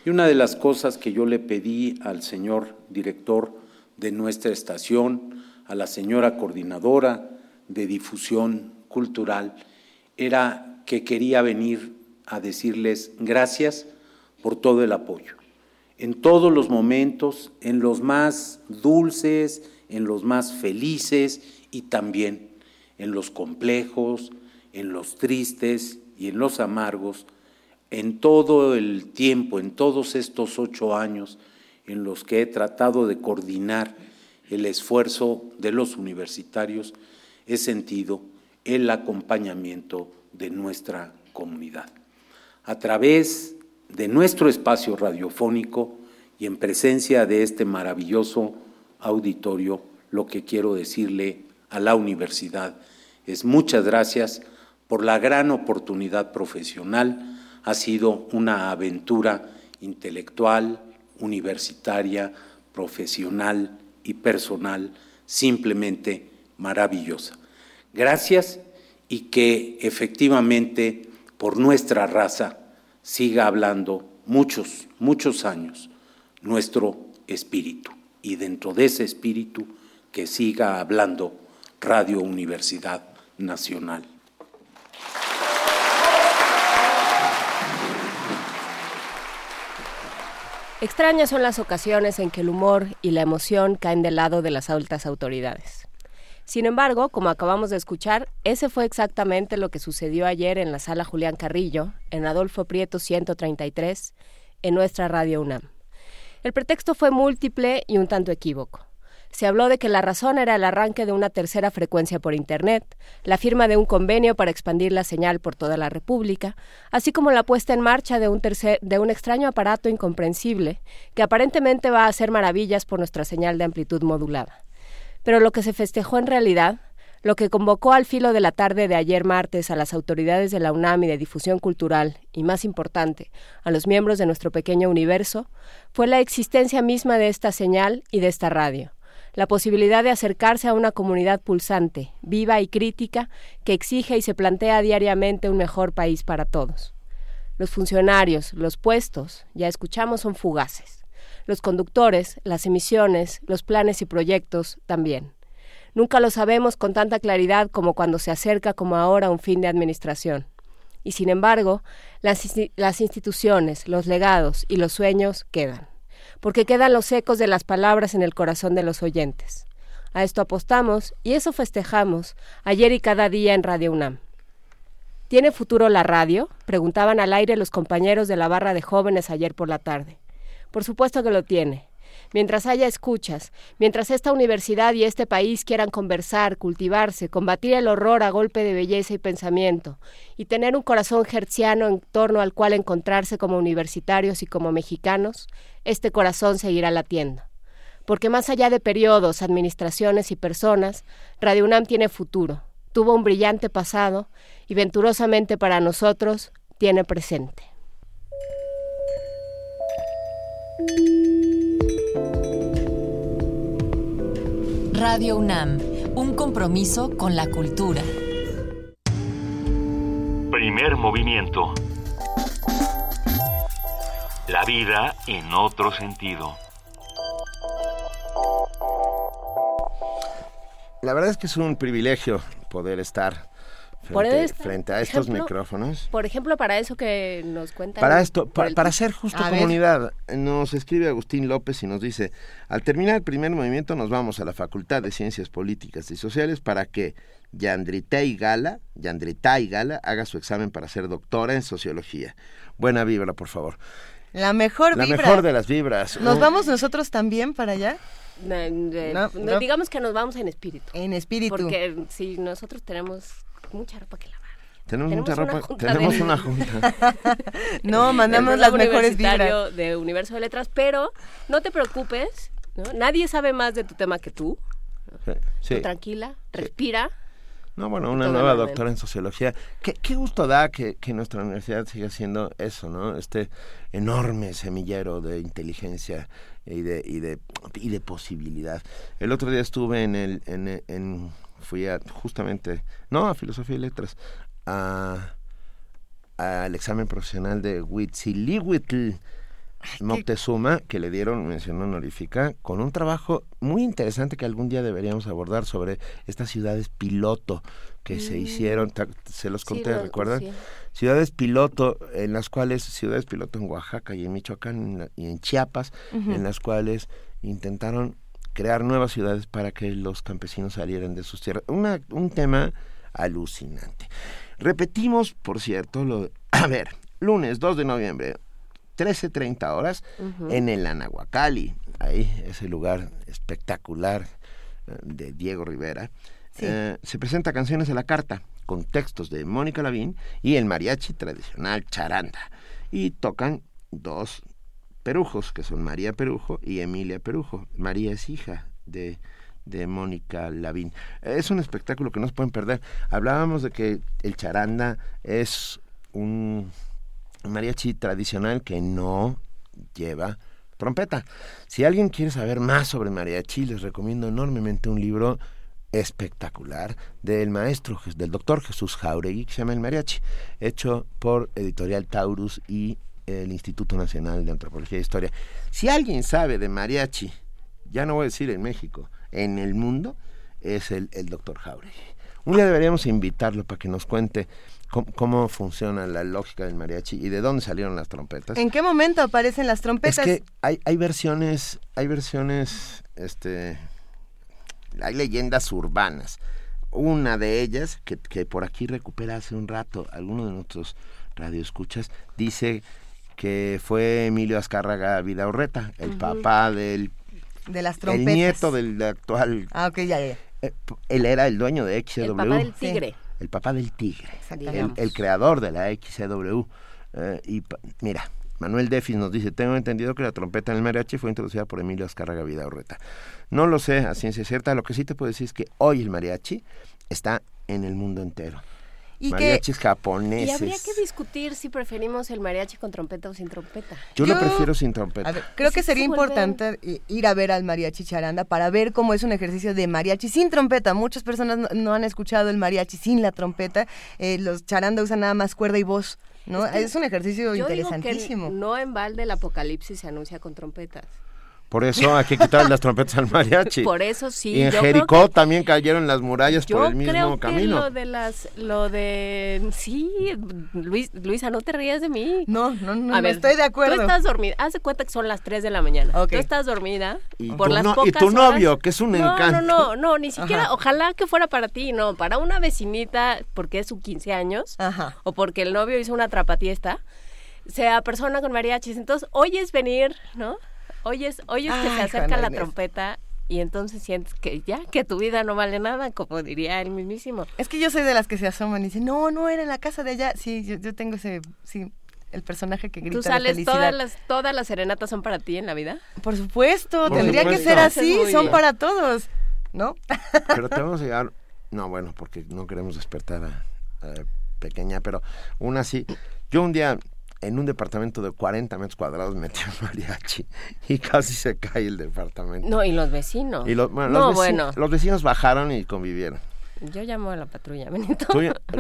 y una de las cosas que yo le pedí al señor director de nuestra estación, a la señora coordinadora de difusión cultural, era que quería venir a decirles gracias por todo el apoyo en todos los momentos, en los más dulces, en los más felices y también en los complejos, en los tristes y en los amargos, en todo el tiempo, en todos estos ocho años en los que he tratado de coordinar el esfuerzo de los universitarios, he sentido el acompañamiento de nuestra comunidad. A través de nuestro espacio radiofónico y en presencia de este maravilloso auditorio, lo que quiero decirle a la universidad es muchas gracias por la gran oportunidad profesional. Ha sido una aventura intelectual, universitaria, profesional y personal simplemente maravillosa. Gracias y que efectivamente por nuestra raza siga hablando muchos, muchos años nuestro espíritu y dentro de ese espíritu que siga hablando Radio Universidad Nacional. Extrañas son las ocasiones en que el humor y la emoción caen del lado de las altas autoridades. Sin embargo, como acabamos de escuchar, ese fue exactamente lo que sucedió ayer en la sala Julián Carrillo, en Adolfo Prieto 133, en nuestra Radio UNAM. El pretexto fue múltiple y un tanto equívoco. Se habló de que la razón era el arranque de una tercera frecuencia por Internet, la firma de un convenio para expandir la señal por toda la República, así como la puesta en marcha de un, de un extraño aparato incomprensible que aparentemente va a hacer maravillas por nuestra señal de amplitud modulada. Pero lo que se festejó en realidad, lo que convocó al filo de la tarde de ayer martes a las autoridades de la UNAM y de difusión cultural, y más importante, a los miembros de nuestro pequeño universo, fue la existencia misma de esta señal y de esta radio la posibilidad de acercarse a una comunidad pulsante, viva y crítica, que exige y se plantea diariamente un mejor país para todos. Los funcionarios, los puestos, ya escuchamos, son fugaces los conductores, las emisiones, los planes y proyectos también. Nunca lo sabemos con tanta claridad como cuando se acerca como ahora un fin de administración. Y sin embargo, las, las instituciones, los legados y los sueños quedan, porque quedan los ecos de las palabras en el corazón de los oyentes. A esto apostamos y eso festejamos ayer y cada día en Radio UNAM. ¿Tiene futuro la radio? Preguntaban al aire los compañeros de la barra de jóvenes ayer por la tarde. Por supuesto que lo tiene. Mientras haya escuchas, mientras esta universidad y este país quieran conversar, cultivarse, combatir el horror a golpe de belleza y pensamiento, y tener un corazón gerciano en torno al cual encontrarse como universitarios y como mexicanos, este corazón seguirá latiendo porque más allá de periodos, administraciones y personas, Radio UNAM tiene futuro, tuvo un brillante pasado y venturosamente para nosotros tiene presente. Radio UNAM, un compromiso con la cultura. Primer movimiento. La vida en otro sentido. La verdad es que es un privilegio poder estar frente, a estos micrófonos. Por ejemplo, para eso que nos cuentan. Para esto, para, hacer justo comunidad, nos escribe Agustín López y nos dice, al terminar el primer movimiento nos vamos a la Facultad de Ciencias Políticas y Sociales para que Yandritay Gala, Yandritay Gala haga su examen para ser doctora en Sociología. Buena vibra, por favor. La mejor La mejor de las vibras. ¿Nos vamos nosotros también para allá? no, digamos que nos vamos en espíritu. En espíritu. Porque si nosotros tenemos mucha ropa que lavar. Tenemos, mucha ropa, tenemos una junta. no, mandamos las mejores vibras. de Universo de Letras, pero no te preocupes, nadie sabe más de tu tema que tú. Sí. tranquila, respira. No, bueno, una nueva doctora en sociología. Qué, qué gusto da que, que, nuestra universidad siga siendo eso, ¿no? Este enorme semillero de inteligencia y de, y de, y de posibilidad. El otro día estuve en el, en, en fui a, justamente, no a Filosofía y Letras, a al examen profesional de Huitzilihuitl Moctezuma, que le dieron mención honorífica, con un trabajo muy interesante que algún día deberíamos abordar sobre estas ciudades piloto que se mm. hicieron, se los conté, ¿recuerdan? ciudades piloto en las cuales, ciudades piloto en Oaxaca y en Michoacán y en Chiapas, en las cuales intentaron crear nuevas ciudades para que los campesinos salieran de sus tierras. Una, un tema alucinante. Repetimos, por cierto, lo a ver, lunes 2 de noviembre, 13.30 horas, en el Anahuacali, ahí, ese lugar espectacular eh, de Diego Rivera. Eh, se presenta Canciones a la Carta, con textos de Mónica Lavín y el mariachi tradicional charanda. Y tocan dos perujos, que son María Perujo y Emilia Perujo. María es hija de, de Mónica Lavín. Es un espectáculo que no se pueden perder. Hablábamos de que el charanda es un mariachi tradicional que no lleva trompeta. Si alguien quiere saber más sobre mariachi, les recomiendo enormemente un libro espectacular del maestro, del doctor Jesús Jauregui, que se llama El Mariachi, hecho por Editorial Taurus y el Instituto Nacional de Antropología e Historia. Si alguien sabe de mariachi, ya no voy a decir en México, en el mundo, es el, el doctor Jauregui. Un día deberíamos invitarlo para que nos cuente cómo, funciona la lógica del mariachi y de dónde salieron las trompetas. ¿En qué momento aparecen las trompetas? Es que hay, hay versiones, hay versiones, este, hay leyendas urbanas. Una de ellas, que, que por aquí recupera hace un rato alguno de nuestros radioescuchas, dice que fue Emilio Azcárraga Vidaurreta, el papá del... De las trompetas. El nieto del actual... Ah, ok, ya, ya. Eh, él era el dueño de XW. El papá del tigre. El papá del tigre. El, el, creador de la XW. Eh, y mira, Manuel Defis nos dice, tengo entendido que la trompeta en el mariachi fue introducida por Emilio Azcárraga Vidaurreta. No lo sé a ciencia cierta, lo que sí te puedo decir es que hoy el mariachi está en el mundo entero. Y mariachis japoneses. Y habría que discutir si preferimos el mariachi con trompeta o sin trompeta. Yo, lo prefiero sin trompeta. creo que sería importante ir a ver al mariachi charanda para ver cómo es un ejercicio de mariachi sin trompeta. Muchas personas no, han escuchado el mariachi sin la trompeta. Eh, los charanda usan nada más cuerda y voz. ¿no? Es, un ejercicio interesantísimo. no en balde el apocalipsis se anuncia con trompetas. Por eso hay que quitar las trompetas al mariachi. Por eso sí. Y en Jericó también cayeron las murallas por el mismo creo camino. Que lo de las, lo de, sí, Luis, Luisa, no te rías de mí. No, no, no, a ver, estoy de acuerdo. Tú estás dormida, haz de cuenta que son las 3 de la mañana. Tú estás dormida y por las no, pocas Y tu novio, que es un encanto. No, no, no, ni siquiera, ojalá que fuera para ti, no, para una vecinita, porque es su 15 años, Ajá. o porque el novio hizo una trapatiesta, sea persona con mariachis, entonces oyes venir, ¿no? Oyes, oyes que se acerca la trompeta y entonces sientes que ya, que tu vida no vale nada, como diría él mismísimo. Es que yo soy de las que se asoman y dicen, no, no era en la casa de allá. Sí, yo, tengo ese, sí, el personaje que grita ¿Tú sales, todas las, todas las serenatas son para ti en la vida? Por supuesto, tendría que ser así, son para todos, ¿no? Pero te vamos a llegar, no, bueno, porque no queremos despertar a, a pequeña, pero una sí. Yo un día en un departamento de 40 metros cuadrados metió mariachi y casi se cae el departamento. No, y los vecinos. Y los, no, bueno. los vecinos bajaron y convivieron. Yo llamo a la patrulla, Benito.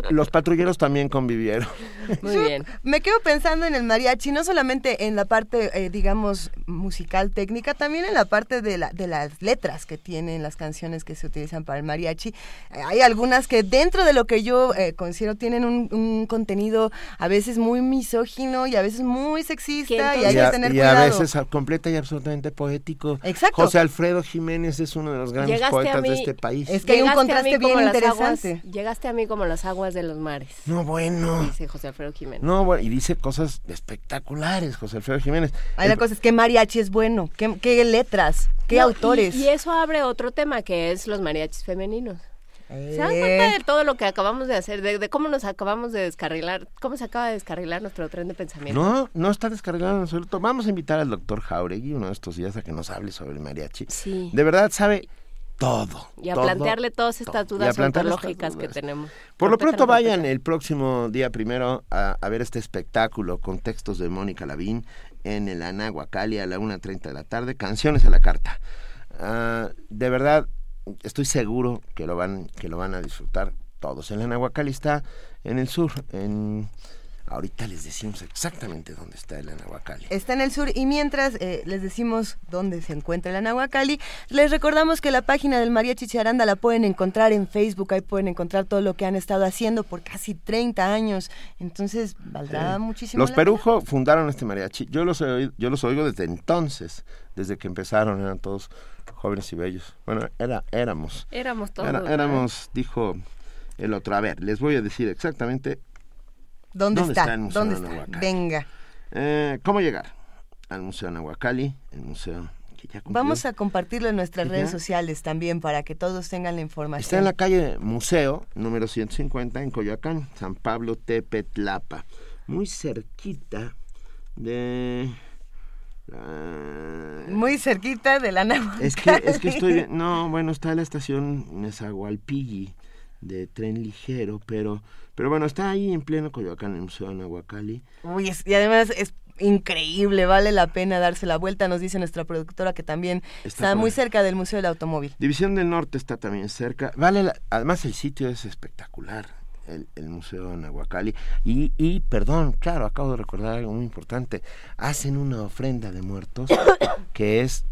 los patrulleros también convivieron. Muy bien. Me quedo pensando en el mariachi, no solamente en la parte, eh, digamos, musical, técnica, también en la parte de, la, de las letras que tienen las canciones que se utilizan para el mariachi. Eh, hay algunas que dentro de lo que yo eh, considero tienen un, contenido a veces muy misógino y a veces muy sexista y hay que tener y a veces completa y absolutamente poético. Exacto. José Alfredo Jiménez es uno de los grandes poetas de este país. Es que hay un contraste bien interesante. llegaste a mí como las aguas de los mares. No, bueno. Dice José Alfredo Jiménez. No, bueno, y dice cosas espectaculares, José Alfredo Jiménez. Hay la cosa es que mariachi es bueno, qué, letras, qué autores. Y, eso abre otro tema que es los mariachis femeninos. ¿Se dan cuenta de todo lo que acabamos de hacer? De, cómo nos acabamos de descarrilar, cómo se acaba de descarrilar nuestro tren de pensamiento. No, no está descarrilado en absoluto. Vamos a invitar al doctor Jauregui uno de estos días a que nos hable sobre el mariachi. Sí. De verdad, sabe todo. Y a plantearle todas estas dudas ontológicas que tenemos. Por lo pronto vayan el próximo día primero a, ver este espectáculo con textos de Mónica Lavín en el Anahuacali a la 1.30 de la tarde, canciones a la carta. Ah, de verdad, estoy seguro que lo van, que lo van a disfrutar todos. El Anahuacali está en el sur, en Ahorita les decimos exactamente dónde está el Anahuacali. Está en el sur y mientras eh, les decimos dónde se encuentra el Anahuacali, les recordamos que la página del María Chicharanda la pueden encontrar en Facebook, ahí pueden encontrar todo lo que han estado haciendo por casi 30 años, entonces valdrá muchísimo. Los Perujo fundaron este mariachi, yo los, yo los oigo desde entonces, desde que empezaron, eran todos jóvenes y bellos. Bueno, era, éramos. Éramos todos. éramos, dijo el otro. A ver, les voy a decir exactamente ¿Dónde, está? ¿Dónde está? Venga. Eh, ¿Cómo llegar? Al Museo Nahuacali, el museo que ya cumplió. Vamos a compartirlo en nuestras redes sociales también para que todos tengan la información. Está en la calle Museo, número 150, en Coyoacán, San Pablo Tepetlapa. Muy cerquita de... Muy cerquita de la Nahuacali. Es que, es que estoy... No, bueno, está la estación Nezahualpilli de tren ligero, pero pero bueno, está ahí en pleno Coyoacán, en el Museo de Nahuacali. Uy, y además es increíble, vale la pena darse la vuelta, nos dice nuestra productora que también está, muy cerca del Museo del Automóvil. División del Norte está también cerca, vale además el sitio es espectacular, el, el Museo de Nahuacali, y, y, perdón, claro, acabo de recordar algo muy importante, hacen una ofrenda de muertos que es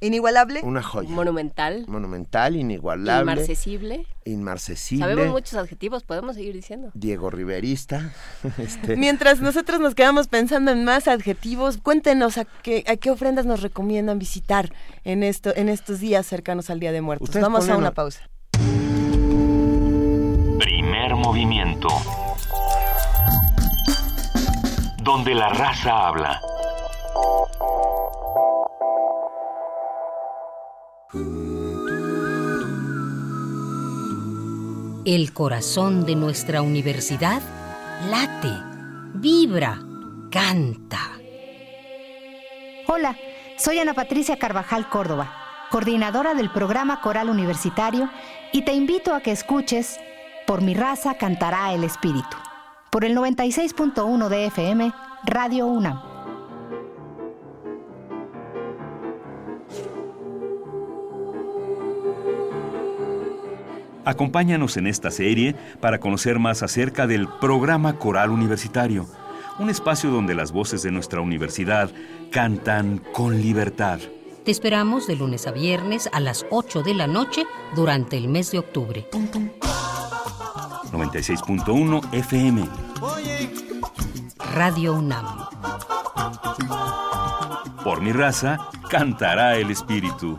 Inigualable. Una joya. Monumental. Monumental, inigualable. Inmarcesible. Inmarcesible. Sabemos muchos adjetivos, podemos seguir diciendo. Diego Riverista. Este. Mientras nosotros nos quedamos pensando en más adjetivos, cuéntenos a qué, a qué ofrendas nos recomiendan visitar en, esto, en estos días cercanos al Día de Muertos. Vamos a una pausa. Primer movimiento. Donde la raza habla. El corazón de nuestra universidad late, vibra, canta. Hola, soy Ana Patricia Carvajal Córdoba, coordinadora del programa Coral Universitario, y te invito a que escuches Por mi raza cantará el espíritu, por el 96.1 de FM, Radio UNAM. Acompáñanos en esta serie para conocer más acerca del programa coral universitario, un espacio donde las voces de nuestra universidad cantan con libertad. Te esperamos de lunes a viernes a las 8 de la noche durante el mes de octubre. 96.1 FM. Radio UNAM. Por mi raza, cantará el espíritu.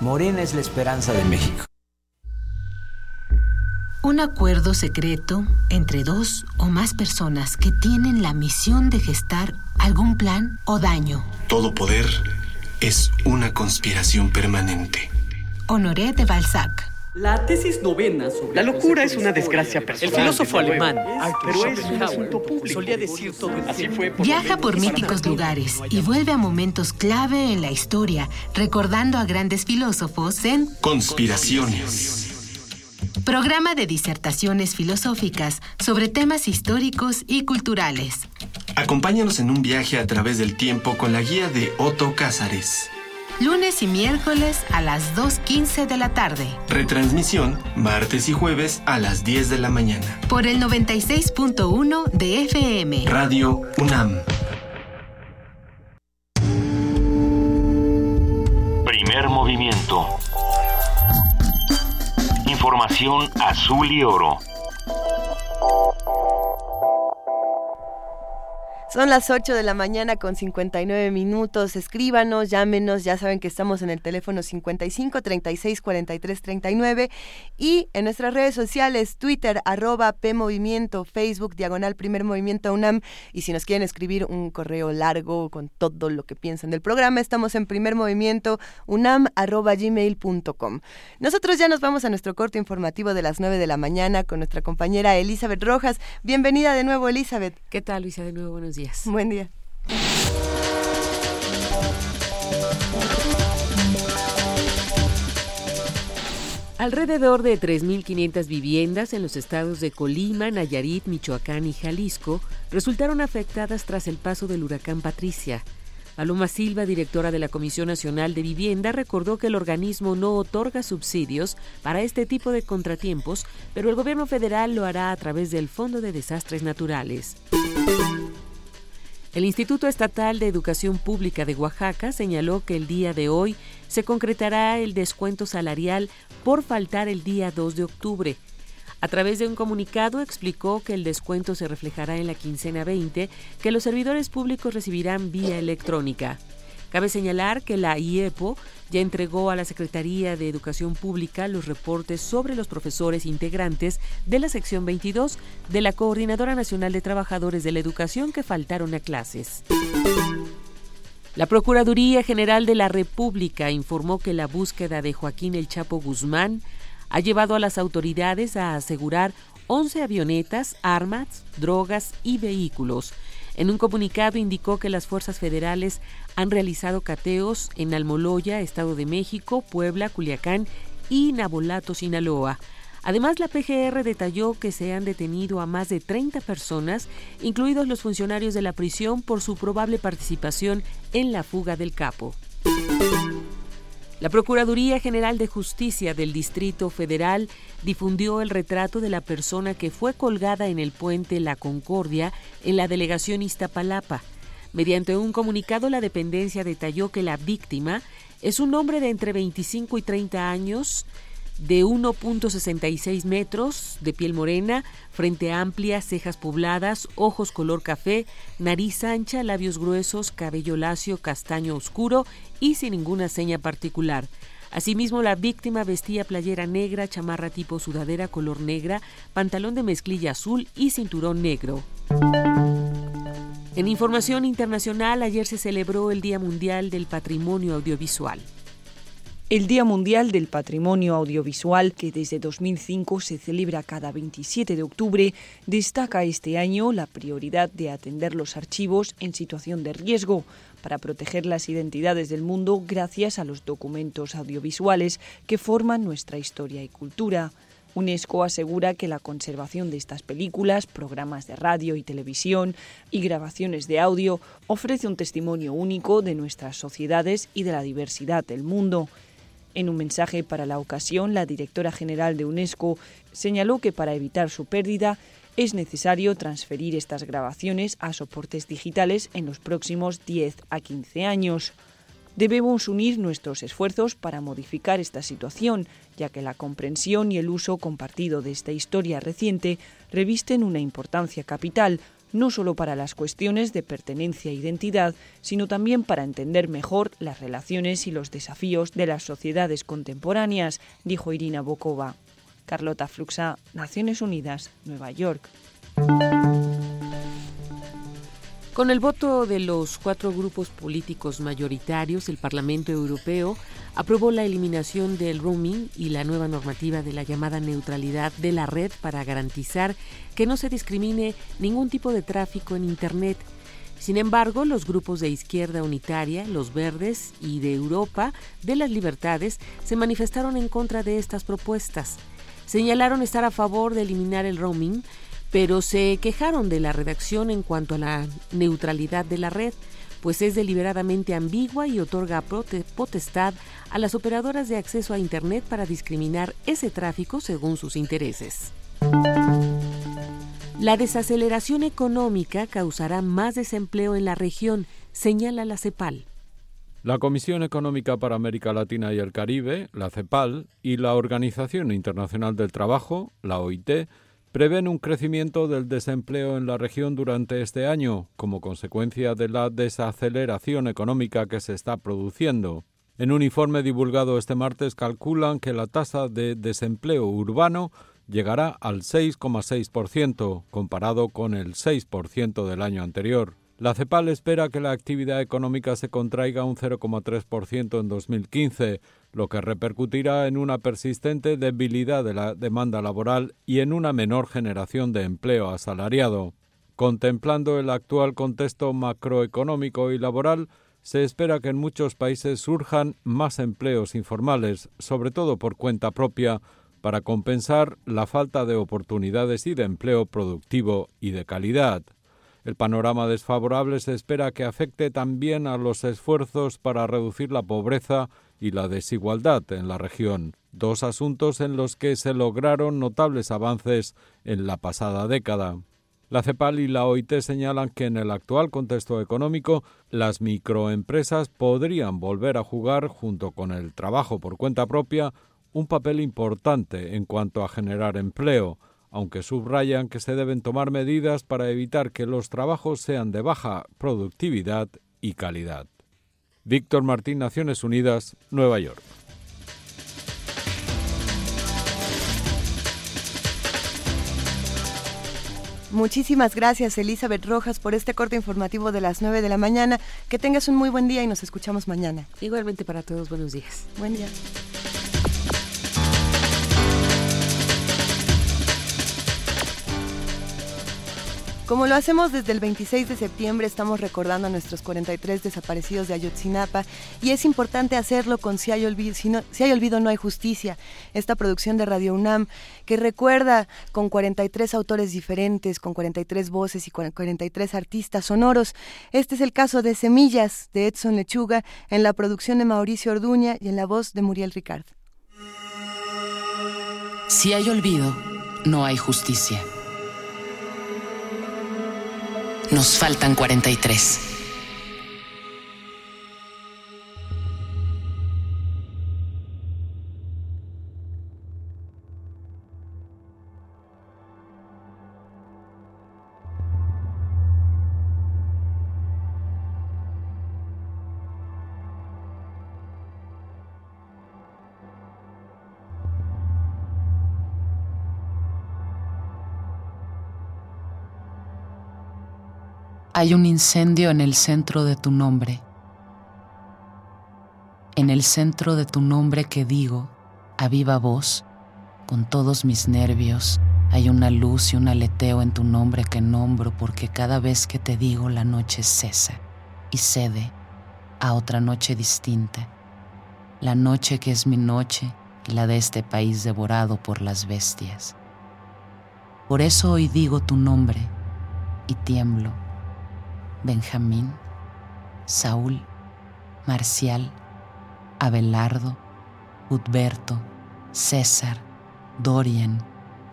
Morena es la esperanza de México. Un acuerdo secreto entre dos o más personas que tienen la misión de gestar algún plan o daño. Todo poder es una conspiración permanente. Honoré de Balzac. La tesis novena sobre la locura es una desgracia personal. El filósofo alemán, pero es un asunto público. Solía decir todo el Así fue Viaja por míticos lugares y vuelve a momentos clave en la historia, recordando a grandes filósofos en Conspiraciones. Programa de disertaciones filosóficas sobre temas históricos y culturales. Acompáñanos en un viaje a través del tiempo con la guía de Otto Cázares. Lunes y miércoles a las 2.15 de la tarde. Retransmisión martes y jueves a las 10 de la mañana. Por el 96.1 de FM. Radio UNAM. Primer movimiento. Información azul y oro. Son las 8 de la mañana con 59 minutos. Escríbanos, llámenos. Ya saben que estamos en el teléfono 55 36 43 39 y en nuestras redes sociales, Twitter, arroba PMovimiento, Facebook, diagonal Primer Movimiento UNAM. Y si nos quieren escribir un correo largo con todo lo que piensan del programa, estamos en Primer Movimiento UNAM, arroba gmail.com. Nosotros ya nos vamos a nuestro corte informativo de las 9 de la mañana con nuestra compañera Elizabeth Rojas. Bienvenida de nuevo, Elizabeth. ¿Qué tal, Luisa? De nuevo, buenos días. Buen día. Alrededor de 3.500 viviendas en los estados de Colima, Nayarit, Michoacán y Jalisco resultaron afectadas tras el paso del huracán Patricia. Paloma Silva, directora de la Comisión Nacional de Vivienda, recordó que el organismo no otorga subsidios para este tipo de contratiempos, pero el gobierno federal lo hará a través del Fondo de Desastres Naturales. El Instituto Estatal de Educación Pública de Oaxaca señaló que el día de hoy se concretará el descuento salarial por faltar el día 2 de octubre. A través de un comunicado explicó que el descuento se reflejará en la quincena 20 que los servidores públicos recibirán vía electrónica. Cabe señalar que la IEPO ya entregó a la Secretaría de Educación Pública los reportes sobre los profesores integrantes de la sección 22 de la Coordinadora Nacional de Trabajadores de la Educación que faltaron a clases. La Procuraduría General de la República informó que la búsqueda de Joaquín El Chapo Guzmán ha llevado a las autoridades a asegurar 11 avionetas, armas, drogas y vehículos en un comunicado indicó que las fuerzas federales han realizado cateos en Almoloya, Estado de México, Puebla, Culiacán y Nabolato, Sinaloa. Además, la PGR detalló que se han detenido a más de 30 personas, incluidos los funcionarios de la prisión, por su probable participación en la fuga del capo. La Procuraduría General de Justicia del Distrito Federal difundió el retrato de la persona que fue colgada en el puente La Concordia en la delegación Iztapalapa. Mediante un comunicado, la dependencia detalló que la víctima es un hombre de entre 25 y 30 años, de 1.66 metros, de piel morena, frente amplia, cejas pobladas, ojos color café, nariz ancha, labios gruesos, cabello lacio, castaño oscuro y sin ninguna seña particular. Asimismo, la víctima vestía playera negra, chamarra tipo sudadera color negra, pantalón de mezclilla azul y cinturón negro. En información internacional, ayer se celebró el Día Mundial del Patrimonio Audiovisual. El Día Mundial del Patrimonio Audiovisual, que desde 2005 se celebra cada 27 de octubre, destaca este año la prioridad de atender los archivos en situación de riesgo para proteger las identidades del mundo gracias a los documentos audiovisuales que forman nuestra historia y cultura. UNESCO asegura que la conservación de estas películas, programas de radio y televisión y grabaciones de audio ofrece un testimonio único de nuestras sociedades y de la diversidad del mundo. En un mensaje para la ocasión, la directora general de UNESCO señaló que para evitar su pérdida es necesario transferir estas grabaciones a soportes digitales en los próximos 10 a 15 años. Debemos unir nuestros esfuerzos para modificar esta situación, ya que la comprensión y el uso compartido de esta historia reciente revisten una importancia capital, no solo para las cuestiones de pertenencia e identidad, sino también para entender mejor las relaciones y los desafíos de las sociedades contemporáneas, dijo Irina Bokova. Carlota Fluxa, Naciones Unidas, Nueva York. Con el voto de los cuatro grupos políticos mayoritarios, el Parlamento Europeo aprobó la eliminación del roaming y la nueva normativa de la llamada neutralidad de la red para garantizar que no se discrimine ningún tipo de tráfico en Internet. Sin embargo, los grupos de izquierda unitaria, los verdes y de Europa de las libertades se manifestaron en contra de estas propuestas. Señalaron estar a favor de eliminar el roaming, pero se quejaron de la redacción en cuanto a la neutralidad de la red, pues es deliberadamente ambigua y otorga potestad a las operadoras de acceso a Internet para discriminar ese tráfico según sus intereses. La desaceleración económica causará más desempleo en la región, señala la CEPAL. La Comisión Económica para América Latina y el Caribe, la CEPAL, y la Organización Internacional del Trabajo, la OIT, prevén un crecimiento del desempleo en la región durante este año, como consecuencia de la desaceleración económica que se está produciendo. En un informe divulgado este martes calculan que la tasa de desempleo urbano llegará al 6,6%, comparado con el 6% del año anterior. La CEPAL espera que la actividad económica se contraiga un 0,3% en 2015, lo que repercutirá en una persistente debilidad de la demanda laboral y en una menor generación de empleo asalariado. Contemplando el actual contexto macroeconómico y laboral, se espera que en muchos países surjan más empleos informales, sobre todo por cuenta propia, para compensar la falta de oportunidades y de empleo productivo y de calidad. El panorama desfavorable se espera que afecte también a los esfuerzos para reducir la pobreza y la desigualdad en la región, dos asuntos en los que se lograron notables avances en la pasada década. La CEPAL y la OIT señalan que en el actual contexto económico las microempresas podrían volver a jugar, junto con el trabajo por cuenta propia, un papel importante en cuanto a generar empleo, aunque subrayan que se deben tomar medidas para evitar que los trabajos sean de baja productividad y calidad. Víctor Martín, Naciones Unidas, Nueva York. Muchísimas gracias, Elizabeth Rojas, por este corte informativo de las 9 de la mañana. Que tengas un muy buen día y nos escuchamos mañana. Igualmente para todos, buenos días. Buen día. Como lo hacemos desde el 26 de septiembre, estamos recordando a nuestros 43 desaparecidos de Ayotzinapa y es importante hacerlo con Si hay olvido, si, no, si hay olvido no hay justicia, esta producción de Radio UNAM que recuerda con 43 autores diferentes, con 43 voces y con 43 artistas sonoros. Este es el caso de Semillas de Edson Lechuga en la producción de Mauricio Orduña y en la voz de Muriel Ricard. Si hay olvido, no hay justicia. Nos faltan 43. Hay un incendio en el centro de tu nombre. En el centro de tu nombre que digo, a viva voz, con todos mis nervios, hay una luz y un aleteo en tu nombre que nombro porque cada vez que te digo la noche cesa y cede a otra noche distinta, la noche que es mi noche y la de este país devorado por las bestias. Por eso hoy digo tu nombre y tiemblo. Benjamín, Saúl, Marcial, Abelardo, Udberto, César, Dorian,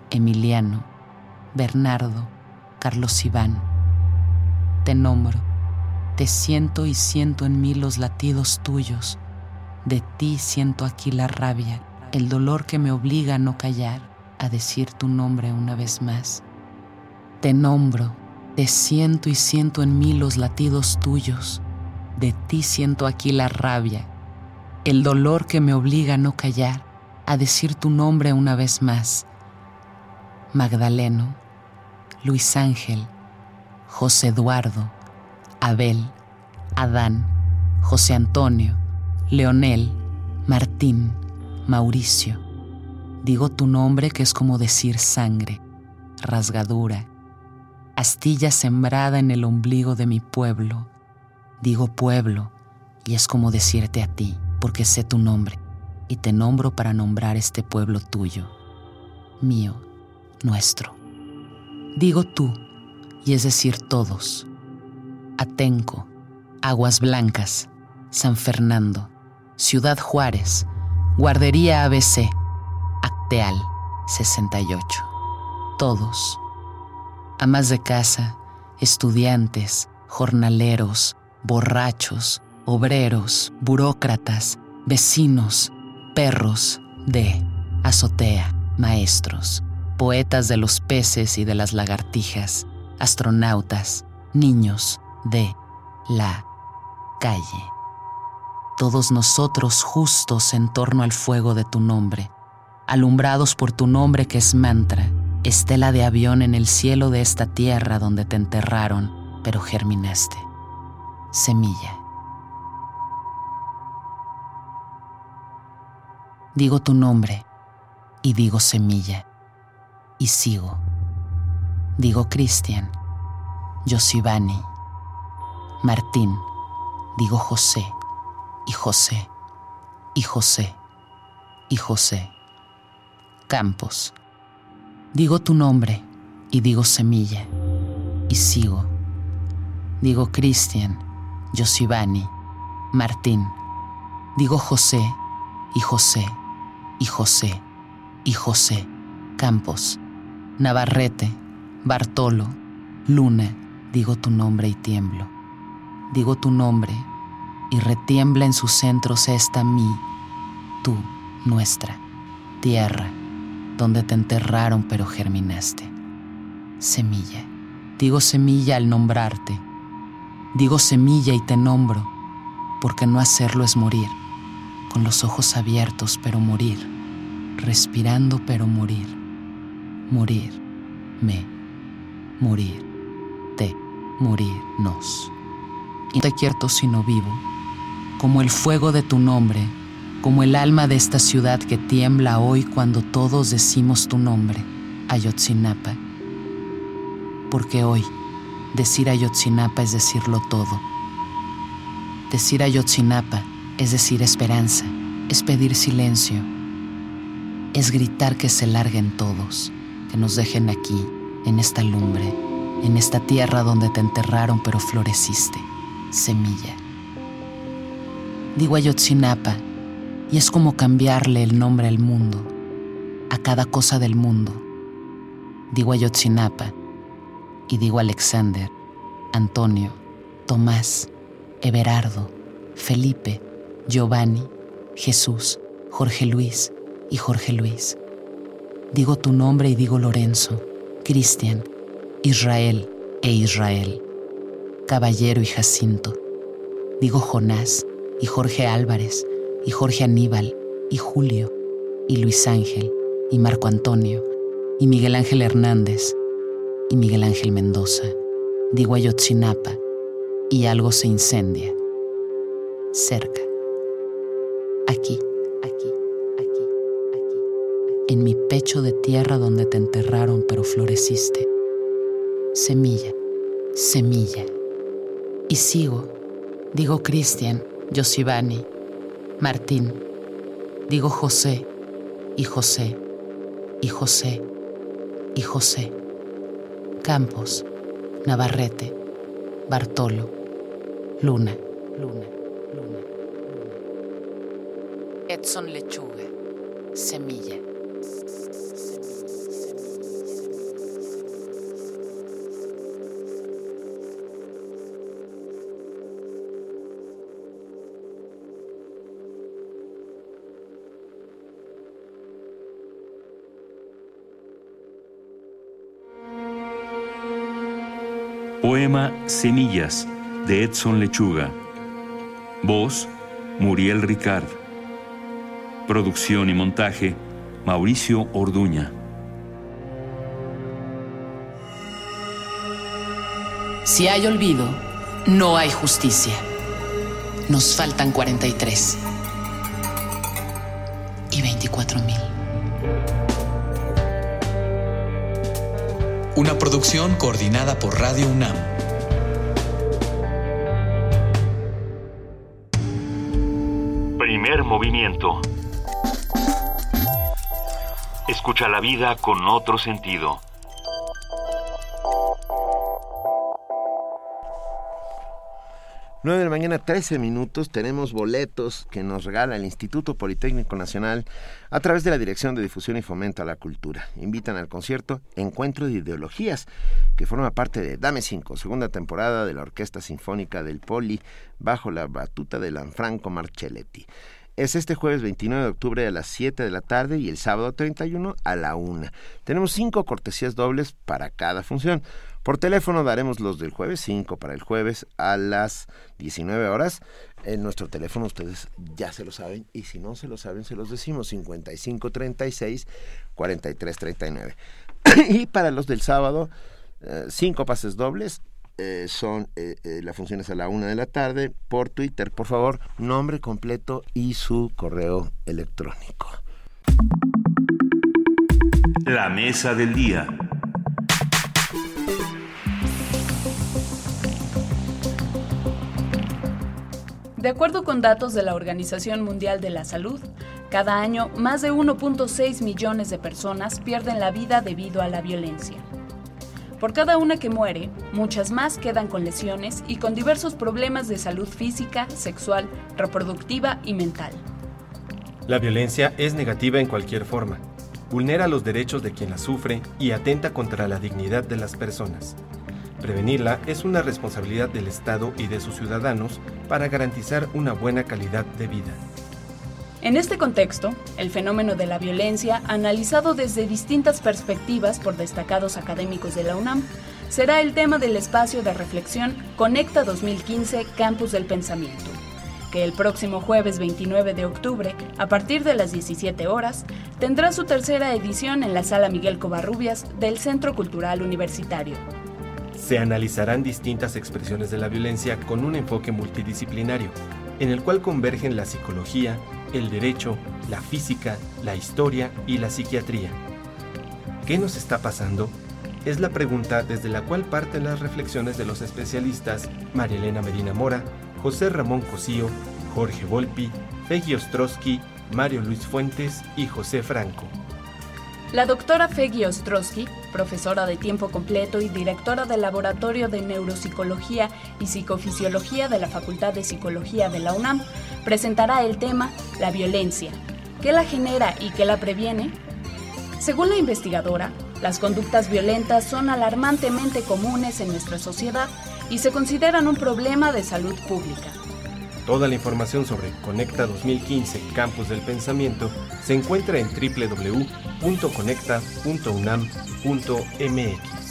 Emiliano, Bernardo, Carlos Iván. Te nombro, te siento y siento en mí los latidos tuyos. De ti siento aquí la rabia, el dolor que me obliga a no callar, a decir tu nombre una vez más. Te nombro, te siento y siento en mí los latidos tuyos. De ti siento aquí la rabia, el dolor que me obliga a no callar, a decir tu nombre una vez más. Magdaleno, Luis Ángel, José Eduardo, Abel, Adán, José Antonio, Leonel, Martín, Mauricio. Digo tu nombre que es como decir sangre, rasgadura, astilla sembrada en el ombligo de mi pueblo. Digo pueblo y es como decirte a ti porque sé tu nombre y te nombro para nombrar este pueblo tuyo, mío, nuestro. Digo tú, y es decir todos. Atenco, Aguas Blancas, San Fernando, Ciudad Juárez, Guardería ABC, Acteal 68. Todos. Amas de casa, estudiantes, jornaleros, borrachos, obreros, burócratas, vecinos, perros de azotea, maestros, poetas de los peces y de las lagartijas, astronautas, niños de la calle. Todos nosotros justos en torno al fuego de tu nombre, alumbrados por tu nombre que es mantra, estela de avión en el cielo de esta tierra donde te enterraron, pero germinaste. Semilla Digo tu nombre y digo semilla y sigo. Digo Cristian, Josivani, Martín, digo José y José y José y José. Campos. Digo tu nombre y digo semilla y sigo. Digo Cristian, Josivani, Martín, digo José y José y José, y José, Campos, Navarrete, Bartolo, Luna, digo tu nombre y tiemblo. Digo tu nombre y retiembla en sus centros esta mí, tú, nuestra, tierra, donde te enterraron pero germinaste. Semilla. Digo semilla al nombrarte. Digo semilla y te nombro, porque no hacerlo es morir con los ojos abiertos pero morir, respirando pero morir, morir, me, morir, te, morirnos. Y no te quiero sino vivo, como el fuego de tu nombre, como el alma de esta ciudad que tiembla hoy cuando todos decimos tu nombre, Ayotzinapa. Porque hoy decir Ayotzinapa es decirlo todo. Decir Ayotzinapa es decir esperanza, es pedir silencio, es gritar que se larguen todos, que nos dejen aquí, en esta lumbre, en esta tierra donde te enterraron pero floreciste, semilla. Digo Ayotzinapa, y es como cambiarle el nombre al mundo, a cada cosa del mundo. Digo Ayotzinapa, y digo Alexander, Antonio, Tomás, Everardo, Felipe, Giovanni, Jesús, Jorge Luis y Jorge Luis. Digo tu nombre y digo Lorenzo, Cristian, Israel e Israel, Caballero y Jacinto. Digo Jonás y Jorge Álvarez y Jorge Aníbal, y Julio, y Luis Ángel, y Marco Antonio, y Miguel Ángel Hernández, y Miguel Ángel Mendoza, de Guayotzinapa, y algo se incendia. Cerca. Aquí, aquí, aquí, aquí, en mi pecho de tierra donde te enterraron pero floreciste. Semilla, semilla. Y sigo, digo Cristian, Yosivani, Martín, digo José, y José, y José, y José. Campos, Navarrete, Bartolo, Luna, Luna, Luna, Edson Lechuga, Semilla. Poema Semillas de Edson Lechuga. Voz Muriel Ricard. Producción y montaje Mauricio Orduña. Si hay olvido, no hay justicia. Nos faltan 43 y 24 mil. Una producción coordinada por Radio UNAM. Primer movimiento. Escucha la vida con otro sentido. 9 de la mañana, 13 minutos. Tenemos boletos que nos regala el Instituto Politécnico Nacional a través de la Dirección de Difusión y Fomento a la Cultura. Invitan al concierto Encuentro de Ideologías, que forma parte de Dame 5, segunda temporada de la Orquesta Sinfónica del Poli, bajo la batuta de Lanfranco Marcelletti. Es este jueves 29 de octubre a las 7 de la tarde y el sábado 31 a la 1. Tenemos cinco cortesías dobles para cada función. Por teléfono daremos los del jueves 5 para el jueves a las 19 horas. En nuestro teléfono ustedes ya se lo saben y si no se lo saben se los decimos 5536 4339. y para los del sábado, eh, cinco pases dobles. Eh, son eh, la función es a la una de la tarde por Twitter, por favor, nombre completo y su correo electrónico. La mesa del día. De acuerdo con datos de la Organización Mundial de la Salud, cada año más de 1.6 millones de personas pierden la vida debido a la violencia. Por cada una que muere, muchas más quedan con lesiones y con diversos problemas de salud física, sexual, reproductiva y mental. La violencia es negativa en cualquier forma, vulnera los derechos de quien la sufre y atenta contra la dignidad de las personas. Prevenirla es una responsabilidad del Estado y de sus ciudadanos para garantizar una buena calidad de vida. En este contexto, el fenómeno de la violencia, analizado desde distintas perspectivas por destacados académicos de la UNAM, será el tema del espacio de reflexión Conecta 2015 Campus del Pensamiento, que el próximo jueves 29 de octubre, a partir de las 17 horas, tendrá su tercera edición en la Sala Miguel Covarrubias del Centro Cultural Universitario. Se analizarán distintas expresiones de la violencia con un enfoque multidisciplinario, en el cual convergen la psicología, el derecho, la física, la historia y la psiquiatría. ¿Qué nos está pasando? Es la pregunta desde la cual parten las reflexiones de los especialistas María Elena Medina Mora, José Ramón Cosío, Jorge Volpi, Fegui Ostrowski, Mario Luis Fuentes y José Franco. La doctora Feggy Ostrowski, profesora de tiempo completo y directora del Laboratorio de Neuropsicología y Psicofisiología de la Facultad de Psicología de la UNAM, presentará el tema La violencia. ¿Qué la genera y qué la previene? Según la investigadora, las conductas violentas son alarmantemente comunes en nuestra sociedad y se consideran un problema de salud pública. Toda la información sobre Conecta 2015 Campus del Pensamiento se encuentra en www.conecta.unam.mx.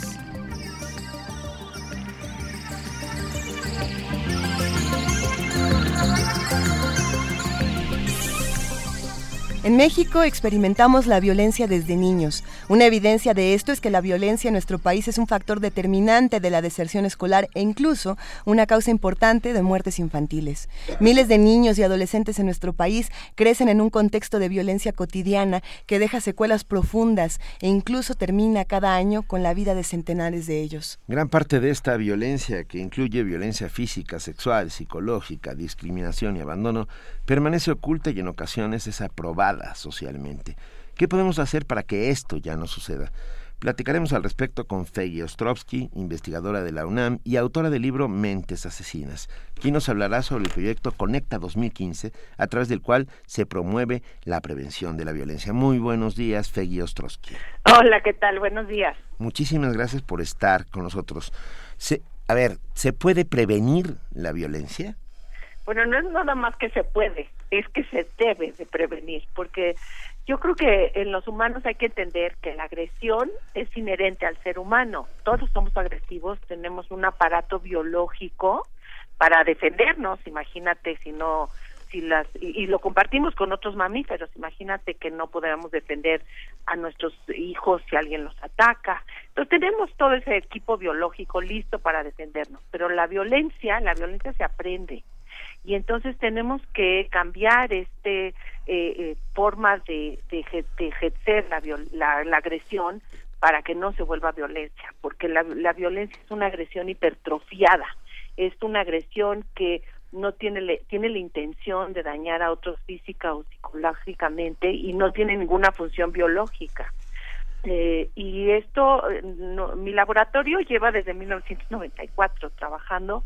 En México experimentamos la violencia desde niños. Una evidencia de esto es que la violencia en nuestro país es un factor determinante de la deserción escolar e incluso una causa importante de muertes infantiles. Miles de niños y adolescentes en nuestro país crecen en un contexto de violencia cotidiana que deja secuelas profundas e incluso termina cada año con la vida de centenares de ellos. Gran parte de esta violencia, que incluye violencia física, sexual, psicológica, discriminación y abandono, permanece oculta y en ocasiones es aprobada socialmente. ¿Qué podemos hacer para que esto ya no suceda? Platicaremos al respecto con Feggy Ostrovsky, investigadora de la UNAM y autora del libro Mentes Asesinas, quien nos hablará sobre el proyecto Conecta 2015, a través del cual se promueve la prevención de la violencia. Muy buenos días, Feggy Ostrovsky. Hola, ¿qué tal? Buenos días. Muchísimas gracias por estar con nosotros. a ver, ¿se puede prevenir la violencia? Bueno, no es nada más que se puede, es que se debe de prevenir, porque yo creo que en los humanos hay que entender que la agresión es inherente al ser humano. Todos somos agresivos, tenemos un aparato biológico para defendernos. Imagínate si no, si las y, lo compartimos con otros mamíferos. Imagínate que no podamos defender a nuestros hijos si alguien los ataca. Entonces tenemos todo ese equipo biológico listo para defendernos. Pero la violencia, la violencia se aprende y entonces tenemos que cambiar este eh, eh, formas de, de, ejercer la, la, agresión para que no se vuelva violencia, porque la, la violencia es una agresión hipertrofiada, es una agresión que no tiene tiene la intención de dañar a otros física o psicológicamente y no tiene ninguna función biológica. Eh, y esto, mi laboratorio lleva desde 1994 trabajando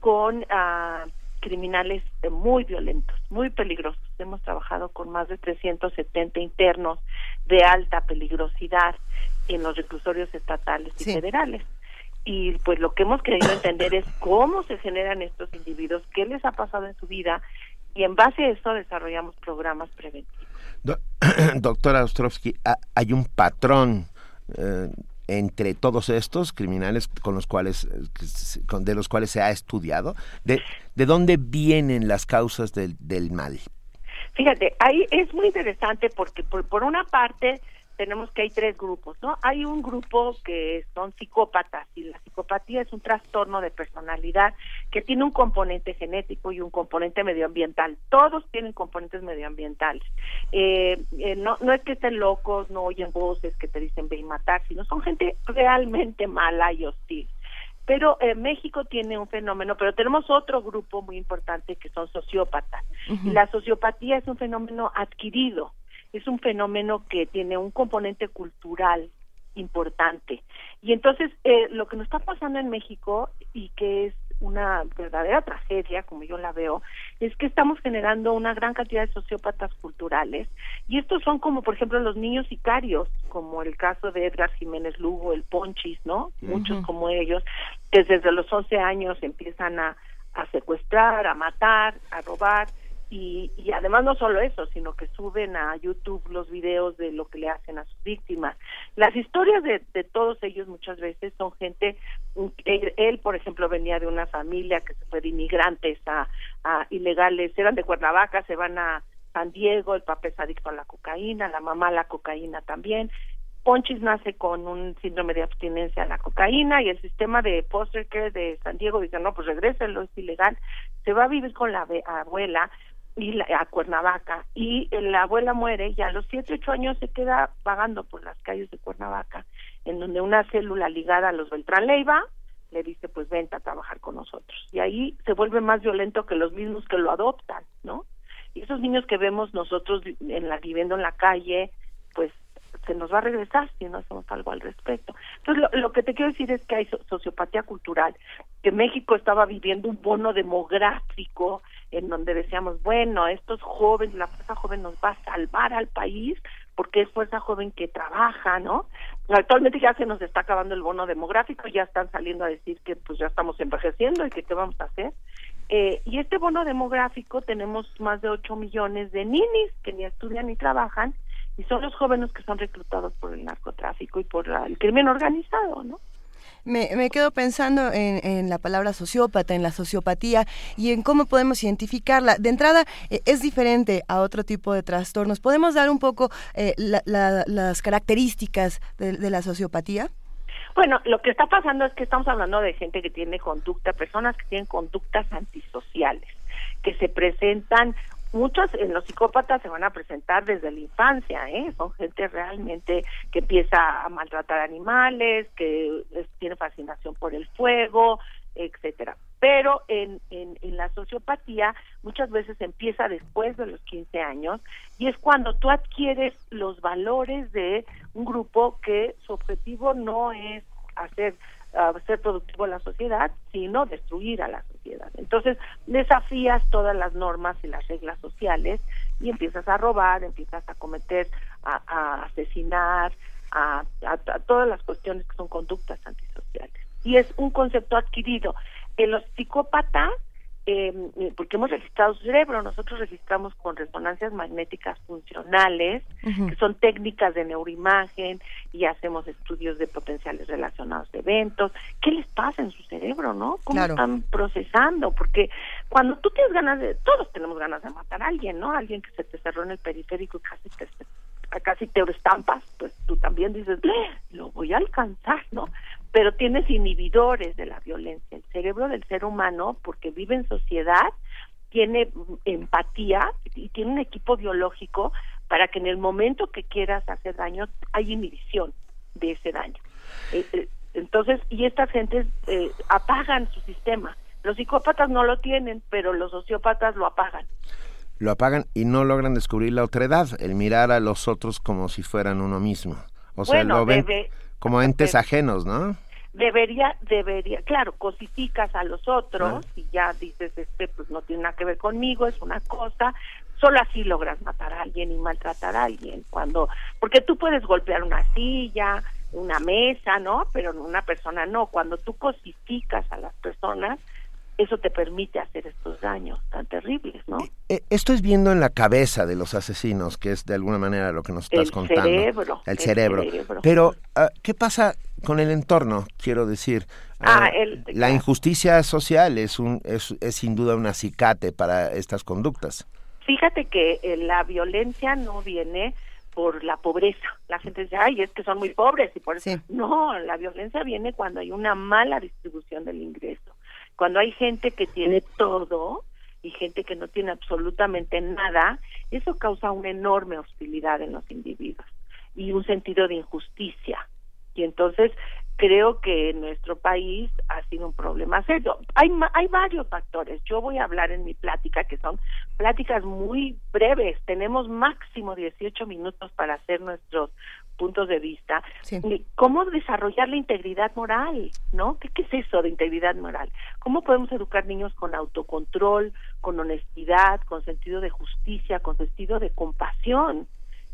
con uh, criminales muy violentos, muy peligrosos. Hemos trabajado con más de 370 internos de alta peligrosidad en los reclusorios estatales y federales. Y pues lo que hemos querido entender es cómo se generan estos individuos, qué les ha pasado en su vida y en base a eso desarrollamos programas preventivos. doctora Ostrovsky, hay un patrón eh, entre todos estos criminales con los cuales de los cuales se ha estudiado de, de dónde vienen las causas del, del mal fíjate ahí es muy interesante porque por, por una parte tenemos que hay tres grupos, ¿no? Hay un grupo que son psicópatas y la psicopatía es un trastorno de personalidad que tiene un componente genético y un componente medioambiental. Todos tienen componentes medioambientales. Eh, eh, no, no es que estén locos, no oyen voces que te dicen ve y matar, sino son gente realmente mala y hostil. Pero eh, México tiene un fenómeno, pero tenemos otro grupo muy importante que son sociópatas. Y la sociopatía es un fenómeno adquirido es un fenómeno que tiene un componente cultural importante. Y entonces, eh, lo que nos está pasando en México y que es una verdadera tragedia, como yo la veo, es que estamos generando una gran cantidad de sociópatas culturales y estos son como, por ejemplo, los niños sicarios, como el caso de Edgar Jiménez Lugo, el Ponchis, ¿no? Muchos como ellos, que desde los 11 años empiezan a, a secuestrar, a matar, a robar y, y, además no solo eso, sino que suben a YouTube los videos de lo que le hacen a sus víctimas. Las historias de, de todos ellos muchas veces son gente, él, por ejemplo venía de una familia que se fue de inmigrantes a, a ilegales, eran de Cuernavaca, se van a San Diego, el papá es adicto a la cocaína, la mamá a la cocaína también, Ponchis nace con un síndrome de abstinencia a la cocaína y el sistema de foster care de San Diego dice, no, pues regréselo, es ilegal. Se va a vivir con la abuela, y a Cuernavaca y la abuela muere y a los siete ocho años se queda vagando por las calles de Cuernavaca en donde una célula ligada a los Beltrán Leiva le dice pues vente a trabajar con nosotros y ahí se vuelve más violento que los mismos que lo adoptan no y esos niños que vemos nosotros en la viviendo en la calle pues se nos va a regresar si no hacemos algo al respecto. Entonces, lo, que te quiero decir es que hay sociopatía cultural, que México estaba viviendo un bono demográfico en donde decíamos, bueno, estos jóvenes, la fuerza joven nos va a salvar al país porque es fuerza joven que trabaja, ¿no? Actualmente ya se nos está acabando el bono demográfico, ya están saliendo a decir que pues ya estamos envejeciendo y que qué vamos a hacer. Eh, y este bono demográfico tenemos más de 8 millones de ninis que ni estudian ni trabajan y son los jóvenes que son reclutados por el narcotráfico y por el crimen organizado, ¿no? Me, me quedo pensando en, en, la palabra sociópata, en la sociopatía y en cómo podemos identificarla. De entrada, eh, es diferente a otro tipo de trastornos. ¿Podemos dar un poco eh, las características de, de la sociopatía? Bueno, lo que está pasando es que estamos hablando de gente que tiene conducta, personas que tienen conductas antisociales, que se presentan muchos en los psicópatas se van a presentar desde la infancia, ¿eh? Son gente realmente que empieza a maltratar animales, que tiene fascinación por el fuego, etcétera. Pero en, en, en, la sociopatía muchas veces empieza después de los 15 años y es cuando tú adquieres los valores de un grupo que su objetivo no es hacer ser productivo la sociedad, sino destruir a la sociedad. Entonces, desafías todas las normas y las reglas sociales y empiezas a robar, empiezas a cometer, a, asesinar, a, a, todas las cuestiones que son conductas antisociales. Y es un concepto adquirido. En los psicópatas eh, porque hemos registrado su cerebro, nosotros registramos con resonancias magnéticas funcionales, que son técnicas de neuroimagen y hacemos estudios de potenciales relacionados de eventos. ¿Qué les pasa en su cerebro, no? ¿Cómo están procesando? Porque cuando tú tienes ganas de, todos tenemos ganas de matar a alguien, ¿no? Alguien que se te cerró en el periférico y casi te casi te estampas, pues tú también dices, lo voy a alcanzar, ¿no? Pero tienes inhibidores de la violencia. El cerebro del ser humano, porque vive en sociedad, tiene empatía y tiene un equipo biológico para que en el momento que quieras hacer daño hay inhibición de ese daño. Eh, eh, entonces, y estas gentes eh, apagan su sistema. Los psicópatas no lo tienen, pero los sociópatas lo apagan. Lo apagan y no logran descubrir la otredad, el mirar a los otros como si fueran uno mismo. O sea, lo ven como entes ajenos, ¿no? Debería, debería, claro, cosificas a los otros y ya dices, este, pues no tiene nada que ver conmigo, es una cosa, solo así logras matar a alguien y maltratar a alguien, cuando, porque tú puedes golpear una silla, una mesa, ¿no? Pero una persona no, cuando tú cosificas a las personas, eso te permite hacer estos daños tan terribles, ¿no? Eh, esto es viendo en la cabeza de los asesinos, que es de alguna manera lo que nos estás contando. Cerebro, el, cerebro. Pero, ah, ¿qué pasa con el entorno? Quiero decir, ah, ah, la injusticia social es, un, es, es sin duda un acicate para estas conductas. Fíjate que eh, la violencia no viene por la pobreza. La gente dice, ay, es que son muy pobres y por eso. No, la violencia viene cuando hay una mala distribución del ingreso cuando hay gente que tiene todo y gente que no tiene absolutamente nada, eso causa una enorme hostilidad en los individuos y un sentido de injusticia. Y entonces creo que en nuestro país ha sido un problema serio. Hay, hay varios factores. Yo voy a hablar en mi plática, que son pláticas muy breves. Tenemos máximo 18 minutos para hacer nuestros puntos de vista, cómo desarrollar la integridad moral, ¿no? ¿Qué, ¿Qué, es eso de integridad moral? ¿Cómo podemos educar niños con autocontrol, con honestidad, con sentido de justicia, con sentido de compasión?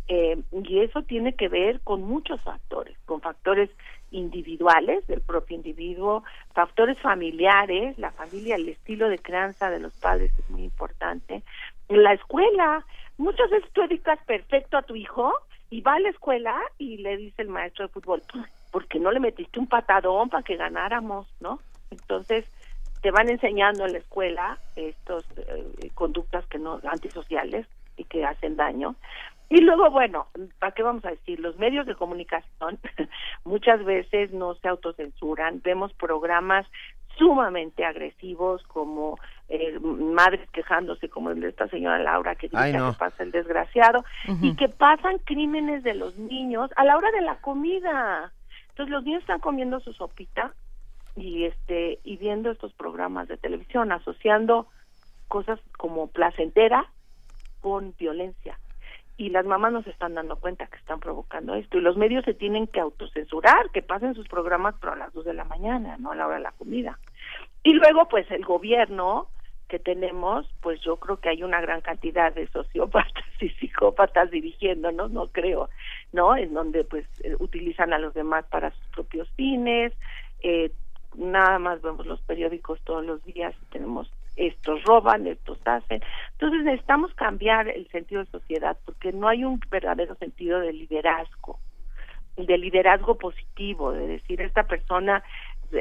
Eh, y eso tiene que ver con muchos factores, con factores individuales del propio individuo, factores familiares, la familia, el estilo de crianza de los padres es muy importante. La escuela, muchas veces tú educas perfecto a tu hijo, y va a la escuela y le dice el maestro de fútbol, ¿por qué no le metiste un patadón para que ganáramos, no? Entonces, te van enseñando en la escuela estos eh, conductas que no antisociales y que hacen daño. Y luego, bueno, ¿para qué vamos a decir? Los medios de comunicación muchas veces no se autocensuran. Vemos programas sumamente agresivos como eh, madres quejándose como el de esta señora Laura que dice que pasa el desgraciado y que pasan crímenes de los niños a la hora de la comida. Entonces los niños están comiendo su sopita y este y viendo estos programas de televisión asociando cosas como placentera con violencia. Y las mamás nos están dando cuenta que están provocando esto y los medios se tienen que autocensurar, que pasen sus programas pero a las dos de la mañana, no a la hora de la comida. Y luego pues el gobierno que tenemos, pues yo creo que hay una gran cantidad de sociópatas y psicópatas dirigiéndonos, no creo, ¿no? En donde pues eh, utilizan a los demás para sus propios fines, eh, nada más vemos los periódicos todos los días, tenemos estos roban, estos hacen. Entonces necesitamos cambiar el sentido de sociedad porque no hay un verdadero sentido de liderazgo. de liderazgo positivo, de decir esta persona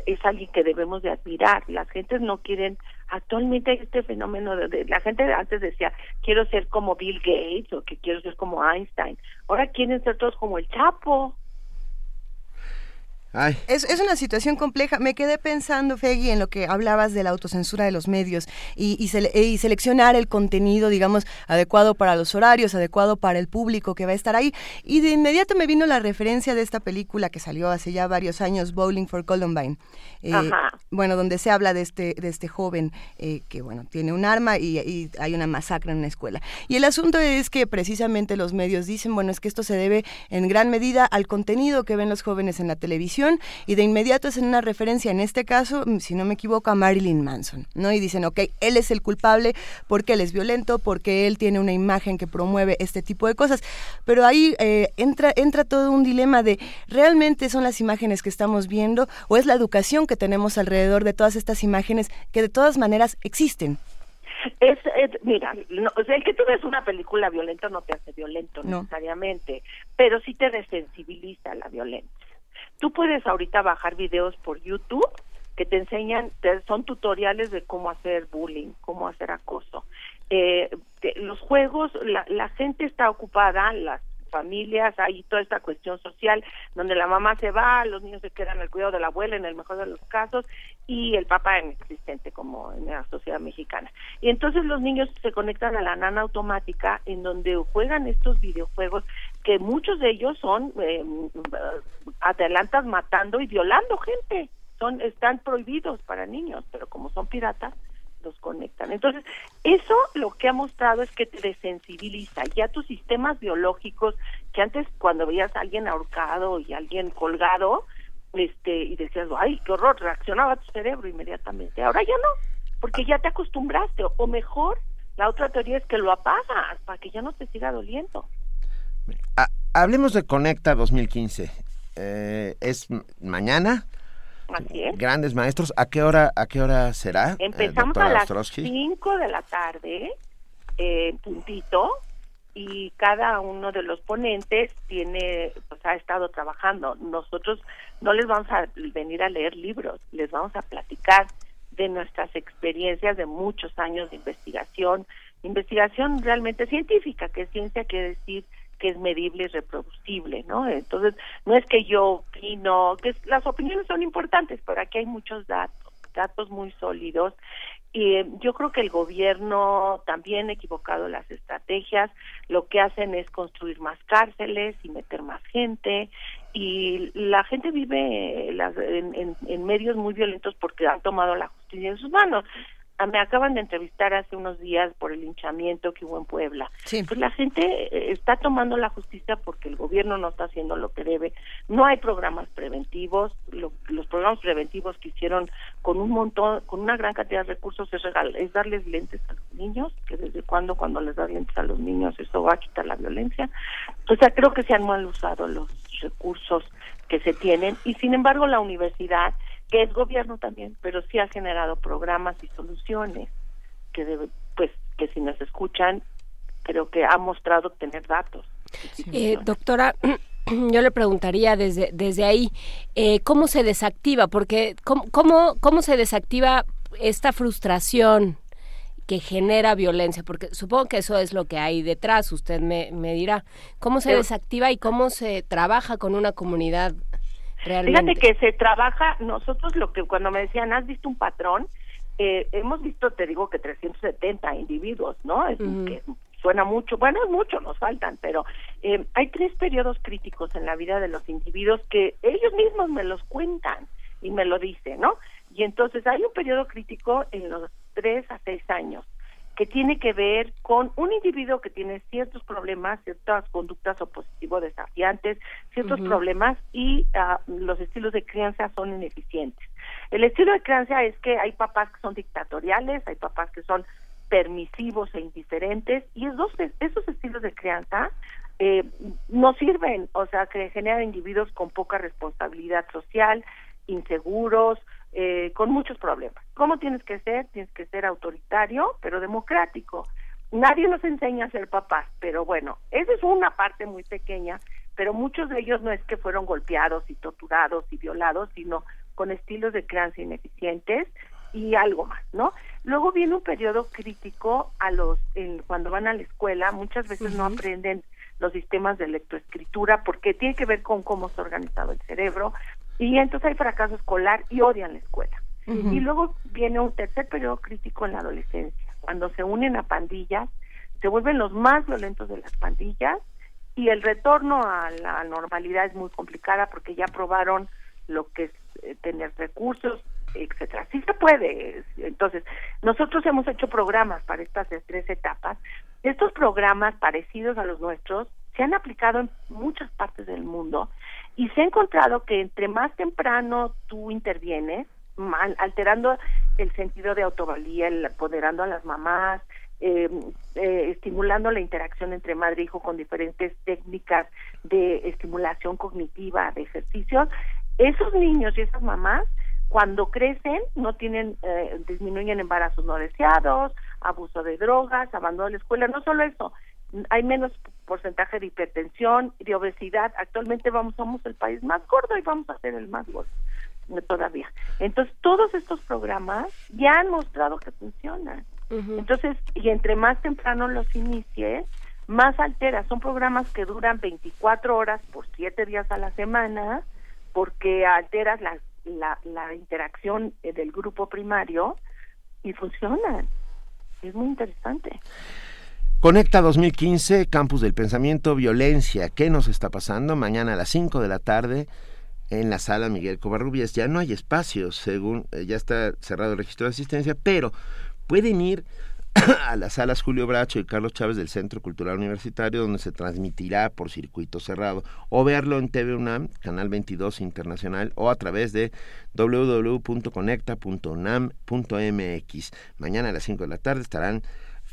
es alguien que debemos de admirar. Las gentes no quieren, actualmente este fenómeno de, la gente antes decía, quiero ser como Bill Gates o que quiero ser como Einstein. Ahora quieren ser todos como el Chapo. Es, es, una situación compleja. Me quedé pensando, Fegui, en lo que hablabas de la autocensura de los medios y, y, seleccionar el contenido, digamos, adecuado para los horarios, adecuado para el público que va a estar ahí. Y de inmediato me vino la referencia de esta película que salió hace ya varios años, Bowling for Columbine. Eh, bueno, donde se habla de este, de este joven eh, que, bueno, tiene un arma y, y, hay una masacre en una escuela. Y el asunto es que precisamente los medios dicen, bueno, es que esto se debe en gran medida al contenido que ven los jóvenes en la televisión y de inmediato hacen una referencia, en este caso, mm, si no me equivoco, a Marilyn Manson, ¿no? Y dicen, ok, él es el culpable porque él es violento, porque él tiene una imagen que promueve este tipo de cosas. Pero ahí eh, entra, entra todo un dilema de, ¿realmente son las imágenes que estamos viendo o es la educación que tenemos alrededor de todas estas imágenes que de todas maneras existen? Es, mira, o sea, el que tú ves una película violenta no te hace violento necesariamente, pero sí te desensibiliza la violencia. Tú puedes ahorita bajar videos por YouTube que te enseñan, son tutoriales de cómo hacer bullying, cómo hacer acoso. Eh, los juegos, la, la gente está ocupada, las familias, hay toda esta cuestión social donde la mamá se va, los niños se quedan al cuidado de la abuela en el mejor de los casos y el papá inexistente como en la sociedad mexicana. Y entonces los niños se conectan a la nana automática en donde juegan estos videojuegos que muchos de ellos son eh, adelantas matando y violando gente. Son están prohibidos para niños, pero como son piratas los conectan. Entonces, eso lo que ha mostrado es que te desensibiliza. Ya tus sistemas biológicos, que antes cuando veías a alguien ahorcado y alguien colgado, este, y decías, ay, qué horror, reaccionaba tu cerebro inmediatamente. Ahora ya no, porque ya te acostumbraste, o mejor, la otra teoría es que lo apagas para que ya no te siga doliendo. hablemos de Conecta 2015. Eh, es mañana. Así es. Grandes maestros. ¿A qué hora, a qué hora será? Eh, Empezamos a las 5 de la tarde, eh, puntito, y cada uno de los ponentes tiene, pues ha estado trabajando. Nosotros no les vamos a venir a leer libros, les vamos a platicar de nuestras experiencias de muchos años de investigación, investigación realmente científica, que ciencia quiere decir que es medible y reproducible, ¿no? Entonces, no es que yo opino, que las opiniones son importantes, pero aquí hay muchos datos, datos muy sólidos. Y eh, yo creo que el gobierno también ha equivocado las estrategias, lo que hacen es construir más cárceles y meter más gente, y la gente vive en, en medios muy violentos porque han tomado la justicia en sus manos. Ah, me acaban de entrevistar hace unos días por el hinchamiento que hubo en Puebla. Pues la gente eh, está tomando la justicia porque el gobierno no está haciendo lo que debe. No hay programas preventivos. los programas preventivos que hicieron con un montón, con una gran cantidad de recursos es, es darles lentes a los niños, que desde cuando cuando les das lentes a los niños eso va a quitar la violencia. O sea, creo que se han mal usado los recursos que se tienen y sin embargo la universidad que es gobierno también, pero sí ha generado programas y soluciones que debe, pues que si nos escuchan, creo que ha mostrado tener datos. Eh, doctora, yo le preguntaría desde desde ahí eh, cómo se desactiva, porque cómo, cómo cómo se desactiva esta frustración que genera violencia, porque supongo que eso es lo que hay detrás, usted me, me dirá, cómo se desactiva y cómo se trabaja con una comunidad Fíjate que se trabaja, nosotros lo que cuando me decían, ¿has visto un patrón? Eh, hemos visto, te digo que 370 individuos, ¿no? Es, que suena mucho, bueno, es mucho, nos faltan, pero eh, hay tres periodos críticos en la vida de los individuos que ellos mismos me los cuentan y me lo dicen, ¿no? Y entonces hay un periodo crítico en los tres a seis años que tiene que ver con un individuo que tiene ciertos problemas, ciertas conductas opositivos desafiantes, ciertos problemas y ah, los estilos de crianza son ineficientes. El estilo de crianza es que hay papás que son dictatoriales, hay papás que son permisivos e indiferentes y esos, esos estilos de crianza eh, no sirven, o sea, que generan individuos con poca responsabilidad social, inseguros, eh, con muchos problemas. ¿Cómo tienes que ser? Tienes que ser autoritario, pero democrático. Nadie nos enseña a ser papás, pero bueno, esa es una parte muy pequeña pero muchos de ellos no es que fueron golpeados y torturados y violados, sino con estilos de crianza ineficientes y algo más, ¿no? Luego viene un periodo crítico a los cuando van a la escuela, muchas veces no aprenden los sistemas de lectoescritura porque tiene que ver con cómo está organizado el cerebro y entonces hay fracaso escolar y odian la escuela. Y luego viene un tercer periodo crítico en la adolescencia, cuando se unen a pandillas, se vuelven los más violentos de las pandillas y el retorno a la normalidad es muy complicada porque ya probaron lo que es eh, tener recursos, etcétera. Sí se puede. Entonces, nosotros hemos hecho programas para estas tres etapas. Estos programas parecidos a los nuestros se han aplicado en muchas partes del mundo y se ha encontrado que entre más temprano tú intervienes, alterando el sentido de autovalía, el apoderando a las mamás, eh, eh, estimulando la interacción entre madre e hijo con diferentes técnicas de estimulación cognitiva, de ejercicios, esos niños y esas mamás cuando crecen no tienen eh, disminuyen embarazos no deseados abuso de drogas abandono de la escuela no solo eso hay menos porcentaje de hipertensión de obesidad. Actualmente vamos somos el país más gordo y vamos a ser el más gordo todavía. Entonces todos estos programas ya han mostrado que funcionan. Entonces y entre más temprano los inicies más altera son programas que duran 24 horas por 7 días a la semana porque alteras la, la, la interacción eh, del grupo primario y funcionan. Es muy interesante. Conecta 2015, Campus del Pensamiento, Violencia. ¿Qué nos está pasando? Mañana a las 5 de la tarde en la sala Miguel Covarrubias. Ya no hay espacio, según eh, ya está cerrado el registro de asistencia, pero pueden ir a las salas Julio Bracho y Carlos Chávez del Centro Cultural Universitario, donde se transmitirá por circuito cerrado, o verlo en TV UNAM, Canal 22 Internacional, o a través de www.conecta.unam.mx. Mañana a las 5 de la tarde estarán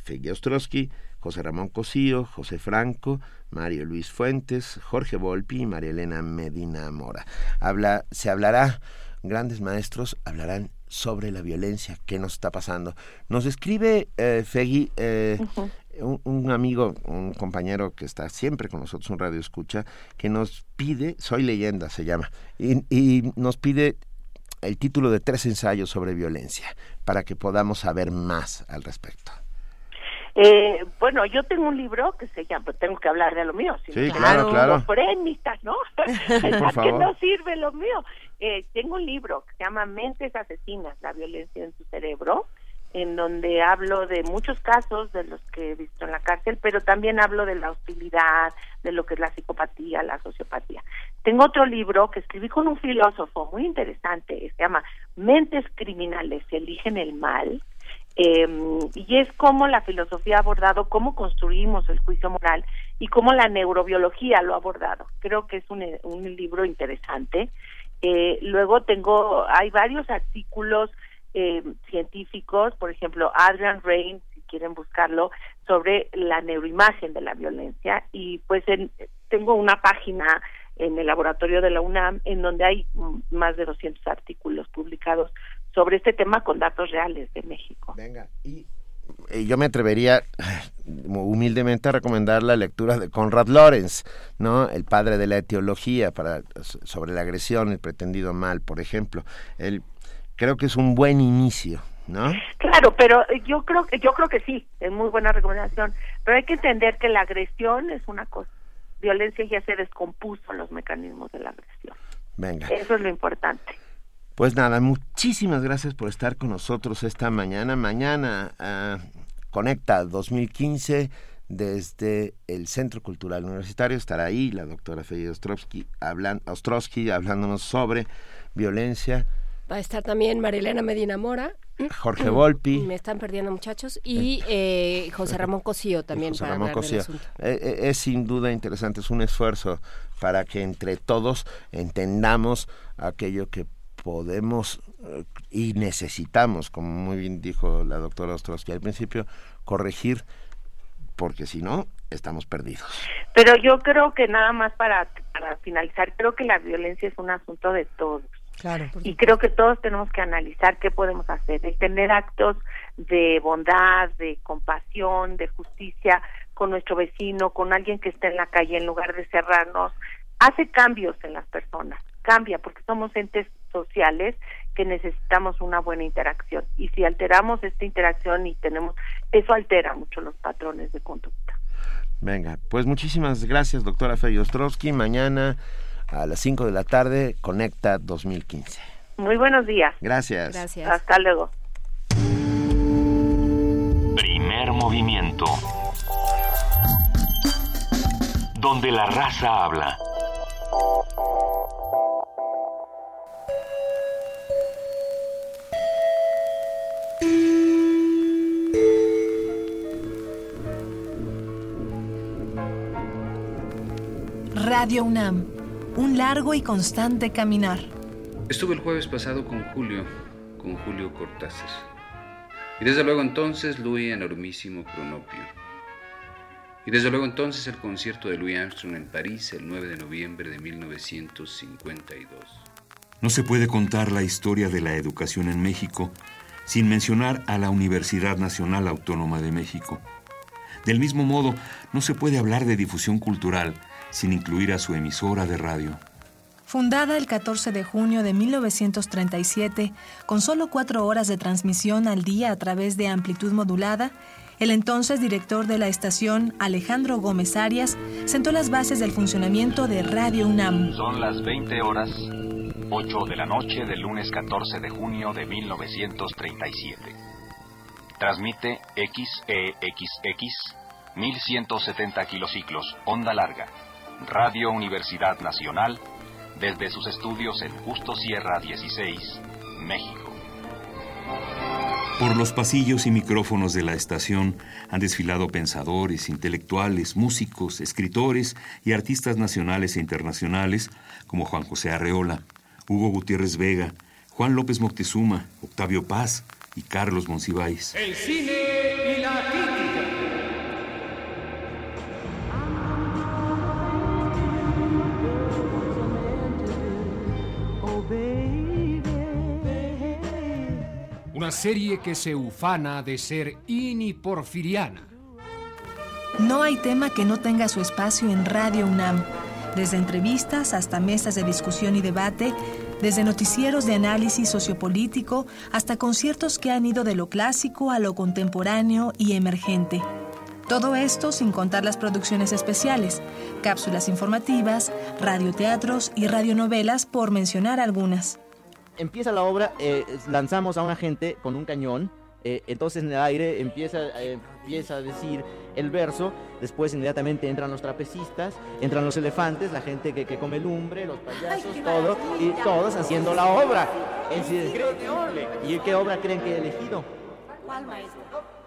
Fegui Ostrowski, José Ramón Cosío, José Franco, Mario Luis Fuentes, Jorge Volpi y María Elena Medina Mora. Habla, se hablará, grandes maestros hablarán sobre la violencia que nos está pasando. Nos escribe eh, Fegui, eh, un, amigo, un compañero que está siempre con nosotros, un radio escucha, que nos pide, Soy leyenda se llama, y, nos pide el título de tres ensayos sobre violencia para que podamos saber más al respecto. Eh, bueno, yo tengo un libro que se llama, tengo que hablar de lo mío, sí, claro, claro. ¿no? que no sirve lo mío. Eh, tengo un libro que se llama Mentes Asesinas, la violencia en su cerebro, en donde hablo de muchos casos de los que he visto en la cárcel, pero también hablo de la hostilidad, de lo que es la psicopatía, la sociopatía. Tengo otro libro que escribí con un filósofo muy interesante, se llama Mentes Criminales eligen el mal, eh, y es como la filosofía ha abordado cómo construimos el juicio moral y cómo la neurobiología lo ha abordado. Creo que es un, un libro interesante eh, luego tengo, hay varios artículos eh, científicos, por ejemplo, Adrian Rain, si quieren buscarlo, sobre la neuroimagen de la violencia. Y pues tengo una página en el laboratorio de la UNAM en donde hay más de 200 artículos publicados sobre este tema con datos reales de México. Venga, y yo me atrevería humildemente a recomendar la lectura de Conrad Lorenz, ¿no? El padre de la etiología para sobre la agresión, el pretendido mal, por ejemplo. Él creo que es un buen inicio, ¿no? Claro, pero yo creo que yo creo que sí, es muy buena recomendación, pero hay que entender que la agresión es una cosa. Violencia ya se descompuso los mecanismos de la agresión. Venga. Eso es lo importante. Pues nada, muchísimas gracias por estar con nosotros esta mañana. Mañana uh, Conecta 2015 desde el Centro Cultural Universitario. Estará ahí la doctora Fede Ostrowski, Ostrowski hablándonos sobre violencia. Va a estar también Marilena Medina Mora. Jorge Volpi. Me están perdiendo muchachos. Y eh, José Ramón Cosío también José Ramón Cosío. Eh, eh, es sin duda interesante, es un esfuerzo para que entre todos entendamos aquello que podemos eh, y necesitamos, como muy bien dijo la doctora Ostrowski al principio, corregir, porque si no, estamos perdidos. Pero yo creo que nada más para, para finalizar, creo que la violencia es un asunto de todos. Claro, y creo que todos tenemos que analizar qué podemos hacer, el tener actos de bondad, de compasión, de justicia, con nuestro vecino, con alguien que está en la calle, en lugar de cerrarnos, hace cambios en las personas, cambia porque somos entes sociales que necesitamos una buena interacción y si alteramos esta interacción y tenemos eso altera mucho los patrones de conducta. Venga, pues muchísimas gracias, doctora Fey Ostrowski. Mañana a las 5 de la tarde, Conecta 2015. Muy buenos días. Gracias. Gracias. Hasta luego. Primer movimiento. Donde la raza habla. Radio UNAM, un largo y constante caminar. Estuve el jueves pasado con Julio, con Julio Cortázar. Y desde luego entonces Louis enormísimo cronopio. Y desde luego entonces el concierto de Louis Armstrong en París el 9 de noviembre de 1952. No se puede contar la historia de la educación en México sin mencionar a la Universidad Nacional Autónoma de México. Del mismo modo, no se puede hablar de difusión cultural sin incluir a su emisora de radio. Fundada el 14 de junio de 1937, con solo cuatro horas de transmisión al día a través de amplitud modulada, el entonces director de la estación, Alejandro Gómez Arias, sentó las bases del funcionamiento de Radio UNAM. Son las 20 horas, 8 de la noche del lunes 14 de junio de 1937. Transmite XEXX 1170 kilociclos, onda larga Radio Universidad Nacional, desde sus estudios en Justo Sierra 16, México. Por los pasillos y micrófonos de la estación han desfilado pensadores, intelectuales, músicos, escritores y artistas nacionales e internacionales como Juan José Arreola, Hugo Gutiérrez Vega, Juan López Moctezuma, Octavio Paz y Carlos Monsiváis. El cine y la una serie que se ufana de ser iniporfiriana. No hay tema que no tenga su espacio en Radio UNAM, desde entrevistas hasta mesas de discusión y debate, desde noticieros de análisis sociopolítico hasta conciertos que han ido de lo clásico a lo contemporáneo y emergente. Todo esto sin contar las producciones especiales, cápsulas informativas, radioteatros y radionovelas, por mencionar algunas empieza la obra, eh, lanzamos a un agente con un cañón, eh, entonces en el aire empieza, eh, empieza a decir el verso, después inmediatamente entran los trapecistas, entran los elefantes, la gente que, que come lumbre, los payasos, todo, y todos haciendo la obra. ¿Y qué obra creen que he elegido? ¿Cuál maestro?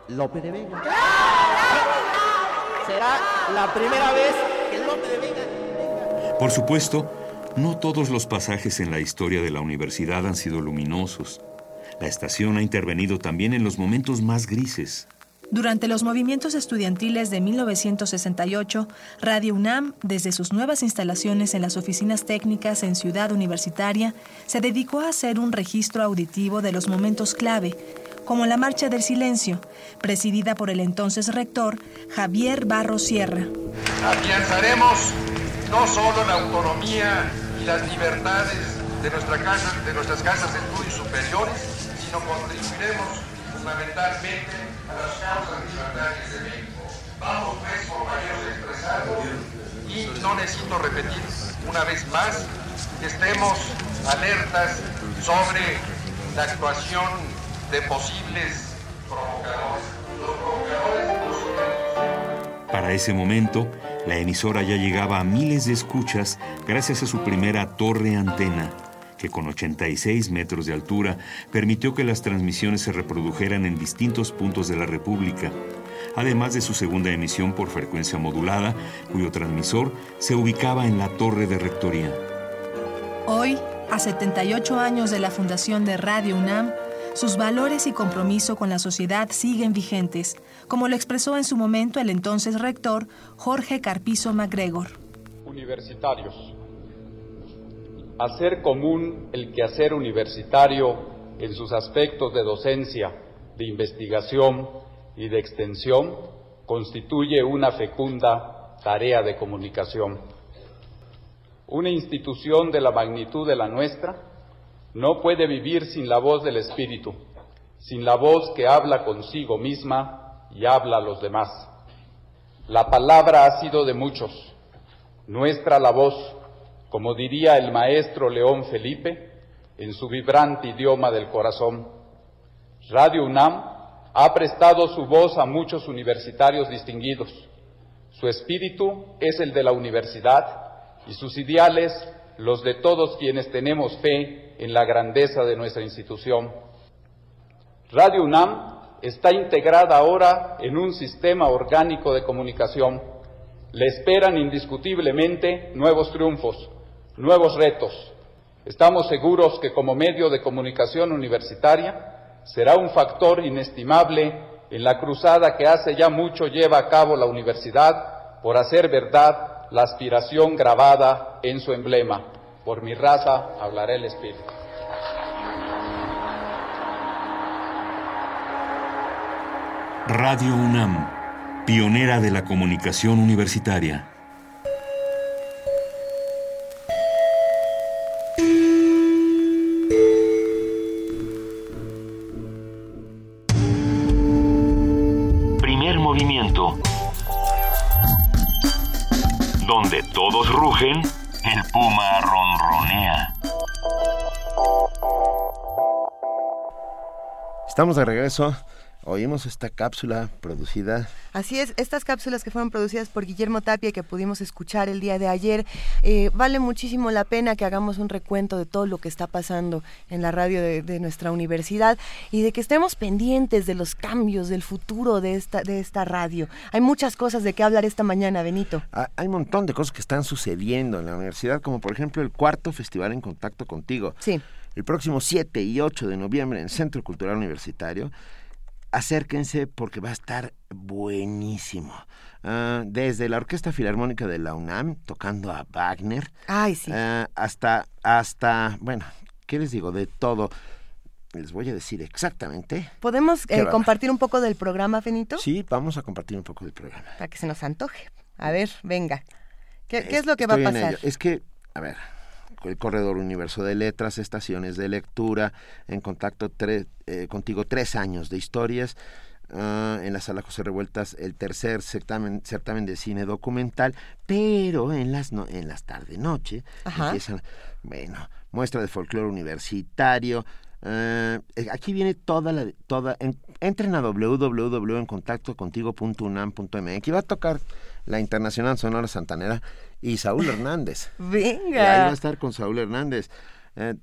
Lope de Vega. Será la primera vez que Lope de Vega... Por supuesto, no todos los pasajes en la historia de la universidad han sido luminosos. La estación ha intervenido también en los momentos más grises. Durante los movimientos estudiantiles de 1968, Radio UNAM, desde sus nuevas instalaciones en las oficinas técnicas en Ciudad Universitaria, se dedicó a hacer un registro auditivo de los momentos clave, como la Marcha del Silencio, presidida por el entonces rector Javier Barro Sierra. Afianzaremos no solo la autonomía las libertades de, nuestra casa, de nuestras casas de estudios superiores, sino contribuiremos fundamentalmente a las causas libertarias de México. Vamos pues por mayores expresarlo y no necesito repetir una vez más que estemos alertas sobre la actuación de posibles provocadores. Los provocadores Para ese momento, la emisora ya llegaba a miles de escuchas gracias a su primera torre antena, que con 86 metros de altura permitió que las transmisiones se reprodujeran en distintos puntos de la República, además de su segunda emisión por frecuencia modulada, cuyo transmisor se ubicaba en la torre de rectoría. Hoy, a 78 años de la fundación de Radio UNAM, sus valores y compromiso con la sociedad siguen vigentes, como lo expresó en su momento el entonces rector Jorge Carpizo MacGregor. Universitarios. Hacer común el quehacer universitario en sus aspectos de docencia, de investigación y de extensión constituye una fecunda tarea de comunicación. Una institución de la magnitud de la nuestra no puede vivir sin la voz del Espíritu, sin la voz que habla consigo misma y habla a los demás. La palabra ha sido de muchos, nuestra la voz, como diría el maestro León Felipe, en su vibrante idioma del corazón. Radio UNAM ha prestado su voz a muchos universitarios distinguidos. Su espíritu es el de la universidad y sus ideales los de todos quienes tenemos fe en la grandeza de nuestra institución. Radio UNAM está integrada ahora en un sistema orgánico de comunicación. Le esperan indiscutiblemente nuevos triunfos, nuevos retos. Estamos seguros que como medio de comunicación universitaria será un factor inestimable en la cruzada que hace ya mucho lleva a cabo la universidad por hacer verdad la aspiración grabada en su emblema. Por mi raza hablaré el Espíritu. Radio UNAM, pionera de la comunicación universitaria. Donde todos rugen, el puma ronronea. Estamos de regreso oímos esta cápsula producida. Así es, estas cápsulas que fueron producidas por Guillermo Tapia que pudimos escuchar el día de ayer, eh, vale muchísimo la pena que hagamos un recuento de todo lo que está pasando en la radio de, nuestra universidad y de que estemos pendientes de los cambios, del futuro de esta, de esta radio. Hay muchas cosas de qué hablar esta mañana, Benito. Ah, hay un montón de cosas que están sucediendo en la universidad, como por ejemplo el cuarto Festival en Contacto Contigo. Sí. El próximo 7 y 8 de noviembre en el Centro Cultural Universitario acérquense porque va a estar buenísimo. Ah, desde la Orquesta Filarmónica de la UNAM, tocando a Wagner, Ay, sí. Ah, hasta, hasta, bueno, ¿qué les digo? De todo. Les voy a decir exactamente. ¿Podemos eh, compartir un poco del programa, Fenito? Sí, vamos a compartir un poco del programa. Para que se nos antoje. A ver, venga. ¿Qué, es, lo que va a pasar? Es que, a ver, el Corredor Universo de Letras, estaciones de lectura, en contacto eh, contigo tres años de historias. Ah, en la sala José Revueltas el tercer certamen, certamen de cine documental, pero en las no, en las tarde noche empiezan, bueno, muestra de folclore universitario. Ah, eh, aquí viene toda la toda entren a www.encontactocontigo.unam.mx y va a tocar la Internacional Sonora Santanera y Saúl Hernández. Venga. ahí va a estar con Saúl Hernández. Eh,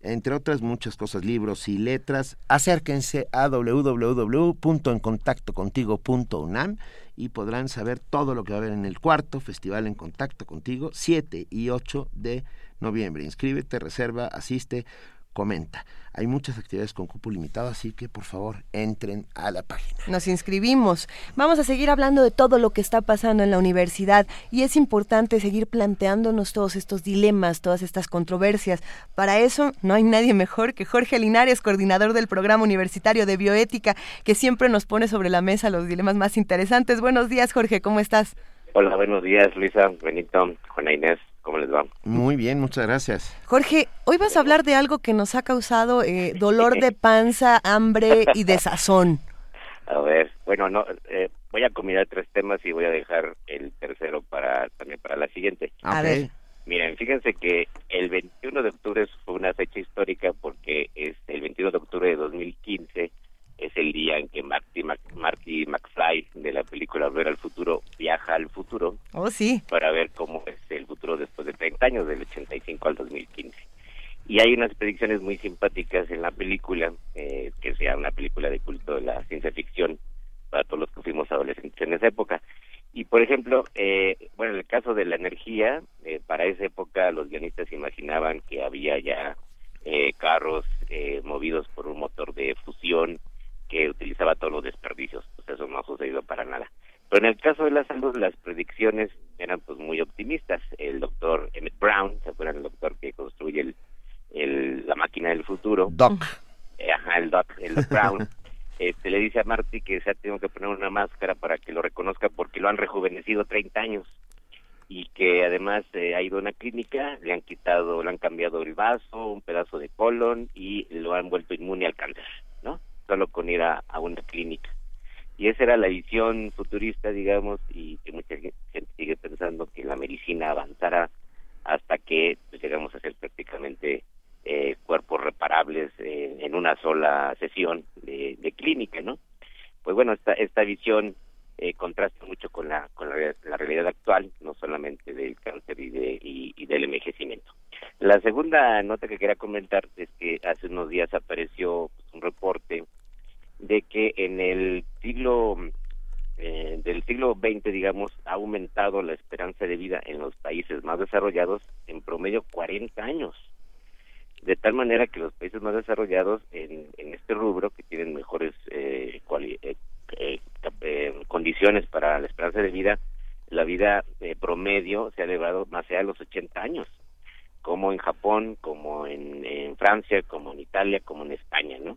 entre otras muchas cosas, libros y letras, acérquense a www.encontactocontigo.unam y podrán saber todo lo que va a haber en el cuarto Festival en Contacto Contigo, 7 y 8 de noviembre. Inscríbete, reserva, asiste comenta. Hay muchas actividades con cupo limitado, así que por favor entren a la página. Nos inscribimos. Vamos a seguir hablando de todo lo que está pasando en la universidad y es importante seguir planteándonos todos estos dilemas, todas estas controversias. Para eso no hay nadie mejor que Jorge Linares, coordinador del programa universitario de bioética, que siempre nos pone sobre la mesa los dilemas más interesantes. Buenos días, Jorge, ¿cómo estás? Hola, buenos días, Luisa, Benito, Juana Inés. ¿Cómo les va? Muy bien, muchas gracias. Jorge, hoy vas a hablar de algo que nos ha causado eh, dolor de panza, hambre y desazón. A ver, bueno, no, eh, voy a combinar tres temas y voy a dejar el tercero para también para la siguiente. A ver. Miren, fíjense que el 21 de octubre fue una fecha histórica porque es el 21 de octubre de 2015 es el día en que Marty, Marty McFly de la película Ver al Futuro viaja al futuro. Oh, sí. Para ver cómo es el futuro después de 30 años, del 85 al 2015. Y hay unas predicciones muy simpáticas en la película, eh, que sea una película de culto de la ciencia ficción para todos los que fuimos adolescentes en esa época. Y por ejemplo, eh, bueno, en el caso de la energía, eh, para esa época los guionistas imaginaban que había ya eh, carros eh, movidos por un motor de fusión que utilizaba todos los desperdicios. Pues eso no ha sucedido para nada. Pero en el caso de la salud, las predicciones eran pues muy optimistas. El doctor Emmett Brown, ¿se acuerdan? El doctor que construye el, la máquina del futuro. Doc. Eh, ajá, el Doc, el Brown. este, le dice a Marty que se ha tenido que poner una máscara para que lo reconozca porque lo han rejuvenecido 30 años y que además eh, ha ido a una clínica, le han quitado, le han cambiado el vaso, un pedazo de colon y lo han vuelto inmune al cáncer. Solo con ir a, una clínica. Y esa era la visión futurista, digamos, y que mucha gente sigue pensando que la medicina avanzará hasta que pues, llegamos a ser prácticamente eh, cuerpos reparables en una sola sesión de, clínica, ¿no? Pues bueno, esta, esta visión eh, contrasta mucho con la con la, realidad actual, no solamente del cáncer y, de, y, del envejecimiento. La segunda nota que quería comentar es que hace unos días apareció pues, un reporte de que en el siglo eh, del siglo XX, digamos, ha aumentado la esperanza de vida en los países más desarrollados en promedio 40 años. De tal manera que los países más desarrollados en, en este rubro, que tienen mejores eh, eh eh, eh, condiciones para la esperanza de vida, la vida promedio se ha elevado más allá de los 80 años, como en Japón, como en, Francia, como en Italia, como en España, ¿no?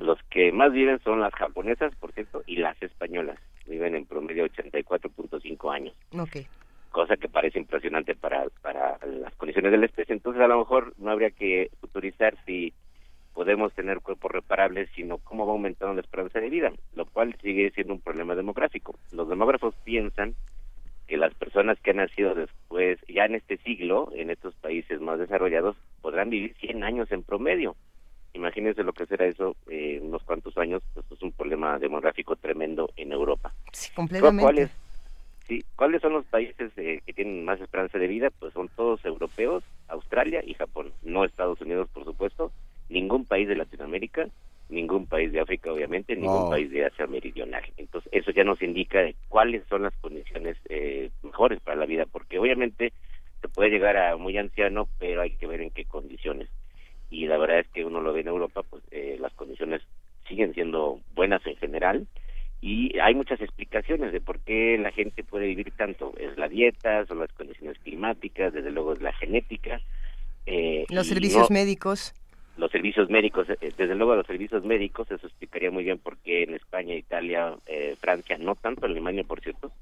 Los que más viven son las japonesas, por cierto, y las españolas, viven en promedio 84.5 años. Okay. Cosa que parece impresionante para, para las condiciones de la especie. Entonces, a lo mejor no habría que futurizar si podemos tener cuerpos reparables, sino cómo va aumentando la esperanza de vida, lo cual sigue siendo un problema demográfico. Los demógrafos piensan que las personas que han nacido después, ya en este siglo, en estos países más desarrollados, podrán vivir 100 años en promedio. Imagínense lo que será eso en eh, unos cuantos años, pues es un problema demográfico tremendo en Europa. Sí, completamente. ¿Cuáles, sí, ¿Cuáles son los países eh, que tienen más esperanza de vida? Pues son todos europeos, Australia y Japón, no Estados Unidos, por supuesto, ningún país de Latinoamérica, ningún país de África, obviamente, ningún país de Asia Meridional. Entonces, eso ya nos indica cuáles son las condiciones eh, mejores para la vida, porque obviamente se puede llegar a muy anciano, pero hay que ver en qué condiciones. Y la verdad es que uno lo ve en Europa, pues eh, las condiciones siguen siendo buenas en general y hay muchas explicaciones de por qué la gente puede vivir tanto. Es la dieta, son las condiciones climáticas, desde luego es la genética. Eh, los servicios médicos los servicios médicos, eh, desde luego los servicios médicos, eso explicaría muy bien por qué en España, Italia, eh, Francia, no tanto Alemania, por cierto,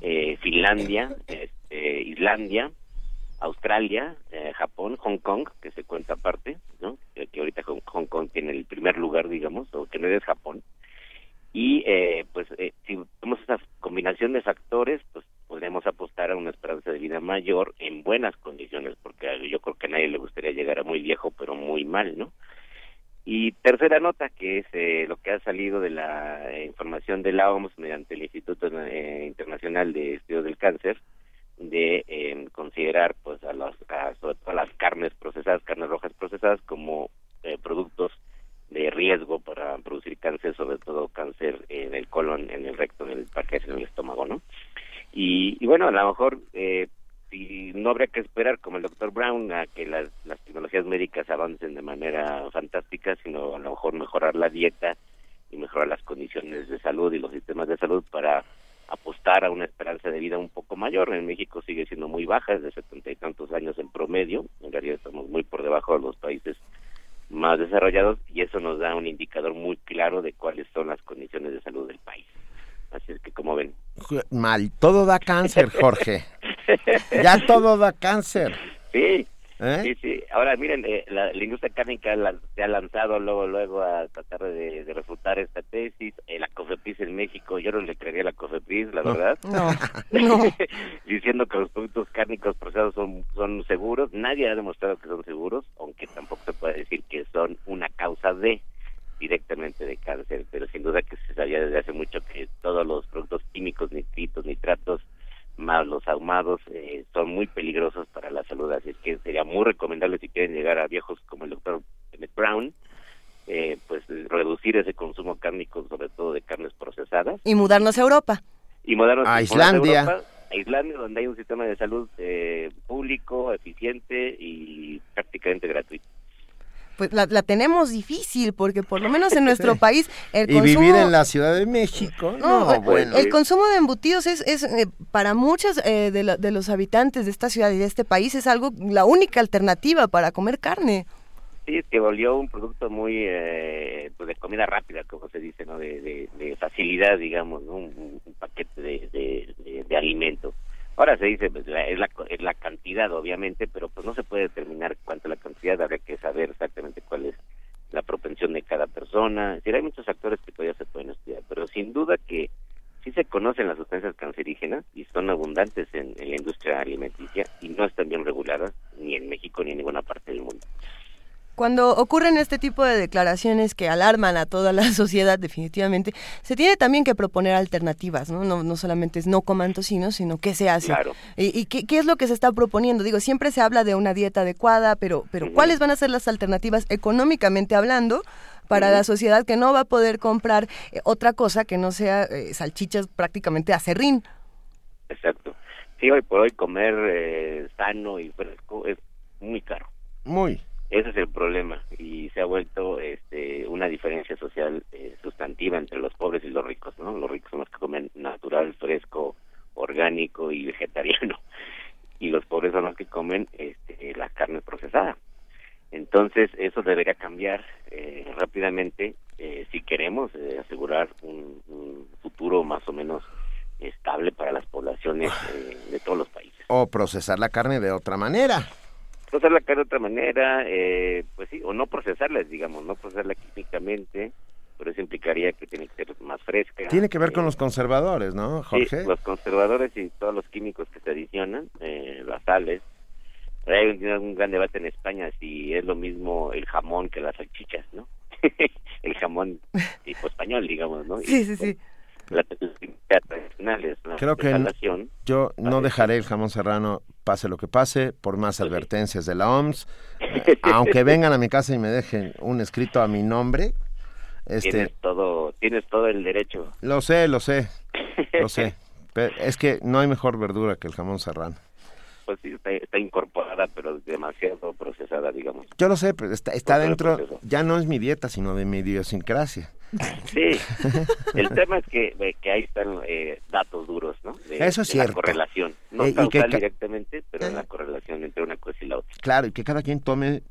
eh, Finlandia, este, Islandia, Australia, Japón, Hong Kong, que se cuenta aparte, ¿no? que ahorita Hong Kong tiene el primer lugar, digamos, o que no es Japón. Y pues si vemos esa combinación de factores, pues podríamos apostar a una esperanza de vida mayor en buenas condiciones, porque yo creo que a nadie le gustaría llegar a muy viejo, pero muy mal, ¿no? Y tercera nota, que es eh, lo que ha salido de la información de la OMS mediante el Instituto eh, Internacional de Estudios del Cáncer, de eh, considerar pues a, las sobre todo las carnes procesadas, carnes rojas procesadas como productos de riesgo para producir cáncer, sobre todo cáncer en el colon, en el recto, en el parque, en el estómago, Y, bueno, a lo mejor eh, no habría que esperar, como el doctor Brown, a que las, las tecnologías médicas avancen de manera fantástica, sino a lo mejor mejorar la dieta y mejorar las condiciones de salud y los sistemas de salud para apostar a una esperanza de vida un poco mayor. En México sigue siendo muy baja, es de setenta y tantos años en promedio. En realidad estamos muy por debajo de los países más desarrollados y eso nos da un indicador muy claro de cuáles son las condiciones de salud del país. Así es que como ven. Mal, todo da cáncer, Jorge. ya todo da cáncer. Sí. ¿Eh? Sí, sí. Ahora, miren, eh, la, industria cárnica se ha lanzado luego luego a tratar de, refutar esta tesis. Eh, la COFEPRIS en México, yo no le creería a la COFEPRIS, la verdad. No, Diciendo que los productos cárnicos procesados son, son seguros. Nadie ha demostrado que son seguros, aunque tampoco se puede decir que son una causa de directamente de cáncer, pero sin duda que se sabía desde hace mucho que todos los productos químicos, nitritos, nitratos, más los ahumados, eh, son muy peligrosos para la salud, así es que sería muy recomendable si quieren llegar a viejos como el doctor Emmett Brown, eh, pues reducir ese consumo cárnico, sobre todo de carnes procesadas. Y mudarnos a Europa. Y mudarnos a Islandia. a Islandia, donde hay un sistema de salud eh, público, eficiente y prácticamente gratuito pues la, tenemos difícil porque por lo menos en nuestro país el y vivir en la Ciudad de México no, bueno el consumo de embutidos es, es eh, para muchos eh, de, de, los habitantes de esta ciudad y de este país es algo la única alternativa para comer carne Sí, es que volvió un producto muy eh, pues de comida rápida, como se dice, ¿no? De, facilidad, digamos, ¿no? Un, paquete de, de, alimento. Ahora se dice, pues, es, la, es la cantidad, obviamente, pero pues no se puede determinar cuánto la cantidad, habría que saber exactamente cuál es la propensión de cada persona. Es decir, hay muchos factores que todavía se pueden estudiar, pero sin duda que sí se conocen las sustancias cancerígenas y son abundantes en la industria alimenticia y no están bien reguladas ni en México ni en ninguna parte del mundo. Cuando ocurren este tipo de declaraciones que alarman a toda la sociedad, definitivamente, se tiene también que proponer alternativas, ¿no? No, solamente es no coman tocino, sino qué se hace. Claro. ¿Y, qué, es lo que se está proponiendo? Digo, siempre se habla de una dieta adecuada, pero, pero ¿cuáles van a ser las alternativas económicamente hablando? para la sociedad que no va a poder comprar eh, otra cosa que no sea eh, salchichas prácticamente a serrín. Exacto. Sí, hoy por hoy comer eh, sano y fresco es muy caro. Muy. Ese es el problema y se ha vuelto este, una diferencia social eh, sustantiva entre los pobres y los ricos, ¿no? Los ricos son los que comen natural, fresco, orgánico y vegetariano y los pobres son los que comen este, la carne procesada. Entonces eso debería cambiar eh, rápidamente eh, si queremos asegurar un, un, futuro más o menos estable para las poblaciones de todos los países. O procesar la carne de otra manera procesarla de otra manera, eh, pues sí, o no procesarlas, digamos, no procesarla químicamente, pero eso implicaría que tiene que ser más fresca. Tiene que ver con los conservadores, ¿no, Jorge? Sí, los conservadores y todos los químicos que se adicionan, eh, las sales. Hay un, gran debate en España si es lo mismo el jamón que las salchichas, ¿no? el jamón tipo español, digamos, ¿no? Sí, sí, sí. Creo que yo no dejaré el jamón serrano pase lo que pase, por más advertencias de la OMS, aunque vengan a mi casa y me dejen un escrito a mi nombre. Este, tienes todo, tienes todo el derecho. Lo sé, lo sé, lo sé. es que no hay mejor verdura que el jamón serrano pues sí, está, incorporada, pero demasiado procesada, digamos. Yo lo sé, pero está, está dentro, ya no es mi dieta, sino de mi idiosincrasia. Sí, el tema es que, que ahí están eh, datos duros, ¿no? Eso es cierto. La correlación, no eh, directamente, pero la correlación entre una cosa y la otra. Claro, y que cada quien tome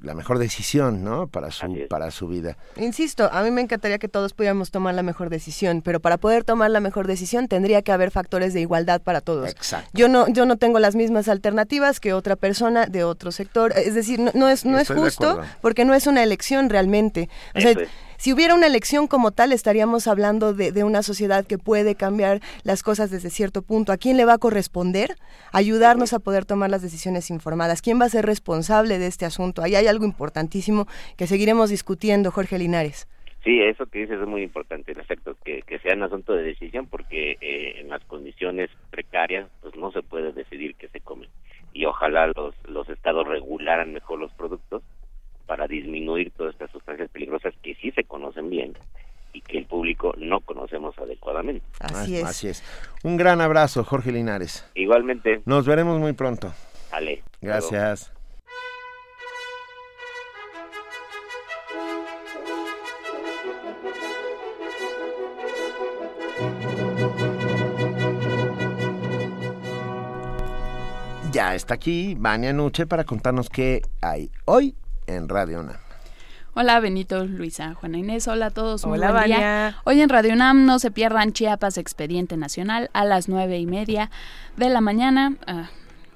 la mejor decisión, ¿no? Para su, para su vida. Insisto, a mí me encantaría que todos pudiéramos tomar la mejor decisión, pero para poder tomar la mejor decisión tendría que haber factores de igualdad para todos. Exacto. Yo no, yo no tengo las mismas alternativas que otra persona de otro sector. Es decir, no, es, no es justo porque no es una elección realmente. O sea, si hubiera una elección como tal, estaríamos hablando de, una sociedad que puede cambiar las cosas desde cierto punto. ¿A quién le va a corresponder ayudarnos a poder tomar las decisiones informadas? ¿Quién va a ser responsable de este asunto? Ahí hay algo importantísimo que seguiremos discutiendo, Jorge Linares. Sí, eso que dices es muy importante, en efecto, que, sea un asunto de decisión, porque eh, en las condiciones precarias, pues no se puede decidir qué se come. Y ojalá los, los estados regularan mejor los productos para disminuir todas estas sustancias peligrosas que sí se conocen bien y que el público no conocemos adecuadamente. Así es. Así es. Un gran abrazo, Jorge Linares. Igualmente. Nos veremos muy pronto. Vale. Gracias. Ya está aquí Vania Nuche para contarnos qué hay hoy en Radio UNAM. Hola Benito, Luisa, Juana Inés, hola a todos. Hola Vania. Hoy en Radio UNAM no se pierdan Chiapas Expediente Nacional a las nueve y media de la mañana. Ah,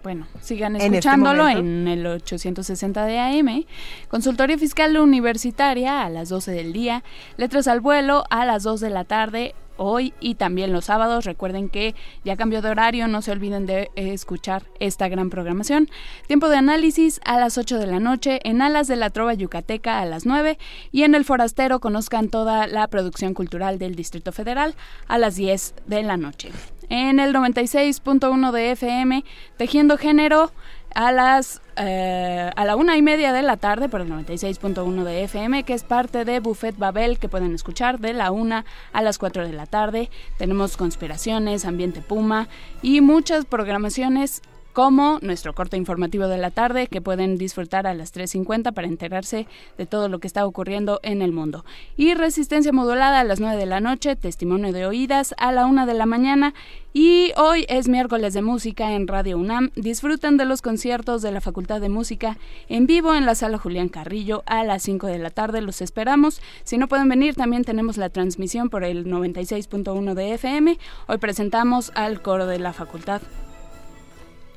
bueno, sigan este escuchándolo en, el 860 de AM. Consultorio Fiscal Universitaria a las 12 del día. Letras al vuelo a las 2 de la tarde hoy y también los sábados. Recuerden que ya cambió de horario, no se olviden de eh, escuchar esta gran programación. Tiempo de análisis a las 8 de la noche, en Alas de la Trova Yucateca a las 9 y en El Forastero conozcan toda la producción cultural del Distrito Federal a las 10 de la noche. En el 96.1 de FM, Tejiendo Género a las eh, a la una y media de la tarde por el 96.1 de FM, que es parte de Buffet Babel, que pueden escuchar de la una a las 4 de la tarde. Tenemos conspiraciones, ambiente puma y muchas programaciones como nuestro corte informativo de la tarde que pueden disfrutar a las 3.50 para enterarse de todo lo que está ocurriendo en el mundo. Y resistencia modulada a las 9 de la noche, testimonio de oídas a la 1 de la mañana. Y hoy es miércoles de música en Radio UNAM. Disfruten de los conciertos de la Facultad de Música en vivo en la sala Julián Carrillo a las 5 de la tarde. Los esperamos. Si no pueden venir, también tenemos la transmisión por el 96.1 de FM. Hoy presentamos al coro de la facultad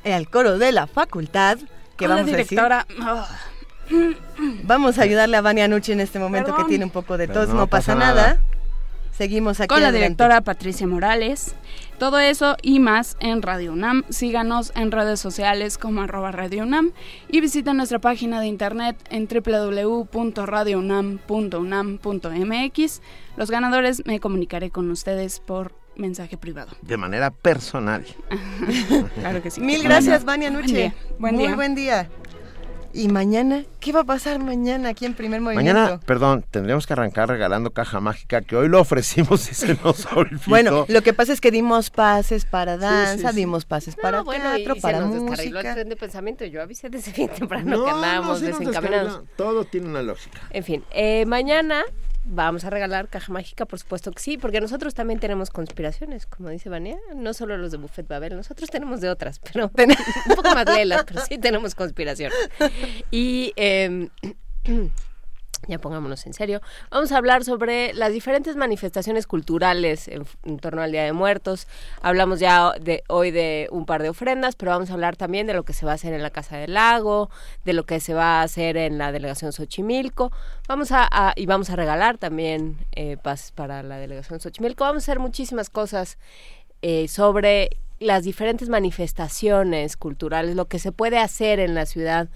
al coro de la facultad. Que vamos directora. A Vamos a ayudarle a Vania Nucci en este momento que tiene un poco de tos. No, pasa, nada. Seguimos aquí. Con la directora Patricia Morales. Todo eso y más en Radio UNAM. Síganos en redes sociales como arroba Radio UNAM y visiten nuestra página de internet en www.radiounam.unam.mx. Los ganadores me comunicaré con ustedes por mensaje privado. De manera personal. claro que sí. Mil gracias, Vania Nuche. Buen día. Muy buen día. ¿Y mañana? ¿Qué va a pasar mañana aquí en Primer Movimiento? Mañana, perdón, tendríamos que arrancar regalando caja mágica, que hoy lo ofrecimos y se nos olvidó. Bueno, lo que pasa es que dimos pases para danza, dimos pases para teatro, para se nos música. el tren de pensamiento. Yo avisé desde bien temprano no, que andábamos desencaminados. Todo tiene una lógica. En fin, eh, mañana Vamos a regalar caja mágica, por supuesto que sí, porque nosotros también tenemos conspiraciones, como dice Vania, no solo los de Buffet Babel, nosotros tenemos de otras, pero un poco más lelas, pero sí tenemos conspiración. Y eh, ya pongámonos en serio, vamos a hablar sobre las diferentes manifestaciones culturales en, torno al Día de Muertos. Hablamos ya de hoy de un par de ofrendas, pero vamos a hablar también de lo que se va a hacer en la Casa del Lago, de lo que se va a hacer en la delegación Xochimilco. Vamos a, y vamos a regalar también eh, para la delegación Xochimilco. Vamos a hacer muchísimas cosas eh, sobre las diferentes manifestaciones culturales, lo que se puede hacer en la ciudad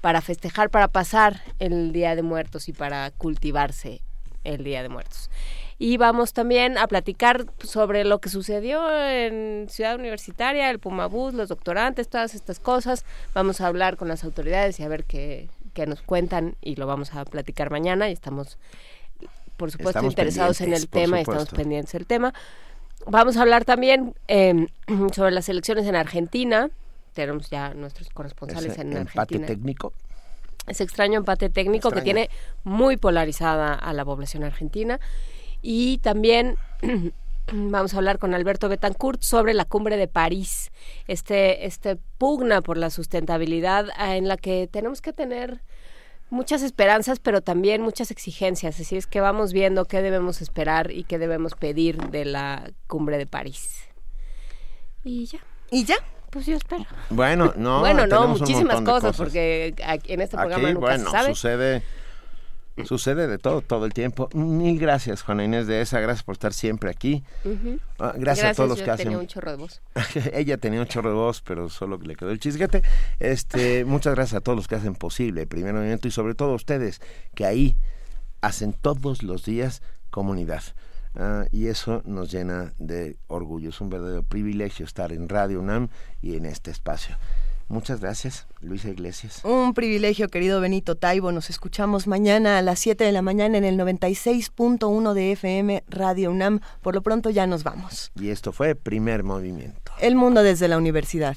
para festejar, para pasar el Día de Muertos y para cultivarse el Día de Muertos. Y vamos también a platicar sobre lo que sucedió en Ciudad Universitaria, el Pumabús, los doctorantes, todas estas cosas. Vamos a hablar con las autoridades y a ver qué, nos cuentan y lo vamos a platicar mañana y estamos, por supuesto, interesados en el tema y estamos pendientes del tema. Vamos a hablar también em, sobre las elecciones en Argentina, tenemos ya nuestros corresponsales en Argentina. empate técnico? Ese extraño empate técnico que tiene muy polarizada a la población argentina. Y también vamos a hablar con Alberto Betancourt sobre la cumbre de París, este, este pugna por la sustentabilidad ah, en la que tenemos que tener muchas esperanzas, pero también muchas exigencias. Así es que vamos viendo qué debemos esperar y qué debemos pedir de la cumbre de París. Y ya. ¿Y ya? Pues yo espero. Bueno, no. bueno, no, muchísimas cosas, porque en este programa Aquí, nunca bueno, se sabe. sucede sucede de todo todo el tiempo. Mil gracias, Juana Inés de esa, gracias por estar siempre aquí. Ah, gracias, a todos los que hacen. Tenía un chorro de voz. Ella tenía un chorro de voz, pero solo le quedó el chisguete. Este, muchas gracias a todos los que hacen posible el primer movimiento y sobre todo a ustedes que ahí hacen todos los días comunidad. Ah, y eso nos llena de orgullo. Es un verdadero privilegio estar en Radio UNAM y en este espacio. Muchas gracias, Luisa Iglesias. Un privilegio, querido Benito Taibo. Nos escuchamos mañana a las 7 de la mañana en el 96.1 de FM Radio UNAM. Por lo pronto ya nos vamos. Y esto fue Primer Movimiento. El mundo desde la universidad.